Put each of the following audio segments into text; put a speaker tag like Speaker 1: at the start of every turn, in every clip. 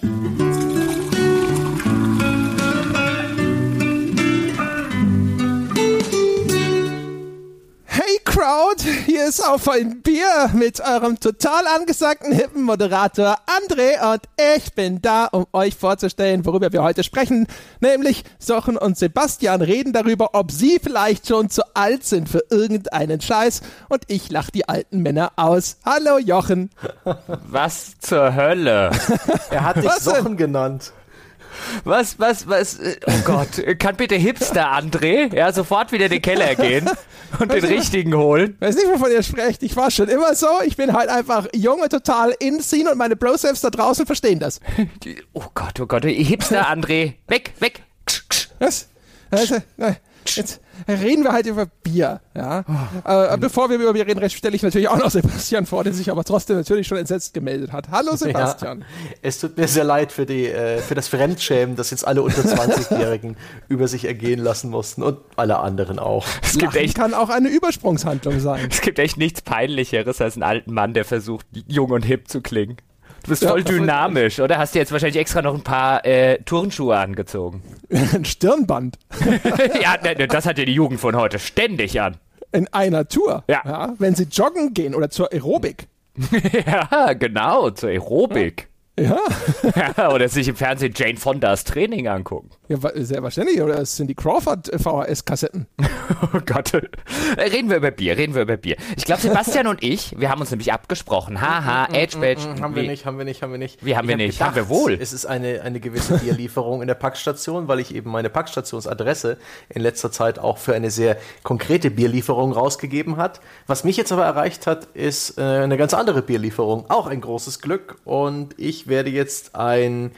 Speaker 1: Hey ist auf ein Bier mit eurem total angesagten hippen Moderator André und ich bin da, um euch vorzustellen, worüber wir heute sprechen. Nämlich Sochen und Sebastian reden darüber, ob sie vielleicht schon zu alt sind für irgendeinen Scheiß und ich lach die alten Männer aus. Hallo Jochen.
Speaker 2: Was zur Hölle?
Speaker 3: Er hat dich
Speaker 1: Was denn?
Speaker 3: Sochen genannt.
Speaker 2: Was, was, was? äh, Oh Gott, kann bitte Hipster André ja sofort wieder in den Keller gehen und den richtigen holen?
Speaker 1: Weiß nicht, wovon ihr sprecht. Ich war schon immer so. Ich bin halt einfach jung und total in Scene und meine Bros selbst da draußen verstehen das.
Speaker 2: Oh Gott, oh Gott, Hipster André, weg, weg.
Speaker 1: Was? Also, jetzt reden wir halt über Bier. Ja? Äh, bevor wir über Bier reden, stelle ich natürlich auch noch Sebastian vor, der sich aber trotzdem natürlich schon entsetzt gemeldet hat. Hallo Sebastian.
Speaker 3: Ja, es tut mir sehr leid für, die, äh, für das Fremdschämen, das jetzt alle unter 20-Jährigen über sich ergehen lassen mussten und alle anderen auch.
Speaker 2: Es gibt
Speaker 1: Lachen
Speaker 2: echt,
Speaker 1: kann auch eine Übersprungshandlung sein.
Speaker 2: es gibt echt nichts peinlicheres als einen alten Mann, der versucht, jung und hip zu klingen. Du bist
Speaker 1: Ja,
Speaker 2: voll dynamisch, oder? Hast du jetzt wahrscheinlich extra noch ein paar äh, Turnschuhe angezogen?
Speaker 1: Ein Stirnband
Speaker 2: ja, ne, das hat ja die Jugend von heute ständig an.
Speaker 1: in einer Tour.
Speaker 2: Ja.
Speaker 1: Wenn sie joggen gehen oder zur Aerobik.
Speaker 2: ja, genau, zur Aerobik.
Speaker 1: Ja,
Speaker 2: Ja, oder sich im Fernsehen Jane Fondas Training angucken.
Speaker 1: ja sehr wahrscheinlich. Oder es sind die Crawford äh, VHS-Kassetten.
Speaker 2: Oh Gott. Äh, Reden wir über Bier, reden wir über Bier. Ich glaube, Sebastian und ich, wir haben uns nämlich abgesprochen. Haha, Edge Badge.
Speaker 3: Haben wir nicht, haben wir nicht, haben wir nicht.
Speaker 2: Wie haben
Speaker 3: Ich
Speaker 2: wir
Speaker 3: hab
Speaker 2: nicht? Haben wir wohl.
Speaker 3: Es ist eine, eine gewisse Bierlieferung in der Packstation, weil ich eben meine Packstationsadresse in letzter Zeit auch für eine sehr konkrete Bierlieferung rausgegeben hat. Was mich jetzt aber erreicht hat, ist äh, eine ganz andere Bierlieferung. Auch ein großes Glück. Und ich werde jetzt ein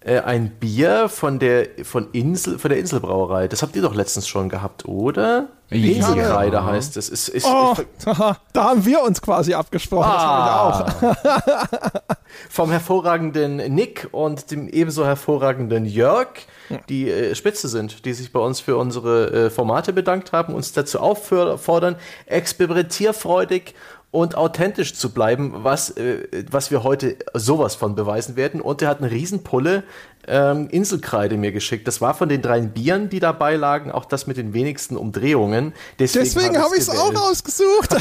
Speaker 3: äh, ein Bier von der von Insel von der Inselbrauerei. Das habt ihr doch letztens schon gehabt, oder? Inselkreide
Speaker 2: Ja.
Speaker 3: heißt es. es ist,
Speaker 1: Oh, da haben wir uns quasi abgesprochen. Auch.
Speaker 3: vom hervorragenden Nick und dem ebenso hervorragenden Jörg, die äh, Spitze sind, die sich bei uns für unsere äh, Formate bedankt haben, uns dazu auffordern, experimentierfreudig und authentisch zu bleiben, was, äh, was wir heute sowas von beweisen werden. Und er hat eine Riesenpulle ähm, Inselkreide mir geschickt. Das war von den drei Bieren, die dabei lagen, auch das mit den wenigsten Umdrehungen.
Speaker 1: Deswegen habe ich es auch
Speaker 3: gewählt.
Speaker 1: rausgesucht.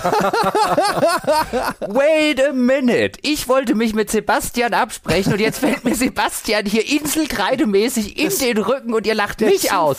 Speaker 2: Wait a minute. Ich wollte mich mit Sebastian absprechen und jetzt fällt mir Sebastian hier inselkreidemäßig in den Rücken und ihr lacht
Speaker 3: Der
Speaker 2: mich aus.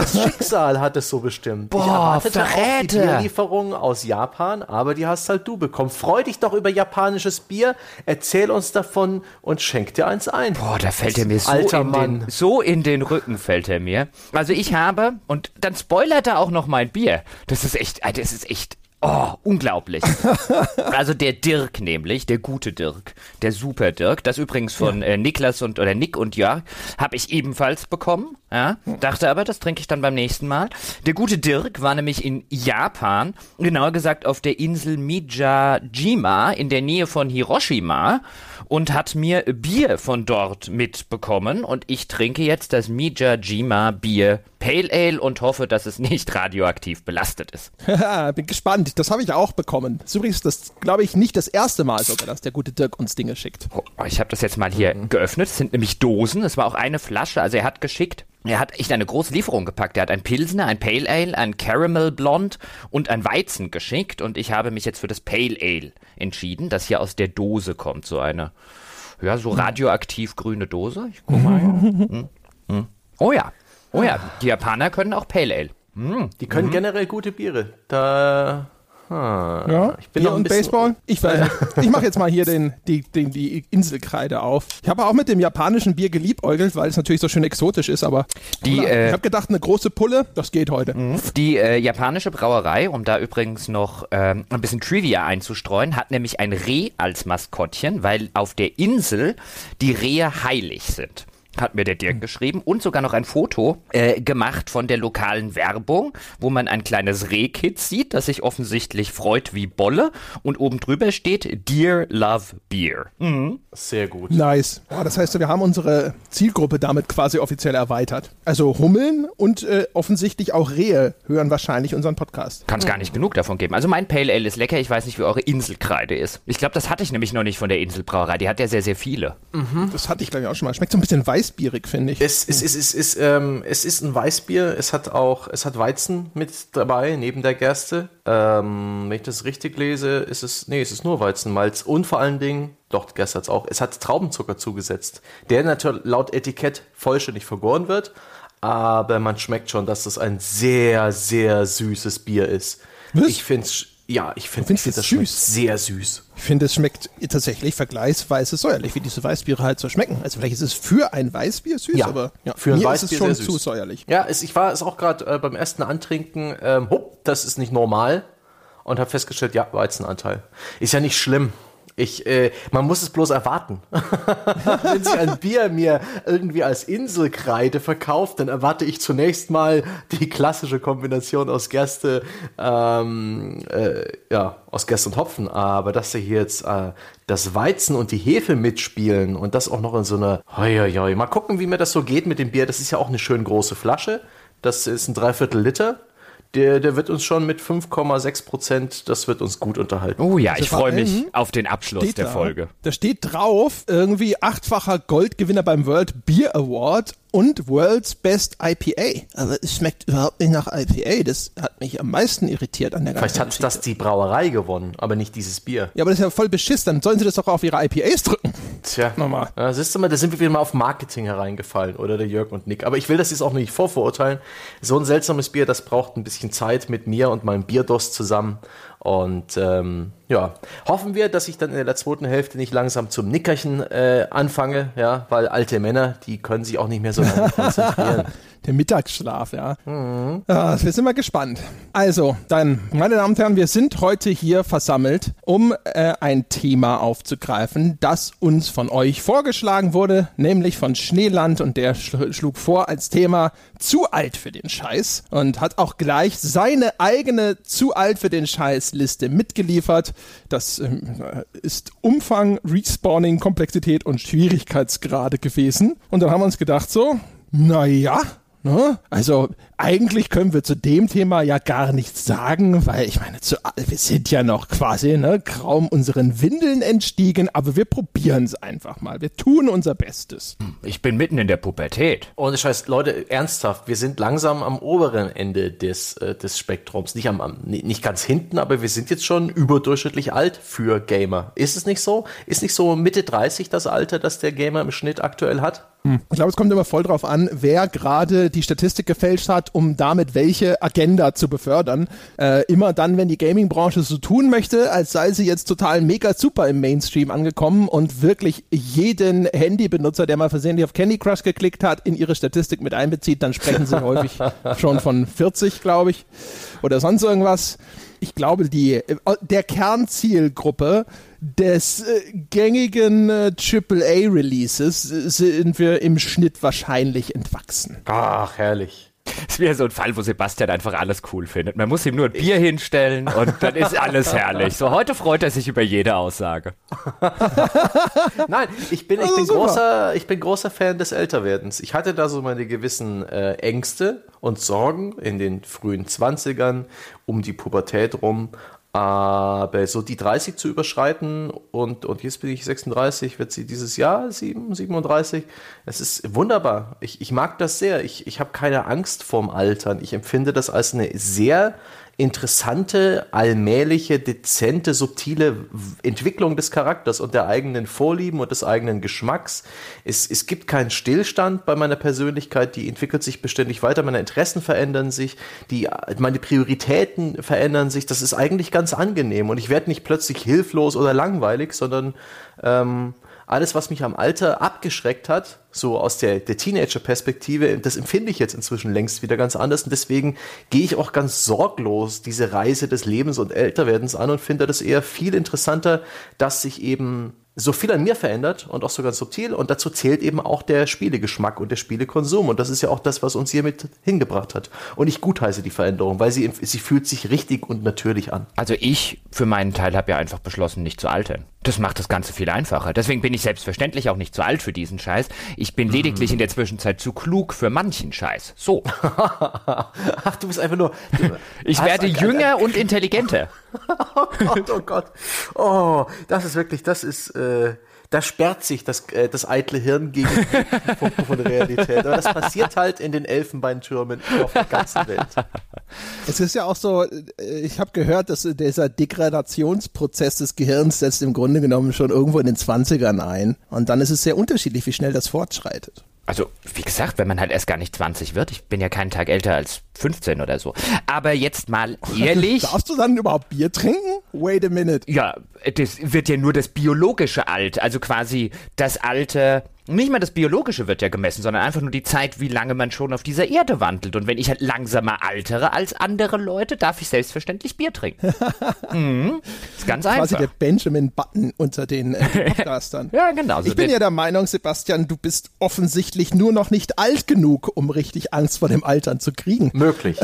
Speaker 3: Das Schicksal hat es so bestimmt.
Speaker 2: Boah,
Speaker 3: ich erwartete auch die
Speaker 2: Verräter.
Speaker 3: Bierlieferung aus Japan, aber die hast halt du bekommen. Freu dich doch über japanisches Bier, erzähl uns davon und schenk dir eins ein.
Speaker 2: Boah, da fällt er mir so
Speaker 3: Alter
Speaker 2: in, den, so in den Rücken, fällt er mir. Also ich habe, und dann spoilert er auch noch mein Bier. Das ist echt, äh, das ist echt, oh, unglaublich. also der Dirk nämlich, der gute Dirk, der Super Dirk, das übrigens von äh, Niklas und, oder Nick und Jörg, habe ich ebenfalls bekommen. Ja, dachte aber, das trinke ich dann beim nächsten Mal. Der gute Dirk war nämlich in Japan, genauer gesagt auf der Insel Mijajima in der Nähe von Hiroshima und hat mir Bier von dort mitbekommen und ich trinke jetzt das Mijajima Bier Pale Ale und hoffe, dass es nicht radioaktiv belastet ist.
Speaker 1: Ja, Bin gespannt. Das habe ich auch bekommen. Das ist übrigens, das glaube ich, nicht das erste Mal sogar, dass der gute Dirk uns Dinge schickt.
Speaker 2: Oh, ich habe das jetzt mal hier geöffnet. Es sind nämlich Dosen. Es war auch eine Flasche. Also er hat geschickt. Er hat echt eine große Lieferung gepackt. Er hat ein Pilsner, ein Pale Ale, ein Caramel Blond und ein Weizen geschickt. Und ich habe mich jetzt für das Pale Ale entschieden, das hier aus der Dose kommt. So eine, ja, so radioaktiv grüne Dose. Ich guck mal. Hm, hm. Oh ja. Oh ja. Die Japaner können auch Pale Ale.
Speaker 3: Die können generell gute Biere. Da. Ah,
Speaker 1: Ja,
Speaker 3: ich bin
Speaker 1: Bier
Speaker 3: noch ein
Speaker 1: und. Baseball. Ich, äh, ich mache jetzt mal hier den, die, den, die Inselkreide auf. Ich habe auch mit dem japanischen Bier geliebäugelt, weil es natürlich so schön exotisch ist, aber
Speaker 2: Die,
Speaker 1: ich
Speaker 2: äh,
Speaker 1: habe gedacht, eine große Pulle, das geht heute.
Speaker 2: Die äh, japanische Brauerei, um da übrigens noch ähm, ein bisschen Trivia einzustreuen, hat nämlich ein Reh als Maskottchen, weil auf der Insel die Rehe heilig sind. Hat mir der Dirk geschrieben, und sogar noch ein Foto äh, gemacht von der lokalen Werbung, wo man ein kleines Rehkit sieht, das sich offensichtlich freut wie Bolle und oben drüber steht Dear Love Beer. Mhm.
Speaker 3: Sehr gut.
Speaker 1: Nice. Ja, das heißt, wir haben unsere Zielgruppe damit quasi offiziell erweitert. Also Hummeln und äh, offensichtlich auch Rehe hören wahrscheinlich unseren Podcast.
Speaker 2: Kann es gar nicht genug davon geben. Also mein Pale Ale ist lecker. Ich weiß nicht, wie eure Inselkreide ist. Ich glaube, das hatte ich nämlich noch nicht von der Inselbrauerei. Die hat ja sehr, sehr viele.
Speaker 1: Mhm. Das hatte ich, glaube ich, auch schon mal. Schmeckt so ein bisschen weißbierig, finde ich.
Speaker 3: Es, es, es, es, es, ähm, es ist ein Weißbier. Es hat auch, es hat Weizen mit dabei, neben der Gerste. Ähm, wenn ich das richtig lese, ist es, nee, es ist nur Weizenmalz und vor allen Dingen, doch, Gerste hat es auch, es hat Traubenzucker zugesetzt, der natürlich laut Etikett vollständig vergoren wird, aber man schmeckt schon, dass das ein sehr, sehr süßes Bier ist.
Speaker 1: Was?
Speaker 3: Ich finde es, ja, ich finde find,
Speaker 1: es
Speaker 3: das
Speaker 1: süß?
Speaker 3: sehr süß.
Speaker 1: Ich finde, es schmeckt tatsächlich vergleichsweise säuerlich, wie diese Weißbiere halt so schmecken. Also vielleicht ist es für ein Weißbier süß,
Speaker 3: Ja,
Speaker 1: aber ja,
Speaker 3: für ein Weißbier
Speaker 1: ist es schon zu säuerlich.
Speaker 3: Ja, es, ich war es auch gerade äh, beim ersten Antrinken, ähm, hopp, das ist nicht normal und habe festgestellt, ja, Weizenanteil. Ist ja nicht schlimm. Ich, äh, man muss es bloß erwarten. Wenn sich ein Bier mir irgendwie als Inselkreide verkauft, dann erwarte ich zunächst mal die klassische Kombination aus Gerste, ähm, äh, ja, aus Gerste und Hopfen. Aber dass da hier jetzt äh, das Weizen und die Hefe mitspielen und das auch noch in so einer, hoi, hoi. mal gucken, wie mir das so geht mit dem Bier. Das ist ja auch eine schön große Flasche. Das ist ein Dreiviertel Liter. Der, der wird uns schon mit 5,6 Prozent, das wird uns gut unterhalten.
Speaker 2: Oh ja, ich
Speaker 1: vor
Speaker 2: freue mich auf den Abschluss
Speaker 1: Steht
Speaker 2: der
Speaker 1: da,
Speaker 2: Folge.
Speaker 1: Da steht drauf, irgendwie achtfacher Goldgewinner beim World Beer Award und World's Best IPA. Aber es schmeckt überhaupt nicht nach IPA. Das hat mich am meisten irritiert an der ganzen
Speaker 3: Vielleicht hat das die Brauerei gewonnen, aber nicht dieses Bier.
Speaker 1: Ja, aber das ist ja voll beschiss. Dann sollen sie das doch auf ihre IPAs drücken.
Speaker 3: Tja,
Speaker 1: Nochmal.
Speaker 3: Ja, siehst du mal, da sind wir wieder mal auf Marketing hereingefallen, oder der Jörg und Nick. Aber ich will das jetzt auch nicht vorverurteilen. So ein seltsames Bier, das braucht ein bisschen Zeit mit mir und meinem Bierdurst zusammen. Und ähm, ja, hoffen wir, dass ich dann in der zweiten Hälfte nicht langsam zum Nickerchen äh, anfange, ja, weil alte Männer, die können sich auch nicht mehr so lange konzentrieren.
Speaker 1: Der Mittagsschlaf, ja. ja. Wir sind mal gespannt. Also, dann, meine Damen und Herren, wir sind heute hier versammelt, um äh, ein Thema aufzugreifen, das uns von euch vorgeschlagen wurde, nämlich von Schneeland und der schl schlug vor als Thema zu alt für den Scheiß und hat auch gleich seine eigene zu alt für den Scheiß Liste mitgeliefert. Das ähm, ist Umfang, Respawning, Komplexität und Schwierigkeitsgrade gewesen. Und dann haben wir uns gedacht so, naja, Ne? Also eigentlich können wir zu dem Thema ja gar nichts sagen, weil ich meine, zu, wir sind ja noch quasi ne, kaum unseren Windeln entstiegen, aber wir probieren es einfach mal. Wir tun unser Bestes.
Speaker 2: Ich bin mitten in der Pubertät.
Speaker 3: Ohne Scheiß, Leute, ernsthaft, wir sind langsam am oberen Ende des, äh, des Spektrums. Nicht, am, am, ni- nicht ganz hinten, aber wir sind jetzt schon überdurchschnittlich alt für Gamer. Ist es nicht so? Ist nicht so Mitte 30 das Alter, das der Gamer im Schnitt aktuell hat?
Speaker 1: Ich glaube, es kommt immer voll drauf an, wer gerade die Statistik gefälscht hat, um damit welche Agenda zu befördern. Äh, immer dann, wenn die Gaming-Branche so tun möchte, als sei sie jetzt total mega super im Mainstream angekommen und wirklich jeden Handybenutzer, der mal versehentlich auf Candy Crush geklickt hat, in ihre Statistik mit einbezieht, dann sprechen sie häufig schon von 40, glaube ich, oder sonst irgendwas. Ich glaube, die, äh, der Kernzielgruppe des äh, gängigen äh, AAA-Releases sind wir im Schnitt wahrscheinlich entwachsen.
Speaker 3: Ach, herrlich.
Speaker 2: Das wäre so ein Fall, wo Sebastian einfach alles cool findet. Man muss ihm nur ein Bier hinstellen und dann ist alles herrlich. So, heute freut er sich über jede Aussage.
Speaker 3: Nein, ich bin, ich,
Speaker 1: Also
Speaker 3: bin großer, ich bin großer Fan des Älterwerdens. Ich hatte da so meine gewissen äh, Ängste und Sorgen in den frühen 20ern um die Pubertät rum. Aber so die 30 zu überschreiten und, und jetzt bin ich 36, wird sie dieses Jahr 7, 37. Es ist wunderbar. Ich, ich mag das sehr. Ich, ich habe keine Angst vorm Altern. Ich empfinde das als eine sehr interessante, allmähliche, dezente, subtile Entwicklung des Charakters und der eigenen Vorlieben und des eigenen Geschmacks. Es, es gibt keinen Stillstand bei meiner Persönlichkeit, die entwickelt sich beständig weiter, meine Interessen verändern sich, die, meine Prioritäten verändern sich. Das ist eigentlich ganz angenehm und ich werde nicht plötzlich hilflos oder langweilig, sondern ähm, alles, was mich am Alter abgeschreckt hat, so aus der, der Teenager-Perspektive, das empfinde ich jetzt inzwischen längst wieder ganz anders. Und deswegen gehe ich auch ganz sorglos diese Reise des Lebens und Älterwerdens an und finde das eher viel interessanter, dass sich eben so viel an mir verändert und auch so ganz subtil. Und dazu zählt eben auch der Spielegeschmack und der Spielekonsum. Und das ist ja auch das, was uns hiermit hingebracht hat. Und ich gutheiße die Veränderung, weil sie, sie fühlt sich richtig und natürlich an.
Speaker 2: Also ich für meinen Teil habe ja einfach beschlossen, nicht zu altern. Das macht das Ganze viel einfacher. Deswegen bin ich selbstverständlich auch nicht zu alt für diesen Scheiß. Ich bin lediglich in der Zwischenzeit zu klug für manchen Scheiß. So.
Speaker 3: Ach, du bist einfach nur.
Speaker 2: Ich werde jünger und intelligenter.
Speaker 3: oh Gott, oh Gott. Oh, das ist wirklich, das ist. Äh da sperrt sich das, äh, das eitle Hirn gegen Punkte von Realität. Aber das passiert halt in den Elfenbeintürmen auf der ganzen Welt.
Speaker 1: Es ist ja auch so, äh, ich habe gehört, dass dieser Degradationsprozess des Gehirns setzt im Grunde genommen schon irgendwo in den 20ern ein. Und dann ist es sehr unterschiedlich, wie schnell das fortschreitet.
Speaker 2: Also, wie gesagt, wenn man halt erst gar nicht 20 wird, ich bin ja keinen Tag älter als 15 oder so. Aber jetzt mal ehrlich.
Speaker 1: Darfst du dann überhaupt Bier trinken? Wait a minute.
Speaker 2: Ja, das wird ja nur das biologische Alt, also quasi das Alte nicht mal das Biologische wird ja gemessen, sondern einfach nur die Zeit, wie lange man schon auf dieser Erde wandelt. Und wenn ich halt langsamer altere als andere Leute, darf ich selbstverständlich Bier trinken. mhm. Ist ganz einfach.
Speaker 1: Quasi der Benjamin Button unter den äh, Podcastern.
Speaker 2: ja, genau.
Speaker 1: ich bin ja der Meinung, Sebastian, du bist offensichtlich nur noch nicht alt genug, um richtig Angst vor dem Altern zu kriegen.
Speaker 3: Möglich.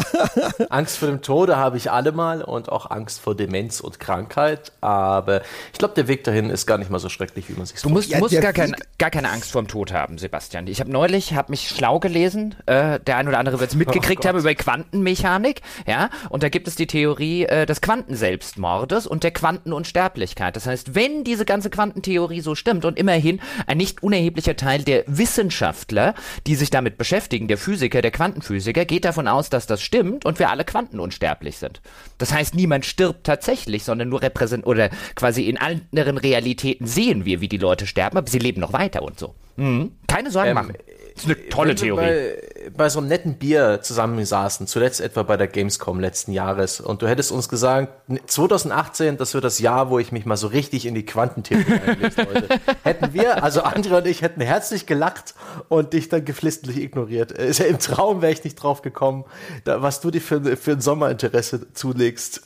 Speaker 3: Angst vor dem Tode habe ich allemal und auch Angst vor Demenz und Krankheit. Aber ich glaube, der Weg dahin ist gar nicht mal so schrecklich, wie man sich
Speaker 2: so Du musst, ja, musst gar, kein, gar keine Angst vor dem Tod haben, Sebastian. Ich habe neulich, habe mich schlau gelesen, äh, der ein oder andere wird es mitgekriegt oh haben über Quantenmechanik, ja, und da gibt es die Theorie äh, des Quantenselbstmordes und der Quantenunsterblichkeit. Das heißt, wenn diese ganze Quantentheorie so stimmt und immerhin ein nicht unerheblicher Teil der Wissenschaftler, die sich damit beschäftigen, der Physiker, der Quantenphysiker, geht davon aus, dass das stimmt und wir alle quantenunsterblich sind. Das heißt, niemand stirbt tatsächlich, sondern nur repräsent oder quasi in anderen Realitäten sehen wir, wie die Leute sterben, aber sie leben noch weiter und so. Mhm. Keine Sorgen ähm, machen. Das ist eine tolle Theorie.
Speaker 3: Bei, bei so einem netten Bier zusammensaßen, zuletzt etwa bei der Gamescom letzten Jahres, und du hättest uns gesagt, 2018, das wird das Jahr, wo ich mich mal so richtig in die Quantentheorie einlesen wollte. hätten wir, also André und ich, hätten herzlich gelacht und dich dann geflissentlich ignoriert. Im Traum wäre ich nicht drauf gekommen, da, was du dir für, für ein Sommerinteresse zulegst.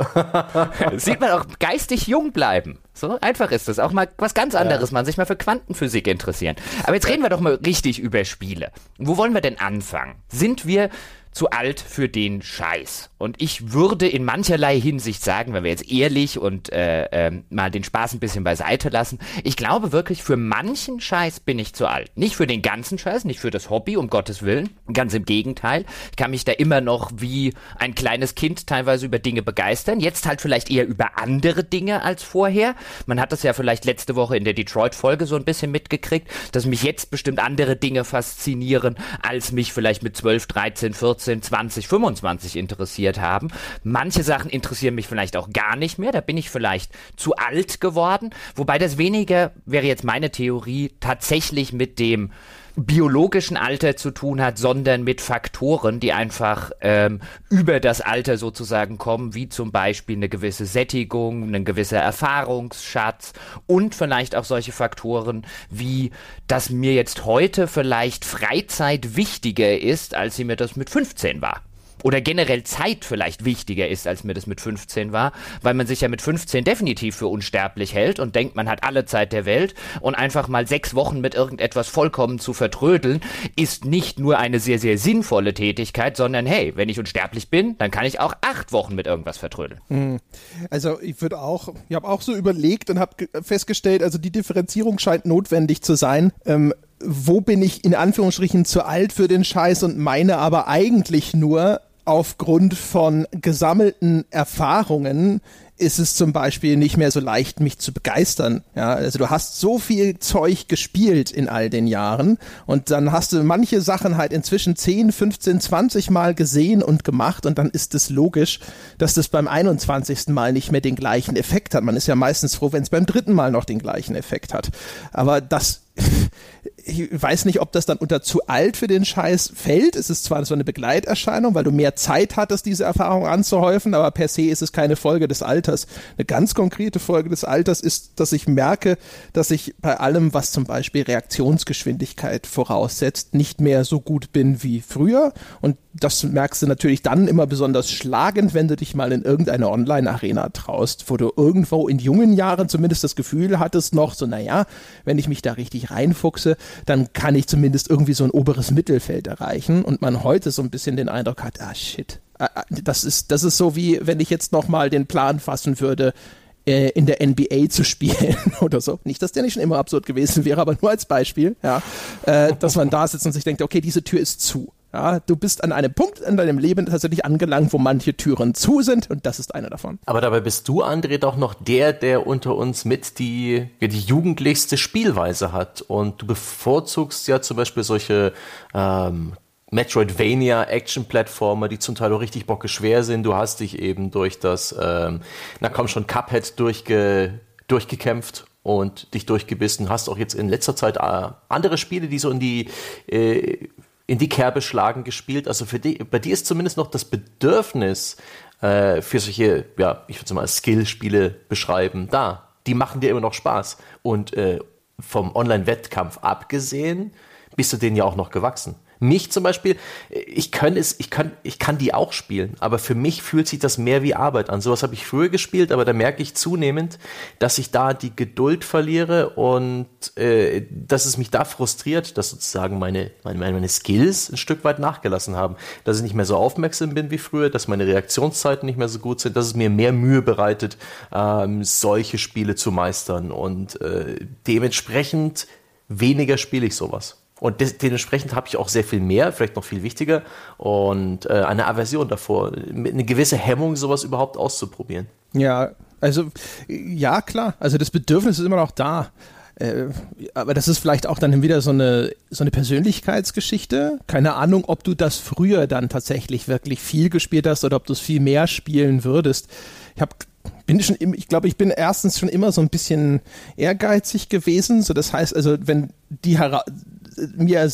Speaker 2: Sieht man auch geistig jung bleiben. So einfach ist es. Auch mal was ganz anderes, ja. man sich mal für Quantenphysik interessieren. Aber jetzt reden wir doch mal richtig über Spiele. Wo wollen wir denn anfangen? Sind wir zu alt für den Scheiß. Und ich würde in mancherlei Hinsicht sagen, wenn wir jetzt ehrlich und äh, äh, mal den Spaß ein bisschen beiseite lassen, ich glaube wirklich, für manchen Scheiß bin ich zu alt. Nicht für den ganzen Scheiß, nicht für das Hobby, um Gottes Willen. Ganz im Gegenteil. Ich kann mich da immer noch wie ein kleines Kind teilweise über Dinge begeistern. Jetzt halt vielleicht eher über andere Dinge als vorher. Man hat das ja vielleicht letzte Woche in der Detroit-Folge so ein bisschen mitgekriegt, dass mich jetzt bestimmt andere Dinge faszinieren, als mich vielleicht mit 12, 13, 14 15, 20, 25 interessiert haben. Manche Sachen interessieren mich vielleicht auch gar nicht mehr. Da bin ich vielleicht zu alt geworden. Wobei das weniger, wäre jetzt meine Theorie, tatsächlich mit dem biologischen Alter zu tun hat, sondern mit Faktoren, die einfach ähm, über das Alter sozusagen kommen, wie zum Beispiel eine gewisse Sättigung, ein gewisser Erfahrungsschatz und vielleicht auch solche Faktoren wie, dass mir jetzt heute vielleicht Freizeit wichtiger ist, als sie mir das mit 15 war oder generell Zeit vielleicht wichtiger ist, als mir das mit 15 war, weil man sich ja mit 15 definitiv für unsterblich hält und denkt, man hat alle Zeit der Welt und einfach mal sechs Wochen mit irgendetwas vollkommen zu vertrödeln, ist nicht nur eine sehr, sehr sinnvolle Tätigkeit, sondern hey, wenn ich unsterblich bin, dann kann ich auch acht Wochen mit irgendwas vertrödeln. Hm.
Speaker 1: Also ich würde auch, ich habe auch so überlegt und habe festgestellt, also die Differenzierung scheint notwendig zu sein. Ähm, wo bin ich in Anführungsstrichen zu alt für den Scheiß und meine aber eigentlich nur, aufgrund von gesammelten Erfahrungen ist es zum Beispiel nicht mehr so leicht, mich zu begeistern. Ja, also du hast so viel Zeug gespielt in all den Jahren und dann hast du manche Sachen halt inzwischen 10, 15, 20 Mal gesehen und gemacht und dann ist es logisch, dass das beim 21. Mal nicht mehr den gleichen Effekt hat. Man ist ja meistens froh, wenn es beim dritten Mal noch den gleichen Effekt hat. Aber das ich weiß nicht, ob das dann unter zu alt für den Scheiß fällt. Es ist zwar so eine Begleiterscheinung, weil du mehr Zeit hattest, diese Erfahrung anzuhäufen, aber per se ist es keine Folge des Alters. Eine ganz konkrete Folge des Alters ist, dass ich merke, dass ich bei allem, was zum Beispiel Reaktionsgeschwindigkeit voraussetzt, nicht mehr so gut bin wie früher. Und das merkst du natürlich dann immer besonders schlagend, wenn du dich mal in irgendeine Online-Arena traust, wo du irgendwo in jungen Jahren zumindest das Gefühl hattest noch so, naja, wenn ich mich da richtig reinfuchse, dann kann ich zumindest irgendwie so ein oberes Mittelfeld erreichen und man heute so ein bisschen den Eindruck hat, ah shit, ah, ah, das ist, das ist so wie, wenn ich jetzt nochmal den Plan fassen würde, äh, in der NBA zu spielen oder so. Nicht, dass der nicht schon immer absurd gewesen wäre, aber nur als Beispiel, ja, äh, dass man da sitzt und sich denkt, okay, diese Tür ist zu. Ja, du bist an einem Punkt in deinem Leben tatsächlich angelangt, wo manche Türen zu sind und das ist einer davon.
Speaker 3: Aber dabei bist du, André, doch noch der, der unter uns mit die, die jugendlichste Spielweise hat. Und du bevorzugst ja zum Beispiel solche ähm, Metroidvania-Action-Plattformer, die zum Teil auch richtig bockeschwer sind. Du hast dich eben durch das, ähm, na komm schon, Cuphead durchge, durchgekämpft und dich durchgebissen. Hast auch jetzt in letzter Zeit äh, andere Spiele, die so in die äh, in die Kerbe schlagen gespielt. Also für die, bei dir ist zumindest noch das Bedürfnis äh, für solche, ja, ich würde es mal Skill-Spiele beschreiben, da. Die machen dir immer noch Spaß. Und äh, vom Online-Wettkampf abgesehen, bist du denen ja auch noch gewachsen. Mich zum Beispiel, ich kann es, ich kann, ich kann die auch spielen, aber für mich fühlt sich das mehr wie Arbeit an. Sowas habe ich früher gespielt, aber da merke ich zunehmend, dass ich da die Geduld verliere und äh, dass es mich da frustriert, dass sozusagen meine, meine, meine Skills ein Stück weit nachgelassen haben. Dass ich nicht mehr so aufmerksam bin wie früher, dass meine Reaktionszeiten nicht mehr so gut sind, dass es mir mehr Mühe bereitet, ähm, solche Spiele zu meistern. Und äh, dementsprechend weniger spiele ich sowas. Und de dementsprechend habe ich auch sehr viel mehr, vielleicht noch viel wichtiger, und äh, eine Aversion davor, eine gewisse Hemmung, sowas überhaupt auszuprobieren.
Speaker 1: Ja, also ja, klar. Also das Bedürfnis ist immer noch da. Äh, aber das ist vielleicht auch dann wieder so eine, so eine Persönlichkeitsgeschichte. Keine Ahnung, ob du das früher dann tatsächlich wirklich viel gespielt hast oder ob du es viel mehr spielen würdest. Ich habe bin schon, ich glaube, ich bin erstens schon immer so ein bisschen ehrgeizig gewesen. So, das heißt, also wenn die mir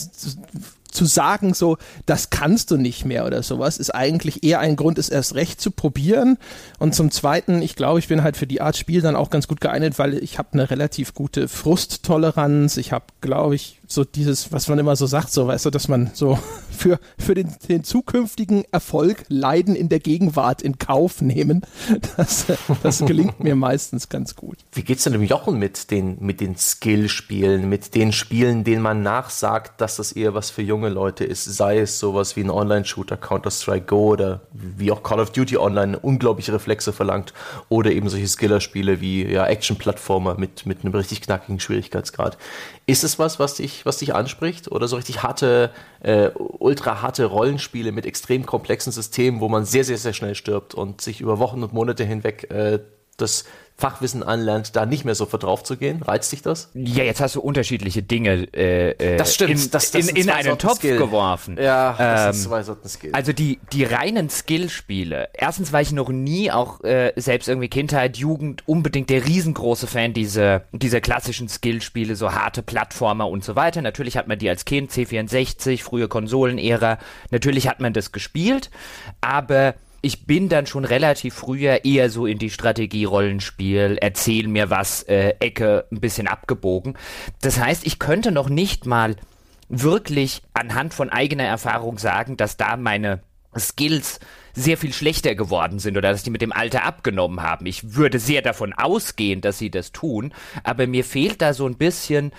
Speaker 1: zu sagen, so, das kannst du nicht mehr oder sowas, ist eigentlich eher ein Grund, es erst recht zu probieren. Und zum Zweiten, ich glaube, ich bin halt für die Art Spiel dann auch ganz gut geeignet, weil ich habe eine relativ gute Frusttoleranz. Ich habe, glaube ich, so dieses, was man immer so sagt, so, weißt du, dass man so für, für den, den zukünftigen Erfolg Leiden in der Gegenwart in Kauf nehmen. Das, das gelingt mir meistens ganz gut.
Speaker 3: Wie geht's denn dem Jochen mit den, mit den Skill-Spielen, mit den Spielen, denen man nachsagt, dass das eher was für junge Leute ist? Sei es sowas wie ein Online-Shooter, Counter-Strike Go oder wie auch Call of Duty Online unglaubliche Reflexe verlangt oder eben solche Skiller-Spiele wie ja, Action-Plattformer mit, mit einem richtig knackigen Schwierigkeitsgrad. Ist es was, was dich, was dich anspricht? Oder so richtig harte, äh, ultra harte Rollenspiele mit extrem komplexen Systemen, wo man sehr, sehr, sehr schnell stirbt und sich über Wochen und Monate hinweg äh, das Fachwissen anlernt, da nicht mehr so drauf zu gehen? Reizt dich das?
Speaker 2: Ja, jetzt hast du unterschiedliche Dinge äh,
Speaker 3: äh das stimmt.
Speaker 2: in,
Speaker 3: das,
Speaker 2: das in, in einen Topf Skill. geworfen.
Speaker 3: Ja, das ähm, sind zwei Sorten Skill.
Speaker 2: Also die, die reinen Skillspiele. Erstens war ich noch nie, auch äh, selbst irgendwie Kindheit, Jugend, unbedingt der riesengroße Fan dieser, dieser klassischen Skillspiele, so harte Plattformer und so weiter. Natürlich hat man die als Kind, C64, frühe Konsolenära, natürlich hat man das gespielt, aber ich bin dann schon relativ früher eher so in die Strategie-Rollenspiel, erzähl mir was, äh, Ecke ein bisschen abgebogen. Das heißt, ich könnte noch nicht mal wirklich anhand von eigener Erfahrung sagen, dass da meine Skills sehr viel schlechter geworden sind oder dass die mit dem Alter abgenommen haben. Ich würde sehr davon ausgehen, dass sie das tun, aber mir fehlt da so ein bisschen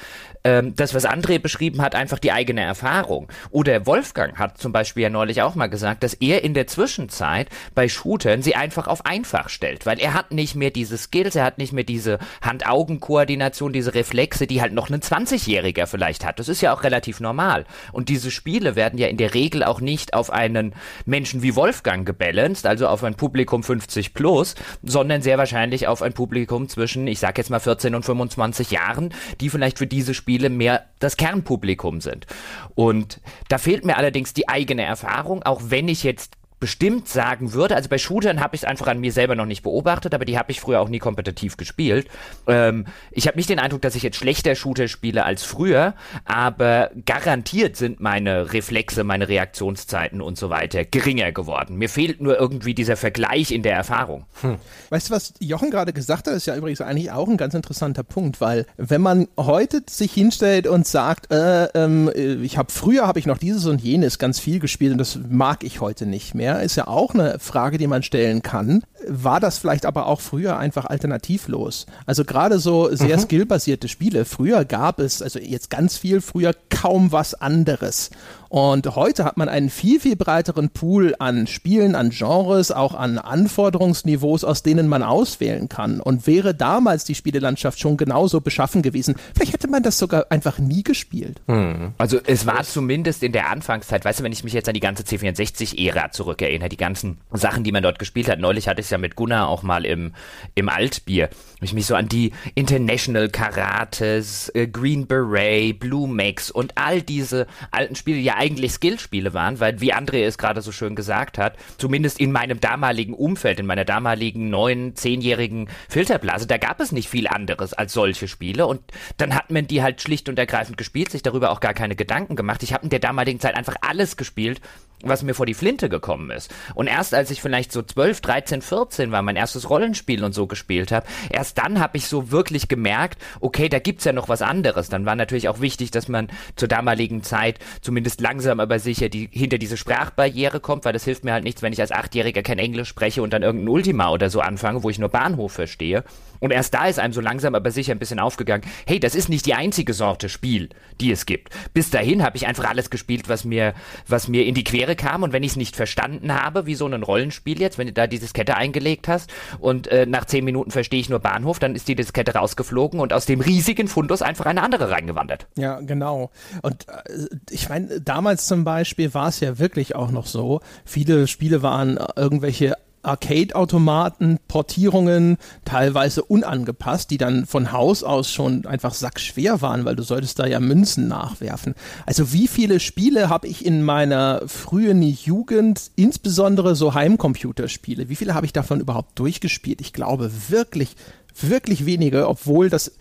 Speaker 2: ähm, das, was André beschrieben hat, einfach die eigene Erfahrung. Oder Wolfgang hat zum Beispiel ja neulich auch mal gesagt, dass er in der Zwischenzeit bei Shootern sie einfach auf einfach stellt, weil er hat nicht mehr diese Skills, er hat nicht mehr diese Hand-Augen-Koordination, diese Reflexe, die halt noch ein 20-Jähriger vielleicht hat. Das ist ja auch relativ normal. Und diese Spiele werden ja in der Regel auch nicht auf einen Menschen wie Wolfgang gebalanced, also auf ein Publikum 50 plus, sondern sehr wahrscheinlich auf ein Publikum zwischen, ich sag jetzt mal 14 und 25 Jahren, die vielleicht für diese Spiele mehr das Kernpublikum sind. Und da fehlt mir allerdings die eigene Erfahrung, auch wenn ich jetzt bestimmt sagen würde, also bei Shootern habe ich es einfach an mir selber noch nicht beobachtet, aber die habe ich früher auch nie kompetitiv gespielt. Ähm, ich habe nicht den Eindruck, dass ich jetzt schlechter Shooter spiele als früher, aber garantiert sind meine Reflexe, meine Reaktionszeiten und so weiter geringer geworden. Mir fehlt nur irgendwie dieser Vergleich in der Erfahrung.
Speaker 1: Hm. Weißt du, was Jochen gerade gesagt hat, ist ja übrigens eigentlich auch ein ganz interessanter Punkt, weil wenn man heute sich hinstellt und sagt, äh, ähm, ich habe früher habe ich noch dieses und jenes ganz viel gespielt und das mag ich heute nicht mehr, ist ja auch eine Frage, die man stellen kann. War das vielleicht aber auch früher einfach alternativlos? Also gerade so sehr mhm. skillbasierte Spiele. Früher gab es, also jetzt ganz viel, früher kaum was anderes. Und heute hat man einen viel, viel breiteren Pool an Spielen, an Genres, auch an Anforderungsniveaus, aus denen man auswählen kann. Und wäre damals die Spielelandschaft schon genauso beschaffen gewesen, vielleicht hätte man das sogar einfach nie gespielt.
Speaker 2: Hm. Also es war zumindest in der Anfangszeit, weißt du, wenn ich mich jetzt an die ganze C64-Ära zurückerinnere, die ganzen Sachen, die man dort gespielt hat. Neulich hatte ich es ja mit Gunnar auch mal im, im Altbier. Ich mich so an die International Karates, äh, Green Beret, Blue Max und all diese alten Spiele, ja eigentlich Skillspiele waren, weil, wie André es gerade so schön gesagt hat, zumindest in meinem damaligen Umfeld, in meiner damaligen neun, zehnjährigen Filterblase, da gab es nicht viel anderes als solche Spiele und dann hat man die halt schlicht und ergreifend gespielt, sich darüber auch gar keine Gedanken gemacht. Ich habe in der damaligen Zeit einfach alles gespielt, was mir vor die Flinte gekommen ist. Und erst als ich vielleicht so 12, 13, 14 war, mein erstes Rollenspiel und so gespielt habe, erst dann habe ich so wirklich gemerkt, okay, da gibt's ja noch was anderes. Dann war natürlich auch wichtig, dass man zur damaligen Zeit zumindest langsam aber sicher die, hinter diese Sprachbarriere kommt, weil das hilft mir halt nichts, wenn ich als Achtjähriger kein Englisch spreche und dann irgendein Ultima oder so anfange, wo ich nur Bahnhof verstehe. Und erst da ist einem so langsam aber sicher ein bisschen aufgegangen, hey, das ist nicht die einzige Sorte Spiel, die es gibt. Bis dahin habe ich einfach alles gespielt, was mir, was mir in die Quere kam. Und wenn ich es nicht verstanden habe, wie so ein Rollenspiel jetzt, wenn du da die Diskette eingelegt hast und äh, nach zehn Minuten verstehe ich nur Bahnhof, dann ist die Diskette rausgeflogen und aus dem riesigen Fundus einfach eine andere reingewandert.
Speaker 1: Ja, genau. Und äh, ich meine, damals zum Beispiel war es ja wirklich auch noch so, viele Spiele waren irgendwelche Arcade-Automaten, Portierungen, teilweise unangepasst, die dann von Haus aus schon einfach sackschwer waren, weil du solltest da ja Münzen nachwerfen. Also wie viele Spiele habe ich in meiner frühen Jugend, insbesondere so Heimcomputerspiele, wie viele habe ich davon überhaupt durchgespielt? Ich glaube wirklich, wirklich wenige, obwohl das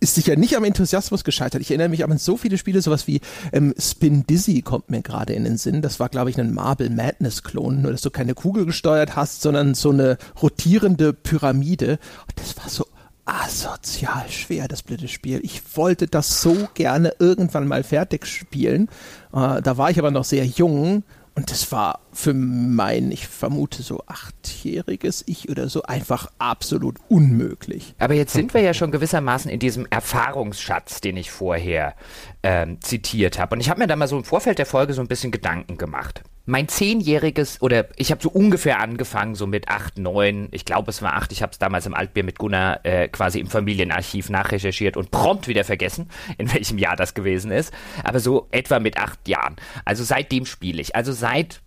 Speaker 1: ist sicher nicht am Enthusiasmus gescheitert. Ich erinnere mich an so viele Spiele, sowas wie ähm, Spin Dizzy kommt mir gerade in den Sinn. Das war, glaube ich, ein Marble Madness-Klon, nur dass du keine Kugel gesteuert hast, sondern so eine rotierende Pyramide. Und das war so asozial schwer, das blöde Spiel. Ich wollte das so gerne irgendwann mal fertig spielen. Äh, da war ich aber noch sehr jung und das war für mein, ich vermute so achtjähriges Ich oder so einfach absolut unmöglich.
Speaker 2: Aber jetzt sind wir ja schon gewissermaßen in diesem Erfahrungsschatz, den ich vorher ähm, zitiert habe. Und ich habe mir da mal so im Vorfeld der Folge so ein bisschen Gedanken gemacht mein zehnjähriges, oder ich habe so ungefähr angefangen, so mit acht, neun, ich glaube es war acht, ich habe es damals im Altbier mit Gunnar äh, quasi im Familienarchiv nachrecherchiert und prompt wieder vergessen, in welchem Jahr das gewesen ist, aber so etwa mit acht Jahren. Also seitdem spiele ich, also seit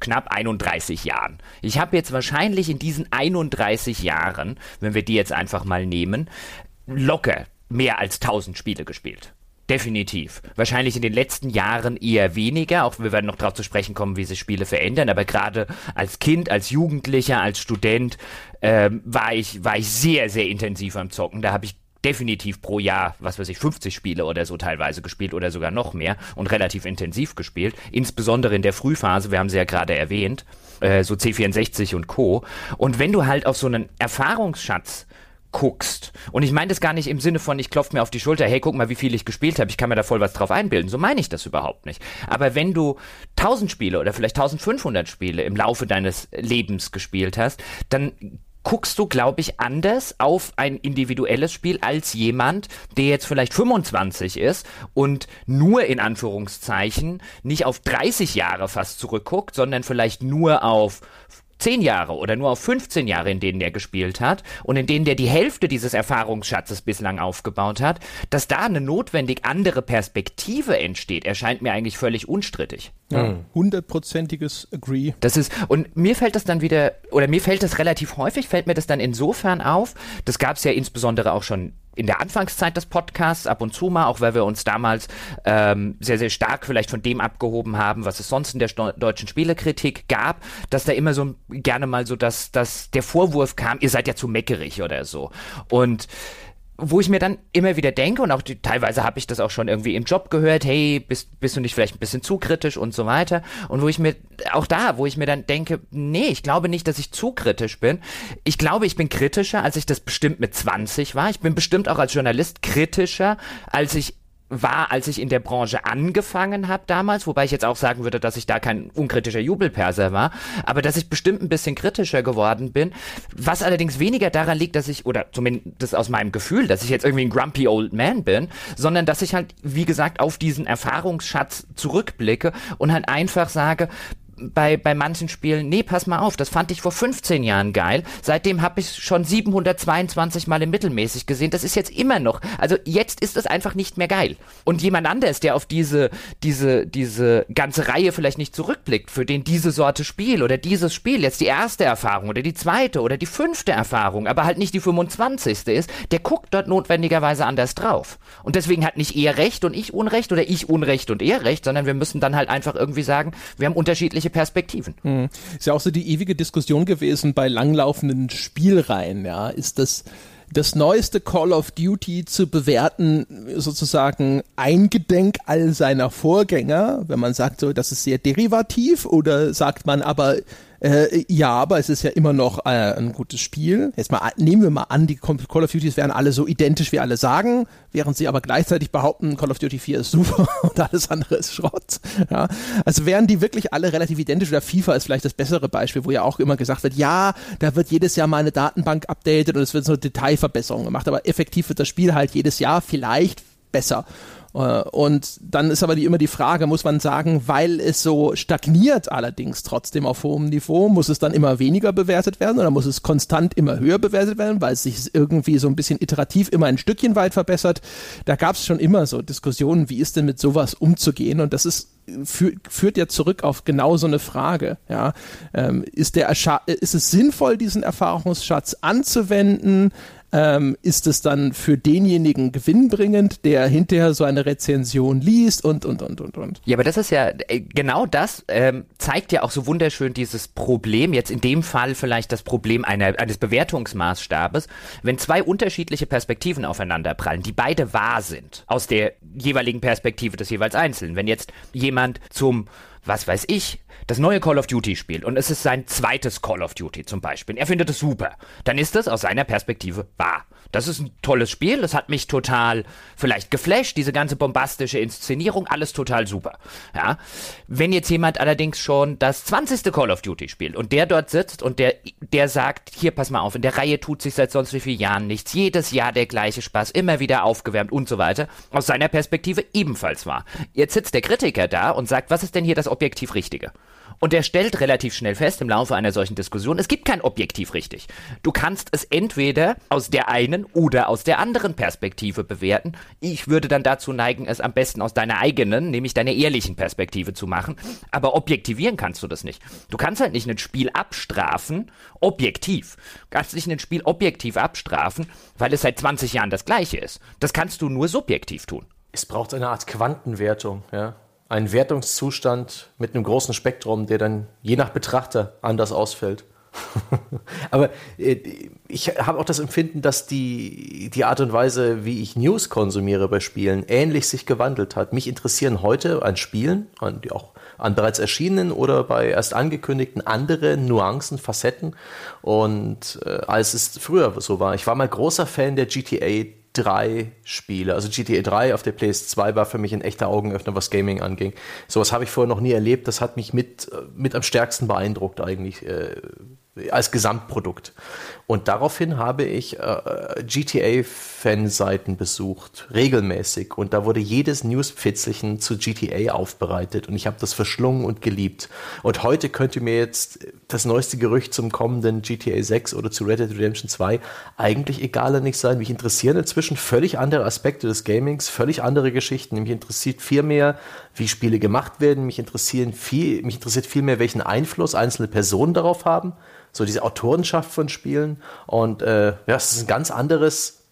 Speaker 2: knapp 31 Jahren. Ich habe jetzt wahrscheinlich in diesen 31 Jahren, wenn wir die jetzt einfach mal nehmen, locker mehr als 1000 Spiele gespielt. Definitiv. Wahrscheinlich in den letzten Jahren eher weniger. Auch wir werden noch darauf zu sprechen kommen, wie sich Spiele verändern. Aber gerade als Kind, als Jugendlicher, als Student ähm, war ich war ich sehr sehr intensiv am Zocken. Da habe ich definitiv pro Jahr, was weiß ich, 50 Spiele oder so teilweise gespielt oder sogar noch mehr und relativ intensiv gespielt. Insbesondere in der Frühphase. Wir haben sie ja gerade erwähnt, äh, so C64 und Co. Und wenn du halt auf so einen Erfahrungsschatz guckst. Und ich meine das gar nicht im Sinne von, ich klopfe mir auf die Schulter, hey, guck mal, wie viel ich gespielt habe, ich kann mir da voll was drauf einbilden. So meine ich das überhaupt nicht. Aber wenn du 1000 Spiele oder vielleicht 1500 Spiele im Laufe deines Lebens gespielt hast, dann guckst du, glaube ich, anders auf ein individuelles Spiel als jemand, der jetzt vielleicht 25 ist und nur in Anführungszeichen nicht auf 30 Jahre fast zurückguckt, sondern vielleicht nur auf 10 Jahre oder nur auf 15 Jahre, in denen er gespielt hat und in denen der die Hälfte dieses Erfahrungsschatzes bislang aufgebaut hat, dass da eine notwendig andere Perspektive entsteht, erscheint mir eigentlich völlig unstrittig.
Speaker 1: Ja, hundertprozentiges Agree.
Speaker 2: Das ist, und mir fällt das dann wieder, oder mir fällt das relativ häufig, fällt mir das dann insofern auf, das gab es ja insbesondere auch schon in der Anfangszeit des Podcasts ab und zu mal, auch weil wir uns damals ähm, sehr, sehr stark vielleicht von dem abgehoben haben, was es sonst in der deutschen Spielekritik gab, dass da immer so gerne mal so, dass, dass der Vorwurf kam, ihr seid ja zu meckerig oder so. Und wo ich mir dann immer wieder denke, und auch die, teilweise habe ich das auch schon irgendwie im Job gehört, hey, bist, bist du nicht vielleicht ein bisschen zu kritisch und so weiter. Und wo ich mir, auch da, wo ich mir dann denke, nee, ich glaube nicht, dass ich zu kritisch bin. Ich glaube, ich bin kritischer, als ich das bestimmt mit 20 war. Ich bin bestimmt auch als Journalist kritischer, als ich war, als ich in der Branche angefangen habe damals, wobei ich jetzt auch sagen würde, dass ich da kein unkritischer Jubelperser war, aber dass ich bestimmt ein bisschen kritischer geworden bin, was allerdings weniger daran liegt, dass ich, oder zumindest aus meinem Gefühl, dass ich jetzt irgendwie ein grumpy old man bin, sondern dass ich halt, wie gesagt, auf diesen Erfahrungsschatz zurückblicke und halt einfach sage, bei, bei manchen Spielen, nee, pass mal auf, das fand ich vor 15 Jahren geil. Seitdem habe ich schon 722 Mal im Mittelmäßig gesehen. Das ist jetzt immer noch. Also jetzt ist es einfach nicht mehr geil. Und jemand anderes, der auf diese, diese, diese ganze Reihe vielleicht nicht zurückblickt, für den diese Sorte Spiel oder dieses Spiel jetzt die erste Erfahrung oder die zweite oder die fünfte Erfahrung, aber halt nicht die 25. ist, der guckt dort notwendigerweise anders drauf. Und deswegen hat nicht er Recht und ich Unrecht oder ich Unrecht und er Recht, sondern wir müssen dann halt einfach irgendwie sagen, wir haben unterschiedliche Perspektiven.
Speaker 1: Hm. Ist ja auch so die ewige Diskussion gewesen bei langlaufenden Spielreihen, ja. Ist das das neueste Call of Duty zu bewerten, sozusagen eingedenk all seiner Vorgänger, wenn man sagt, so, das ist sehr derivativ, oder sagt man aber, äh, ja, aber es ist ja immer noch äh, ein gutes Spiel. Jetzt mal nehmen wir mal an, die Call of Duties wären alle so identisch, wie alle sagen, während sie aber gleichzeitig behaupten, Call of Duty 4 ist super und alles andere ist Schrott. Ja, also wären die wirklich alle relativ identisch oder FIFA ist vielleicht das bessere Beispiel, wo ja auch immer gesagt wird, ja, da wird jedes Jahr mal eine Datenbank updated und es wird so Detailverbesserungen gemacht, aber effektiv wird das Spiel halt jedes Jahr vielleicht besser. Äh, und dann ist aber die, immer die Frage, muss man sagen, weil es so stagniert allerdings trotzdem auf hohem Niveau, muss es dann immer weniger bewertet werden oder muss es konstant immer höher bewertet werden, weil es sich irgendwie so ein bisschen iterativ immer ein Stückchen weit verbessert. Da gab es schon immer so Diskussionen, wie ist denn mit sowas umzugehen und das ist führt ja zurück auf genau so eine Frage. Ja, ähm, ist der ist es sinnvoll, diesen Erfahrungsschatz anzuwenden? Ähm, ist es dann für denjenigen gewinnbringend, der hinterher so eine Rezension liest und, und, und, und, und.
Speaker 2: Ja, aber das ist ja, äh, genau das ähm, zeigt ja auch so wunderschön dieses Problem, jetzt in dem Fall vielleicht das Problem einer, eines Bewertungsmaßstabes, wenn zwei unterschiedliche Perspektiven aufeinander prallen, die beide wahr sind, aus der jeweiligen Perspektive des jeweils Einzelnen. Wenn jetzt jemand zum was weiß ich, das neue Call of Duty spielt und es ist sein zweites Call of Duty zum Beispiel, er findet es super, dann ist das aus seiner Perspektive wahr. Das ist ein tolles Spiel, das hat mich total vielleicht geflasht, diese ganze bombastische Inszenierung, alles total super. Ja. Wenn jetzt jemand allerdings schon das 20. Call of Duty spielt und der dort sitzt und der, der sagt, hier pass mal auf, in der Reihe tut sich seit sonst wie vielen Jahren nichts, jedes Jahr der gleiche Spaß, immer wieder aufgewärmt und so weiter, aus seiner Perspektive ebenfalls wahr. Jetzt sitzt der Kritiker da und sagt, was ist denn hier das objektiv Richtige? Und er stellt relativ schnell fest im Laufe einer solchen Diskussion, es gibt kein objektiv richtig. Du kannst es entweder aus der einen oder aus der anderen Perspektive bewerten. Ich würde dann dazu neigen, es am besten aus deiner eigenen, nämlich deiner ehrlichen Perspektive zu machen. Aber objektivieren kannst du das nicht. Du kannst halt nicht ein Spiel abstrafen, objektiv. Du kannst nicht ein Spiel objektiv abstrafen, weil es seit 20 Jahren das gleiche ist. Das kannst du nur subjektiv tun.
Speaker 3: Es braucht eine Art Quantenwertung, ja ein Wertungszustand mit einem großen Spektrum, der dann je nach Betrachter anders ausfällt. Aber äh, ich habe auch das Empfinden, dass die, die Art und Weise, wie ich News konsumiere bei Spielen, ähnlich sich gewandelt hat. Mich interessieren heute an Spielen, an, auch an bereits erschienenen oder bei erst angekündigten andere Nuancen, Facetten. Und äh, als es früher so war, ich war mal großer Fan der GTA drei Spiele. Also GTA 3 auf der PS2 war für mich ein echter Augenöffner, was Gaming anging. Sowas habe ich vorher noch nie erlebt. Das hat mich mit, mit am stärksten beeindruckt eigentlich. Äh, als Gesamtprodukt. Und daraufhin habe ich äh, GTA-Fanseiten besucht, regelmäßig. Und da wurde jedes Newspfitzelchen zu GTA aufbereitet. Und ich habe das verschlungen und geliebt. Und heute könnte mir jetzt das neueste Gerücht zum kommenden GTA 6 oder zu Red Dead Redemption 2 eigentlich egaler nicht sein. Mich interessieren inzwischen völlig andere Aspekte des Gamings, völlig andere Geschichten. Mich interessiert viel mehr, wie Spiele gemacht werden. Mich interessieren viel, mich interessiert viel mehr, welchen Einfluss einzelne Personen darauf haben so diese Autorenschaft von Und äh, ja, es ist ein ganz anderes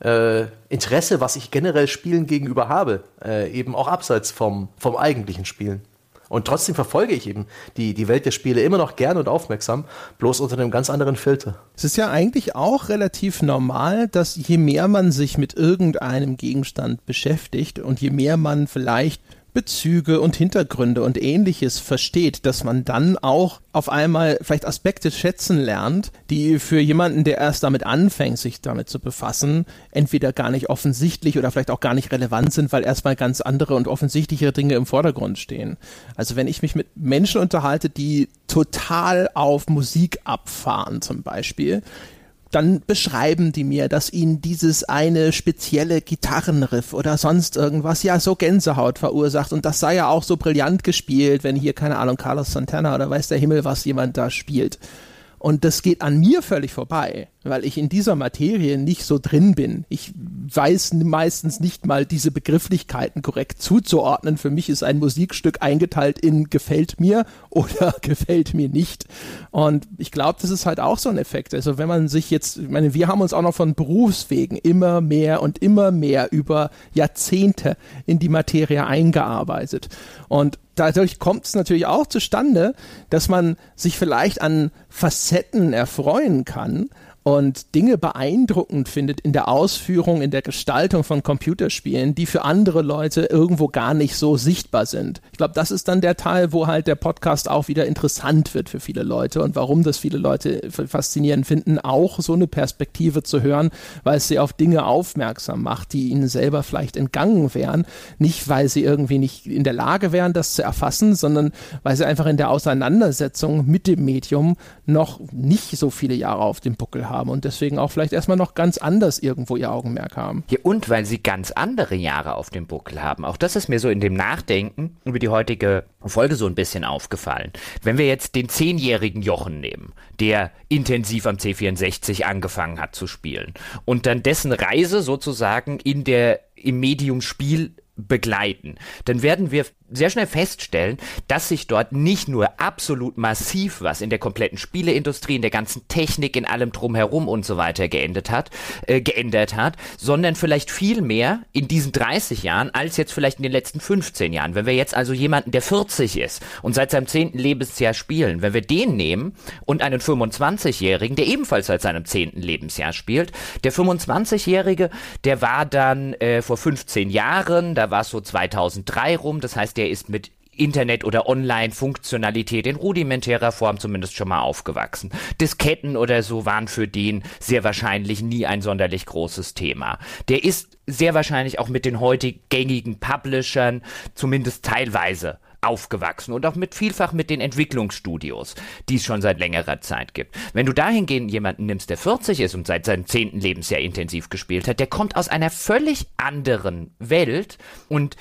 Speaker 3: äh, Interesse, was ich generell Spielen gegenüber habe, äh, eben auch abseits vom, vom eigentlichen Spielen. Und trotzdem verfolge ich eben die, die Welt der Spiele immer noch gern und aufmerksam, bloß unter einem ganz anderen Filter.
Speaker 1: Es ist ja eigentlich auch relativ normal, dass je mehr man sich mit irgendeinem Gegenstand beschäftigt und je mehr man vielleicht Bezüge und Hintergründe und ähnliches versteht, dass man dann auch auf einmal vielleicht Aspekte schätzen lernt, die für jemanden, der erst damit anfängt, sich damit zu befassen, entweder gar nicht offensichtlich oder vielleicht auch gar nicht relevant sind, weil erstmal ganz andere und offensichtlichere Dinge im Vordergrund stehen. Also wenn ich mich mit Menschen unterhalte, die total auf Musik abfahren zum Beispiel, dann beschreiben die mir, dass ihnen dieses eine spezielle Gitarrenriff oder sonst irgendwas ja so Gänsehaut verursacht und das sei ja auch so brillant gespielt, wenn hier, keine Ahnung, Carlos Santana oder weiß der Himmel, was jemand da spielt. Und das geht an mir völlig vorbei, weil ich in dieser Materie nicht so drin bin. Ich weiß meistens nicht mal diese Begrifflichkeiten korrekt zuzuordnen. Für mich ist ein Musikstück eingeteilt in gefällt mir oder gefällt mir nicht. Und ich glaube, das ist halt auch so ein Effekt. Also wenn man sich jetzt, ich meine, wir haben uns auch noch von Berufswegen immer mehr und immer mehr über Jahrzehnte in die Materie eingearbeitet. Und dadurch kommt es natürlich auch zustande, dass man sich vielleicht an Facetten erfreuen kann, und Dinge beeindruckend findet in der Ausführung, in der Gestaltung von Computerspielen, die für andere Leute irgendwo gar nicht so sichtbar sind. Ich glaube, das ist dann der Teil, wo halt der Podcast auch wieder interessant wird für viele Leute und warum das viele Leute faszinierend finden, auch so eine Perspektive zu hören, weil es sie auf Dinge aufmerksam macht, die ihnen selber vielleicht entgangen wären. Nicht, weil sie irgendwie nicht in der Lage wären, das zu erfassen, sondern weil sie einfach in der Auseinandersetzung mit dem Medium noch nicht so viele Jahre auf dem Buckel haben haben und deswegen auch vielleicht erstmal noch ganz anders irgendwo ihr Augenmerk haben.
Speaker 2: Ja, und weil sie ganz andere Jahre auf dem Buckel haben. Auch das ist mir so in dem Nachdenken über die heutige Folge so ein bisschen aufgefallen. Wenn wir jetzt den zehnjährigen Jochen nehmen, der intensiv am C64 angefangen hat zu spielen und dann dessen Reise sozusagen in der im Medium Spiel begleiten, dann werden wir sehr schnell feststellen, dass sich dort nicht nur absolut massiv was in der kompletten Spieleindustrie, in der ganzen Technik, in allem drumherum und so weiter geändert hat, äh, geändert hat, sondern vielleicht viel mehr in diesen 30 Jahren als jetzt vielleicht in den letzten 15 Jahren. Wenn wir jetzt also jemanden, der 40 ist und seit seinem 10. Lebensjahr spielen, wenn wir den nehmen und einen 25-Jährigen, der ebenfalls seit seinem 10. Lebensjahr spielt, der 25-Jährige, der war dann äh, vor 15 Jahren, da war es so 2003 rum, das heißt, der ist mit Internet- oder Online-Funktionalität in rudimentärer Form zumindest schon mal aufgewachsen. Disketten oder so waren für den sehr wahrscheinlich nie ein sonderlich großes Thema. Der ist sehr wahrscheinlich auch mit den heute gängigen Publishern zumindest teilweise aufgewachsen und auch mit vielfach mit den Entwicklungsstudios, die es schon seit längerer Zeit gibt. Wenn du dahingehend jemanden nimmst, der 40 ist und seit seinem zehnten Lebensjahr intensiv gespielt hat, der kommt aus einer völlig anderen Welt und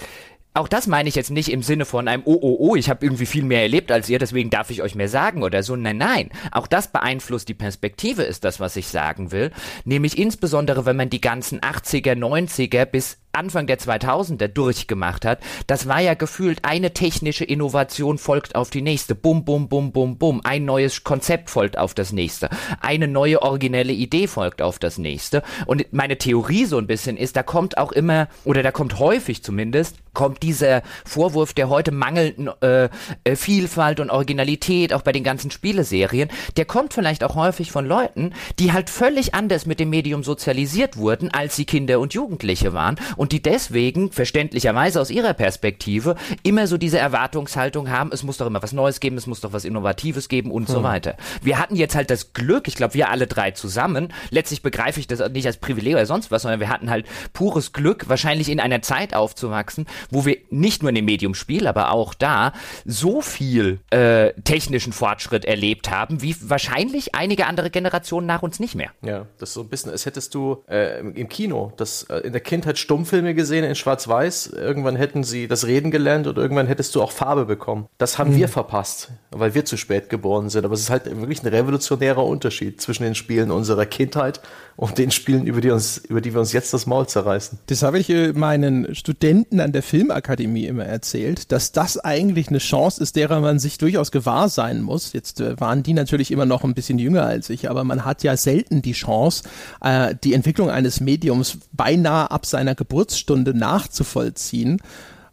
Speaker 2: auch das meine ich jetzt nicht im Sinne von einem Oh, oh, oh, ich habe irgendwie viel mehr erlebt als ihr, deswegen darf ich euch mehr sagen oder so. Nein, nein. Auch das beeinflusst die Perspektive, ist das, was ich sagen will. Nämlich insbesondere, wenn man die ganzen 80er, 90er bis Anfang der 2000er durchgemacht hat, das war ja gefühlt eine technische Innovation folgt auf die nächste. Bum, bum, bum, bum, bum. Ein neues Konzept folgt auf das nächste. Eine neue originelle Idee folgt auf das nächste. Und meine Theorie so ein bisschen ist, da kommt auch immer, oder da kommt häufig zumindest, kommt dieser Vorwurf der heute mangelnden äh, äh, Vielfalt und Originalität, auch bei den ganzen Spieleserien, der kommt vielleicht auch häufig von Leuten, die halt völlig anders mit dem Medium sozialisiert wurden, als sie Kinder und Jugendliche waren und die deswegen verständlicherweise aus ihrer Perspektive immer so diese Erwartungshaltung haben, es muss doch immer was Neues geben, es muss doch was Innovatives geben und hm. so weiter. Wir hatten jetzt halt das Glück, ich glaube, wir alle drei zusammen, letztlich begreife ich das nicht als Privileg oder sonst was, sondern wir hatten halt pures Glück, wahrscheinlich in einer Zeit aufzuwachsen, wo wir nicht nur in dem Medium Spiel, aber auch da so viel äh, technischen Fortschritt erlebt haben, wie wahrscheinlich einige andere Generationen nach uns nicht mehr.
Speaker 3: Ja, das ist so ein bisschen, als hättest du äh, im Kino das äh, in der Kindheit Stummfilm Kinofilme gesehen in Schwarz-Weiß. Irgendwann hätten sie das Reden gelernt und irgendwann hättest du auch Farbe bekommen. Das haben mhm. wir verpasst, weil wir zu spät geboren sind. Aber es ist halt wirklich ein revolutionärer Unterschied zwischen den Spielen unserer Kindheit und den Spielen, über die, uns, über die wir uns jetzt das Maul zerreißen.
Speaker 1: Das habe ich äh, meinen Studenten an der Filmakademie immer erzählt, dass das eigentlich eine Chance ist, derer man sich durchaus gewahr sein muss. Jetzt äh, waren die natürlich immer noch ein bisschen jünger als ich, aber man hat ja selten die Chance, äh, die Entwicklung eines Mediums beinahe ab seiner Geburtsstunde nachzuvollziehen.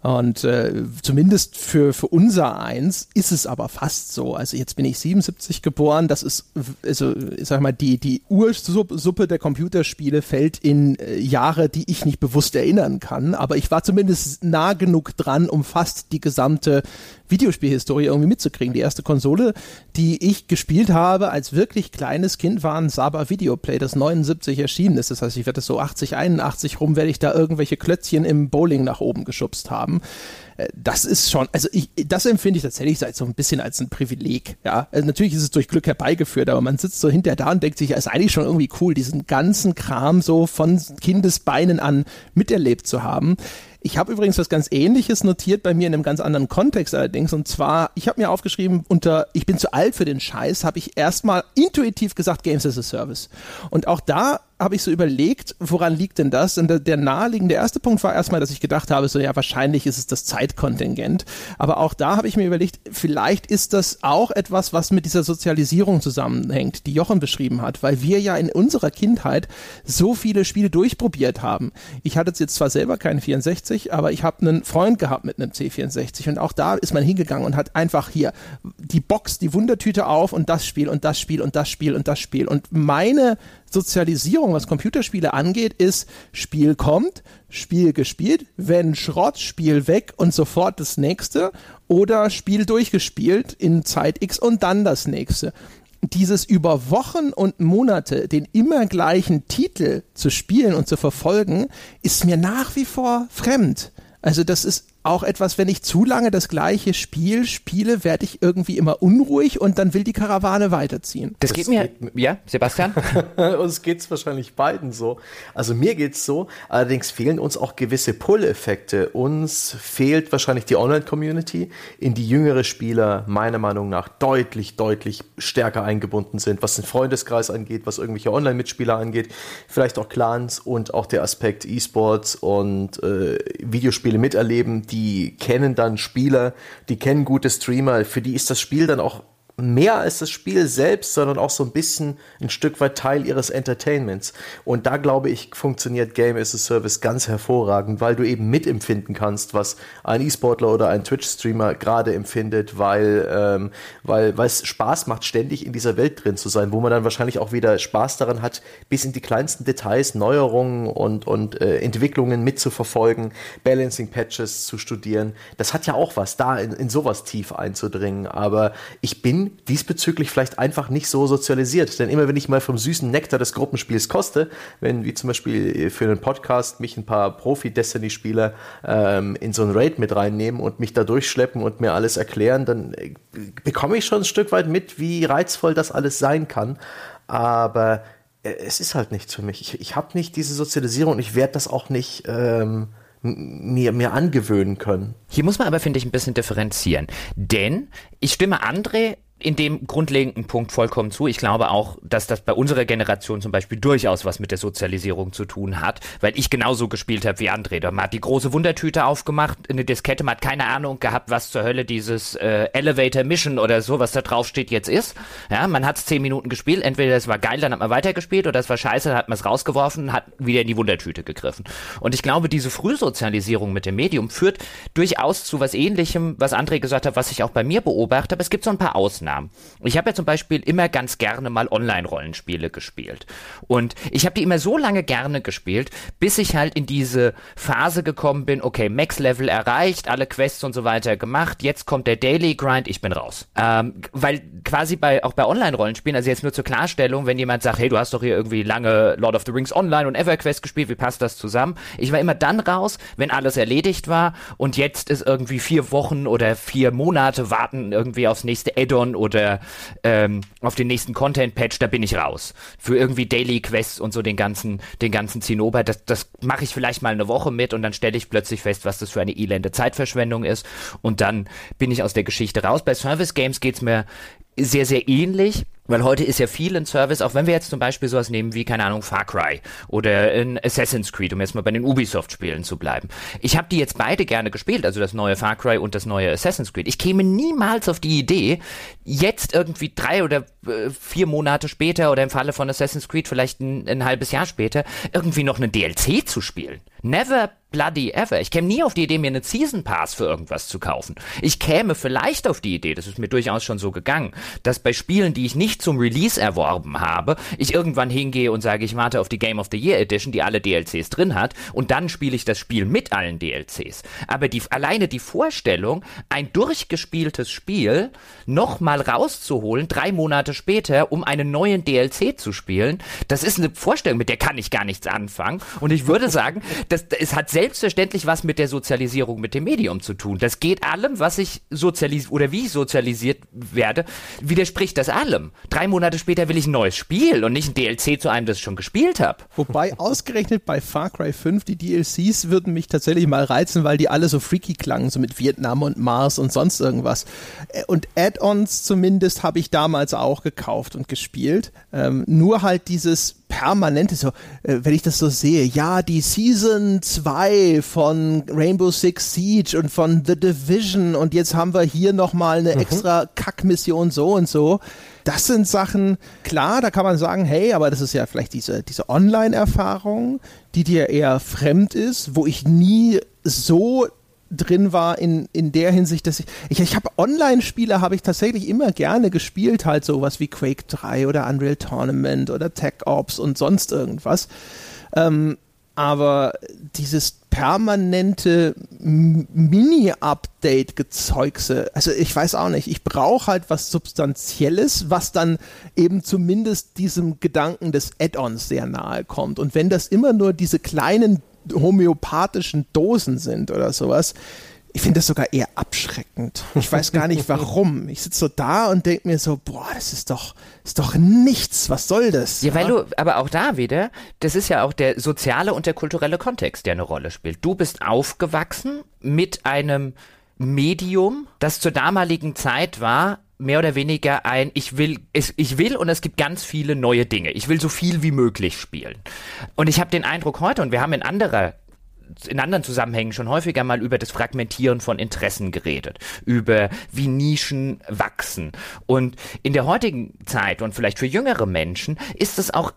Speaker 1: Und äh, zumindest für, für unser Eins ist es aber fast so. Also jetzt bin ich 77 geboren, das ist, also ich sag mal, die, die Ursuppe der Computerspiele fällt in äh, Jahre, die ich nicht bewusst erinnern kann. Aber ich war zumindest nah genug dran, um fast die gesamte Videospielhistorie irgendwie mitzukriegen. Die erste Konsole, die ich gespielt habe als wirklich kleines Kind, war ein Saba Videoplay, das 79 erschienen ist. Das heißt, ich werde so 80, 81 rum, werde ich da irgendwelche Klötzchen im Bowling nach oben geschubst haben äh, das ist schon, also ich, das empfinde ich tatsächlich so ein bisschen als ein Privileg. Ja, also natürlich ist es durch Glück herbeigeführt, aber man sitzt so hinter da und denkt sich, es ist eigentlich schon irgendwie cool, diesen ganzen Kram so von Kindesbeinen an miterlebt zu haben. Ich habe übrigens was ganz Ähnliches notiert bei mir in einem ganz anderen Kontext allerdings. Und zwar, ich habe mir aufgeschrieben, unter ich bin zu alt für den Scheiß, habe ich erstmal intuitiv gesagt Games as a Service. Und auch da habe ich so überlegt, woran liegt denn das? Und der, der naheliegende erste Punkt war erstmal, dass ich gedacht habe, so ja, wahrscheinlich ist es das Zeitkontingent. Aber auch da habe ich mir überlegt, vielleicht ist das auch etwas, was mit dieser Sozialisierung zusammenhängt, die Jochen beschrieben hat, weil wir ja in unserer Kindheit so viele Spiele durchprobiert haben. Ich hatte jetzt zwar selber keinen 64, aber ich habe einen Freund gehabt mit einem C64 und auch da ist man hingegangen und hat einfach hier die Box, die Wundertüte auf und das Spiel und das Spiel und das Spiel und das Spiel. Und meine Sozialisierung, was Computerspiele angeht, ist Spiel kommt, Spiel gespielt, wenn Schrott, Spiel weg und sofort das nächste oder Spiel durchgespielt in Zeit X und dann das nächste. Dieses über Wochen und Monate den immer gleichen Titel zu spielen und zu verfolgen, ist mir nach wie vor fremd. Also das ist auch etwas, wenn ich zu lange das gleiche Spiel spiele, werde ich irgendwie immer unruhig und dann will die Karawane weiterziehen.
Speaker 2: Das, das geht mir, geht, ja, Sebastian?
Speaker 3: uns geht es wahrscheinlich beiden so. Also mir geht es so, allerdings fehlen uns auch gewisse Pull-Effekte. Uns fehlt wahrscheinlich die Online-Community, in die jüngere Spieler meiner Meinung nach deutlich, deutlich stärker eingebunden sind, was den Freundeskreis angeht, was irgendwelche Online-Mitspieler angeht, vielleicht auch Clans und auch der Aspekt E-Sports und äh, Videospiele miterleben, die kennen dann Spieler, die kennen gute Streamer, für die ist das Spiel dann auch mehr als das Spiel selbst, sondern auch so ein bisschen ein Stück weit Teil ihres Entertainments. Und da glaube ich, funktioniert Game as a Service ganz hervorragend, weil du eben mitempfinden kannst, was ein E-Sportler oder ein Twitch-Streamer gerade empfindet, weil, ähm, weil, es Spaß macht, ständig in dieser Welt drin zu sein, wo man dann wahrscheinlich auch wieder Spaß daran hat, bis in die kleinsten Details Neuerungen und, und äh, Entwicklungen mitzuverfolgen, Balancing-Patches zu studieren. Das hat ja auch was, da in, in sowas tief einzudringen. Aber ich bin diesbezüglich vielleicht einfach nicht so sozialisiert. Denn immer wenn ich mal vom süßen Nektar des Gruppenspiels koste, wenn wie zum Beispiel für einen Podcast mich ein paar Profi-Destiny-Spieler ähm, in so ein Raid mit reinnehmen und mich da durchschleppen und mir alles erklären, dann äh, bekomme ich schon ein Stück weit mit, wie reizvoll das alles sein kann. Aber äh, es ist halt nichts für mich. Ich, ich habe nicht diese Sozialisierung und ich werde das auch nicht ähm, mir, mir angewöhnen können.
Speaker 2: Hier muss man aber, finde ich, ein bisschen differenzieren. Denn ich stimme André in dem grundlegenden Punkt vollkommen zu. Ich glaube auch, dass das bei unserer Generation zum Beispiel durchaus was mit der Sozialisierung zu tun hat, weil ich genauso gespielt habe wie André. Man hat die große Wundertüte aufgemacht, eine Diskette, man hat keine Ahnung gehabt, was zur Hölle dieses äh, Elevator Mission oder so, was da drauf steht, jetzt ist. Ja, man hat es zehn Minuten gespielt, entweder es war geil, dann hat man weitergespielt, oder es war scheiße, dann hat man es rausgeworfen, hat wieder in die Wundertüte gegriffen. Und ich glaube, diese Frühsozialisierung mit dem Medium führt durchaus zu was ähnlichem, was André gesagt hat, was ich auch bei mir beobachte, aber es gibt so ein paar Ausnahmen. Namen. Ich habe ja zum Beispiel immer ganz gerne mal Online-Rollenspiele gespielt. Und ich habe die immer so lange gerne gespielt, bis ich halt in diese Phase gekommen bin, okay, Max-Level erreicht, alle Quests und so weiter gemacht, jetzt kommt der Daily Grind, ich bin raus. Ähm, weil quasi bei, auch bei Online-Rollenspielen, also jetzt nur zur Klarstellung, wenn jemand sagt, hey, du hast doch hier irgendwie lange Lord of the Rings Online und EverQuest gespielt, wie passt das zusammen? Ich war immer dann raus, wenn alles erledigt war und jetzt ist irgendwie vier Wochen oder vier Monate warten irgendwie aufs nächste Add-on oder ähm, auf den nächsten Content-Patch, da bin ich raus. Für irgendwie Daily Quests und so den ganzen, den ganzen Zinnober, das, das mache ich vielleicht mal eine Woche mit und dann stelle ich plötzlich fest, was das für eine elende Zeitverschwendung ist und dann bin ich aus der Geschichte raus. Bei Service Games geht's mir sehr, sehr ähnlich. Weil heute ist ja viel ein Service, auch wenn wir jetzt zum Beispiel sowas nehmen wie, keine Ahnung, Far Cry oder ein Assassin's Creed, um jetzt mal bei den Ubisoft-Spielen zu bleiben. Ich habe die jetzt beide gerne gespielt, also das neue Far Cry und das neue Assassin's Creed. Ich käme niemals auf die Idee, jetzt irgendwie drei oder äh, vier Monate später oder im Falle von Assassin's Creed vielleicht ein, ein halbes Jahr später irgendwie noch einen DLC zu spielen. Never bloody ever. Ich käme nie auf die Idee, mir einen Season Pass für irgendwas zu kaufen. Ich käme vielleicht auf die Idee, das ist mir durchaus schon so gegangen, dass bei Spielen, die ich nicht zum Release erworben habe, ich irgendwann hingehe und sage, ich warte auf die Game of the Year Edition, die alle DLCs drin hat, und dann spiele ich das Spiel mit allen DLCs. Aber die, alleine die Vorstellung, ein durchgespieltes Spiel nochmal rauszuholen, drei Monate später, um einen neuen DLC zu spielen, das ist eine Vorstellung, mit der kann ich gar nichts anfangen. Und ich würde sagen, das, es hat selbstverständlich was mit der Sozialisierung mit dem Medium zu tun. Das geht allem, was ich sozialisiert oder wie ich sozialisiert werde, widerspricht das allem. Drei Monate später will ich ein neues Spiel und nicht ein DLC zu einem, das ich schon gespielt habe.
Speaker 1: Wobei ausgerechnet bei Far Cry 5 die DLCs würden mich tatsächlich mal reizen, weil die alle so freaky klangen, so mit Vietnam und Mars und sonst irgendwas. Und Add-ons zumindest habe ich damals auch gekauft und gespielt. Ähm, nur halt dieses permanente, so, äh, wenn ich das so sehe, ja, die Season 2 von Rainbow Six Siege und von The Division und jetzt haben wir hier nochmal eine mhm. extra Kackmission so und so. Das sind Sachen, klar, da kann man sagen, hey, aber das ist ja vielleicht diese, diese Online-Erfahrung, die dir eher fremd ist, wo ich nie so drin war in, in der Hinsicht, dass ich, ich, ich habe Online-Spiele habe ich tatsächlich immer gerne gespielt, halt sowas wie Quake 3 oder Unreal Tournament oder Tech Ops und sonst irgendwas. Ähm, aber dieses permanente Mini-Update-Gezeugse, also ich weiß auch nicht, ich brauche halt was Substanzielles, was dann eben zumindest diesem Gedanken des Add-ons sehr nahe kommt. Und wenn das immer nur diese kleinen homöopathischen Dosen sind oder sowas. Ich finde das sogar eher abschreckend. Ich weiß gar nicht warum. Ich sitze so da und denke mir so, boah, das ist doch, ist doch nichts. Was soll das?
Speaker 2: Ja, weil du, aber auch da wieder, das ist ja auch der soziale und der kulturelle Kontext, der eine Rolle spielt. Du bist aufgewachsen mit einem Medium, das zur damaligen Zeit war, mehr oder weniger ein, ich will, es, ich will und es gibt ganz viele neue Dinge. Ich will so viel wie möglich spielen. Und ich habe den Eindruck heute, und wir haben in anderer in anderen Zusammenhängen schon häufiger mal über das Fragmentieren von Interessen geredet, über wie Nischen wachsen. Und in der heutigen Zeit und vielleicht für jüngere Menschen ist es auch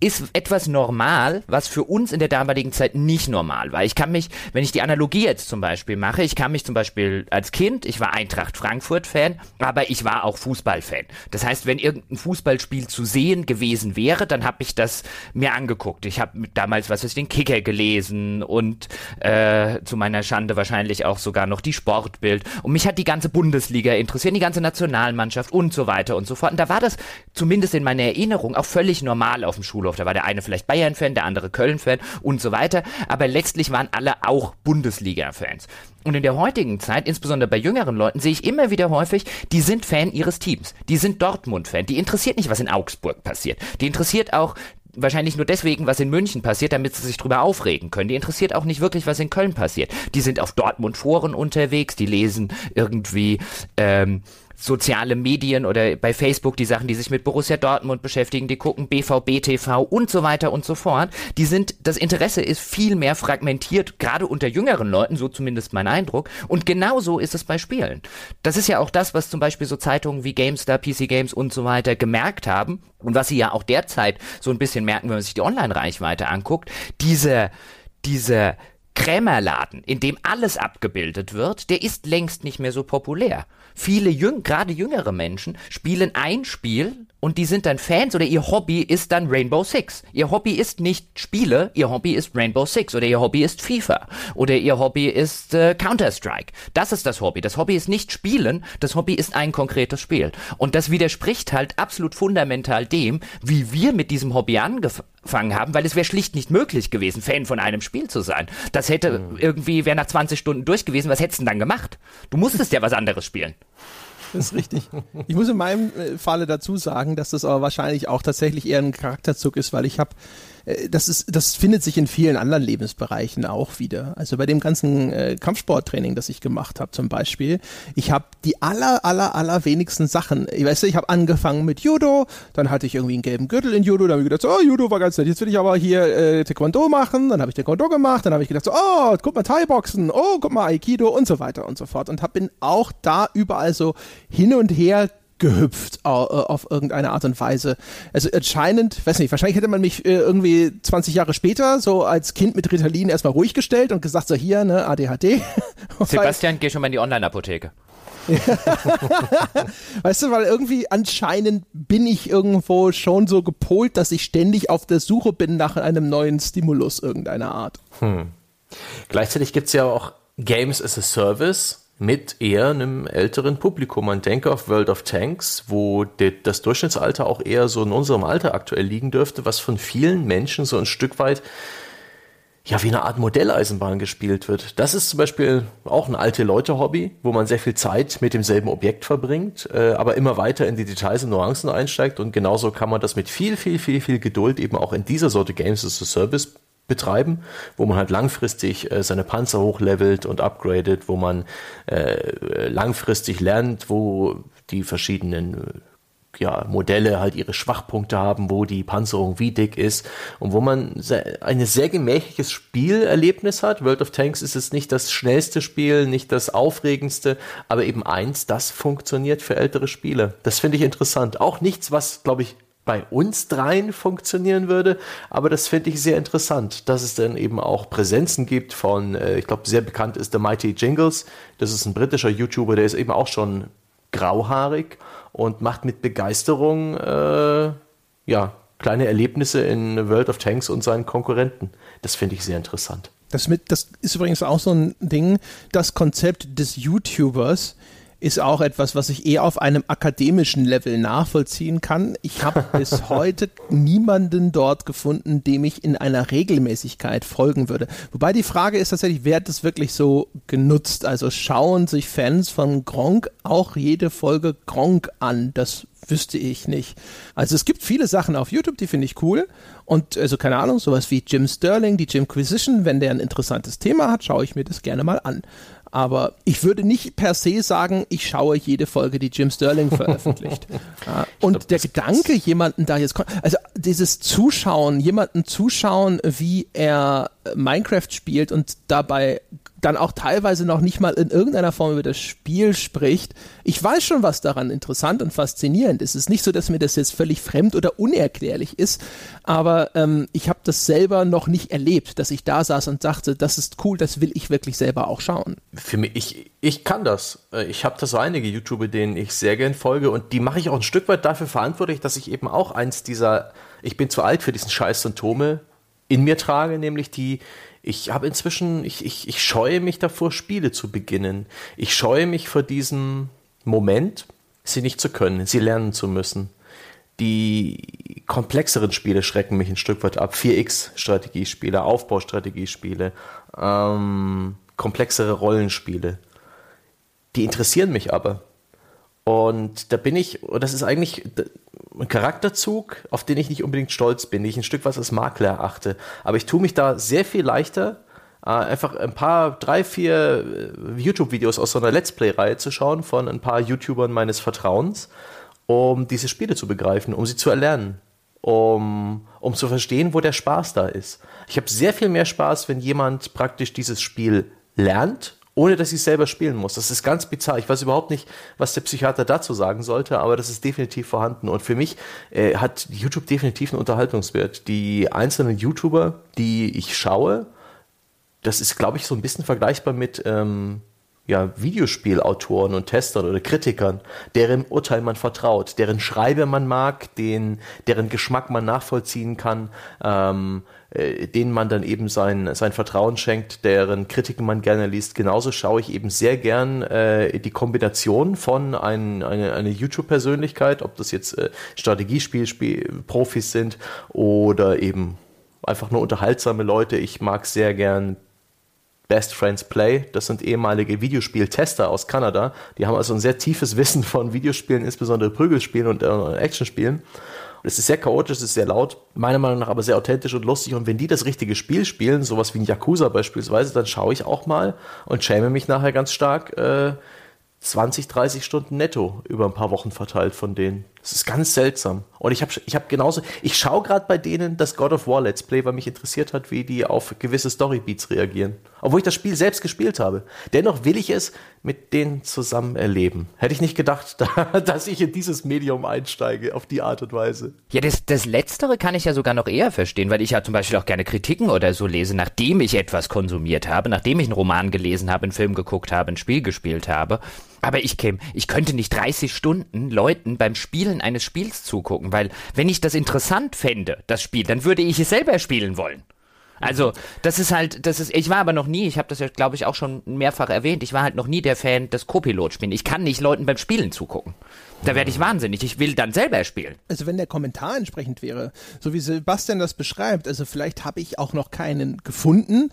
Speaker 2: ist etwas normal, was für uns in der damaligen Zeit nicht normal war. Ich kann mich, wenn ich die Analogie jetzt zum Beispiel mache, ich kann mich zum Beispiel als Kind, ich war Eintracht Frankfurt-Fan, aber ich war auch Fußball-Fan. Das heißt, wenn irgendein Fußballspiel zu sehen gewesen wäre, dann habe ich das mir angeguckt. Ich habe damals, was weiß ich, den Kicker gelesen und äh, zu meiner Schande wahrscheinlich auch sogar noch die Sportbild. Und mich hat die ganze Bundesliga interessiert, die ganze Nationalmannschaft und so weiter und so fort. Und da war das zumindest in meiner Erinnerung auch völlig normal auf dem Schulhof Düsseldorf. Da war der eine vielleicht Bayern-Fan, der andere Köln-Fan und so weiter. Aber letztlich waren alle auch Bundesliga-Fans. Und in der heutigen Zeit, insbesondere bei jüngeren Leuten, sehe ich immer wieder häufig, die sind Fan ihres Teams. Die sind Dortmund-Fan. Die interessiert nicht, was in Augsburg passiert. Die interessiert auch wahrscheinlich nur deswegen, was in München passiert, damit sie sich drüber aufregen können. Die interessiert auch nicht wirklich, was in Köln passiert. Die sind auf Dortmund-Foren unterwegs, die lesen irgendwie ähm, soziale Medien oder bei Facebook die Sachen, die sich mit Borussia Dortmund beschäftigen, die gucken BVB TV und so weiter und so fort. Die sind, das Interesse ist viel mehr fragmentiert, gerade unter jüngeren Leuten, so zumindest mein Eindruck. Und genauso ist es bei Spielen. Das ist ja auch das, was zum Beispiel so Zeitungen wie GameStar, PC Games und so weiter gemerkt haben und was sie ja auch derzeit so ein bisschen merken, wenn man sich die Online-Reichweite anguckt. Diese, diese Krämerladen, in dem alles abgebildet wird, der ist längst nicht mehr so populär. Viele jüng, gerade jüngere Menschen spielen ein Spiel und die sind dann Fans oder ihr Hobby ist dann Rainbow Six. Ihr Hobby ist nicht Spiele, ihr Hobby ist Rainbow Six oder ihr Hobby ist FIFA oder ihr Hobby ist äh, Counter-Strike. Das ist das Hobby. Das Hobby ist nicht Spielen, das Hobby ist ein konkretes Spiel. Und das widerspricht halt absolut fundamental dem, wie wir mit diesem Hobby angefangen haben, weil es wäre schlicht nicht möglich gewesen, Fan von einem Spiel zu sein. Das hätte mhm. irgendwie, wäre nach 20 Stunden durch gewesen, was hättest du denn dann gemacht? Du musstest ja was anderes spielen.
Speaker 1: Das ist richtig. Ich muss in meinem äh, Falle dazu sagen, dass das aber wahrscheinlich auch tatsächlich eher ein Charakterzug ist, weil ich habe das ist, das findet sich in vielen anderen Lebensbereichen auch wieder. Also bei dem ganzen äh, Kampfsporttraining, das ich gemacht habe zum Beispiel, ich habe die aller, aller, aller wenigsten Sachen. Ich weiß, ich habe angefangen mit Judo, dann hatte ich irgendwie einen gelben Gürtel in Judo, dann habe ich gedacht, so, oh, Judo war ganz nett, jetzt will ich aber hier äh, Taekwondo machen, dann habe ich Taekwondo gemacht, dann habe ich gedacht, so, oh, guck mal Thai-Boxen, oh, guck mal Aikido und so weiter und so fort und hab, bin auch da überall so hin und her gehüpft äh, auf irgendeine Art und Weise. Also anscheinend, weiß nicht, wahrscheinlich hätte man mich äh, irgendwie 20 Jahre später so als Kind mit Ritalin erstmal ruhig gestellt und gesagt, so hier, ne, ADHD.
Speaker 2: Sebastian, geh schon mal in die Online-Apotheke.
Speaker 1: weißt du, weil irgendwie anscheinend bin ich irgendwo schon so gepolt, dass ich ständig auf der Suche bin nach einem neuen Stimulus irgendeiner Art. Hm.
Speaker 3: Gleichzeitig gibt es ja auch Games as a Service mit eher einem älteren Publikum. Man denke auf World of Tanks, wo das Durchschnittsalter auch eher so in unserem Alter aktuell liegen dürfte, was von vielen Menschen so ein Stück weit ja, wie eine Art Modelleisenbahn gespielt wird. Das ist zum Beispiel auch ein alte Leute-Hobby, wo man sehr viel Zeit mit demselben Objekt verbringt, äh, aber immer weiter in die Details und Nuancen einsteigt. Und genauso kann man das mit viel, viel, viel, viel Geduld eben auch in dieser Sorte Games as a Service betreiben, wo man halt langfristig äh, seine Panzer hochlevelt und upgradet, wo man äh, langfristig lernt, wo die verschiedenen äh, ja, Modelle halt ihre Schwachpunkte haben, wo die Panzerung wie dick ist und wo man ein sehr gemächliches Spielerlebnis hat. World of Tanks ist es nicht das schnellste Spiel, nicht das aufregendste, aber eben eins, das funktioniert für ältere Spiele. Das finde ich interessant. Auch nichts, was, glaube ich, bei uns dreien funktionieren würde. Aber das finde ich sehr interessant, dass es dann eben auch Präsenzen gibt von, äh, ich glaube, sehr bekannt ist The Mighty Jingles. Das ist ein britischer YouTuber, der ist eben auch schon grauhaarig und macht mit Begeisterung, äh, ja, kleine Erlebnisse in World of Tanks und seinen Konkurrenten. Das finde ich sehr interessant.
Speaker 1: Das, mit, das ist übrigens auch so ein Ding, das Konzept des YouTubers ist auch etwas, was ich eher auf einem akademischen Level nachvollziehen kann. Ich habe bis heute niemanden dort gefunden, dem ich in einer Regelmäßigkeit folgen würde. Wobei die Frage ist tatsächlich, wer hat das wirklich so genutzt? Also schauen sich Fans von Gronk auch jede Folge Gronk an? Das wüsste ich nicht. Also es gibt viele Sachen auf YouTube, die finde ich cool. Und also keine Ahnung, sowas wie Jim Sterling, die Jimquisition, wenn der ein interessantes Thema hat, schaue ich mir das gerne mal an. Aber ich würde nicht per se sagen, ich schaue jede Folge, die Jim Sterling veröffentlicht. und glaub, der Gedanke, jemanden da jetzt, also dieses Zuschauen, jemanden zuschauen, wie er Minecraft spielt und dabei dann auch teilweise noch nicht mal in irgendeiner Form über das Spiel spricht. Ich weiß schon, was daran interessant und faszinierend ist. Es ist nicht so, dass mir das jetzt völlig fremd oder unerklärlich ist, aber ähm, ich habe das selber noch nicht erlebt, dass ich da saß und sagte, das ist cool, das will ich wirklich selber auch schauen.
Speaker 3: Für mich, ich, ich kann das. Äh, ich habe da so einige YouTuber, denen ich sehr gern folge und die mache ich auch ein Stück weit dafür verantwortlich, dass ich eben auch eins dieser, ich bin zu alt für diesen Scheiß Symptome in mir trage, nämlich die, ich habe inzwischen, ich, ich, ich scheue mich davor, Spiele zu beginnen. Ich scheue mich vor diesem Moment, sie nicht zu können, sie lernen zu müssen. Die komplexeren Spiele schrecken mich ein Stück weit ab. 4X-Strategiespiele, Aufbaustrategiespiele, ähm, komplexere Rollenspiele. Die interessieren mich aber. Und da bin ich, das ist eigentlich ein Charakterzug, auf den ich nicht unbedingt stolz bin, den ich ein Stück was als Makler erachte. Aber ich tue mich da sehr viel leichter, äh, einfach ein paar, drei, vier äh, YouTube-Videos aus so einer Let's Play-Reihe zu schauen von ein paar YouTubern meines Vertrauens, um diese Spiele zu begreifen, um sie zu erlernen, um, um zu verstehen, wo der Spaß da ist. Ich habe sehr viel mehr Spaß, wenn jemand praktisch dieses Spiel lernt ohne dass ich selber spielen muss. Das ist ganz bizarr. Ich weiß überhaupt nicht, was der Psychiater dazu sagen sollte, aber das ist definitiv vorhanden. Und für mich äh, hat YouTube definitiv einen Unterhaltungswert. Die einzelnen YouTuber, die ich schaue, das ist, glaube ich, so ein bisschen vergleichbar mit ähm, ja, Videospielautoren und Testern oder Kritikern, deren Urteil man vertraut, deren Schreibe man mag, den, deren Geschmack man nachvollziehen kann. Ähm, äh, denen man dann eben sein, sein Vertrauen schenkt, deren Kritiken man gerne liest. Genauso schaue ich eben sehr gern äh, die Kombination von ein, eine, eine YouTube-Persönlichkeit, ob das jetzt äh, Strategiespiel-Profis sind oder eben einfach nur unterhaltsame Leute. Ich mag sehr gern Best Friends Play. Das sind ehemalige Videospieltester aus Kanada. Die haben also ein sehr tiefes Wissen von Videospielen, insbesondere Prügelspielen und äh, Actionspielen. Es ist sehr chaotisch, es ist sehr laut, meiner Meinung nach aber sehr authentisch und lustig. Und wenn die das richtige Spiel spielen, sowas wie ein Yakuza beispielsweise, dann schaue ich auch mal und schäme mich nachher ganz stark, äh, 20, 30 Stunden netto über ein paar Wochen verteilt von denen. Das ist ganz seltsam. Und ich habe ich hab genauso, ich schaue gerade bei denen das God of War Let's Play, weil mich interessiert hat, wie die auf gewisse Storybeats reagieren. Obwohl ich das Spiel selbst gespielt habe. Dennoch will ich es mit denen zusammen erleben. Hätte ich nicht gedacht, dass ich in dieses Medium einsteige, auf die Art und Weise.
Speaker 2: Ja, das, das Letztere kann ich ja sogar noch eher verstehen, weil ich ja zum Beispiel auch gerne Kritiken oder so lese, nachdem ich etwas konsumiert habe, nachdem ich einen Roman gelesen habe, einen Film geguckt habe, ein Spiel gespielt habe. Aber ich käme, ich könnte nicht 30 Stunden Leuten beim Spielen eines Spiels zugucken, weil wenn ich das interessant fände, das Spiel, dann würde ich es selber spielen wollen. Also, das ist halt, das ist, ich war aber noch nie, ich habe das ja, glaube ich, auch schon mehrfach erwähnt, ich war halt noch nie der Fan des Co-Pilot-Spielen. Ich kann nicht Leuten beim Spielen zugucken. Da werde ich wahnsinnig. Ich will dann selber spielen.
Speaker 1: Also wenn der Kommentar entsprechend wäre, so wie Sebastian das beschreibt, also vielleicht habe ich auch noch keinen gefunden,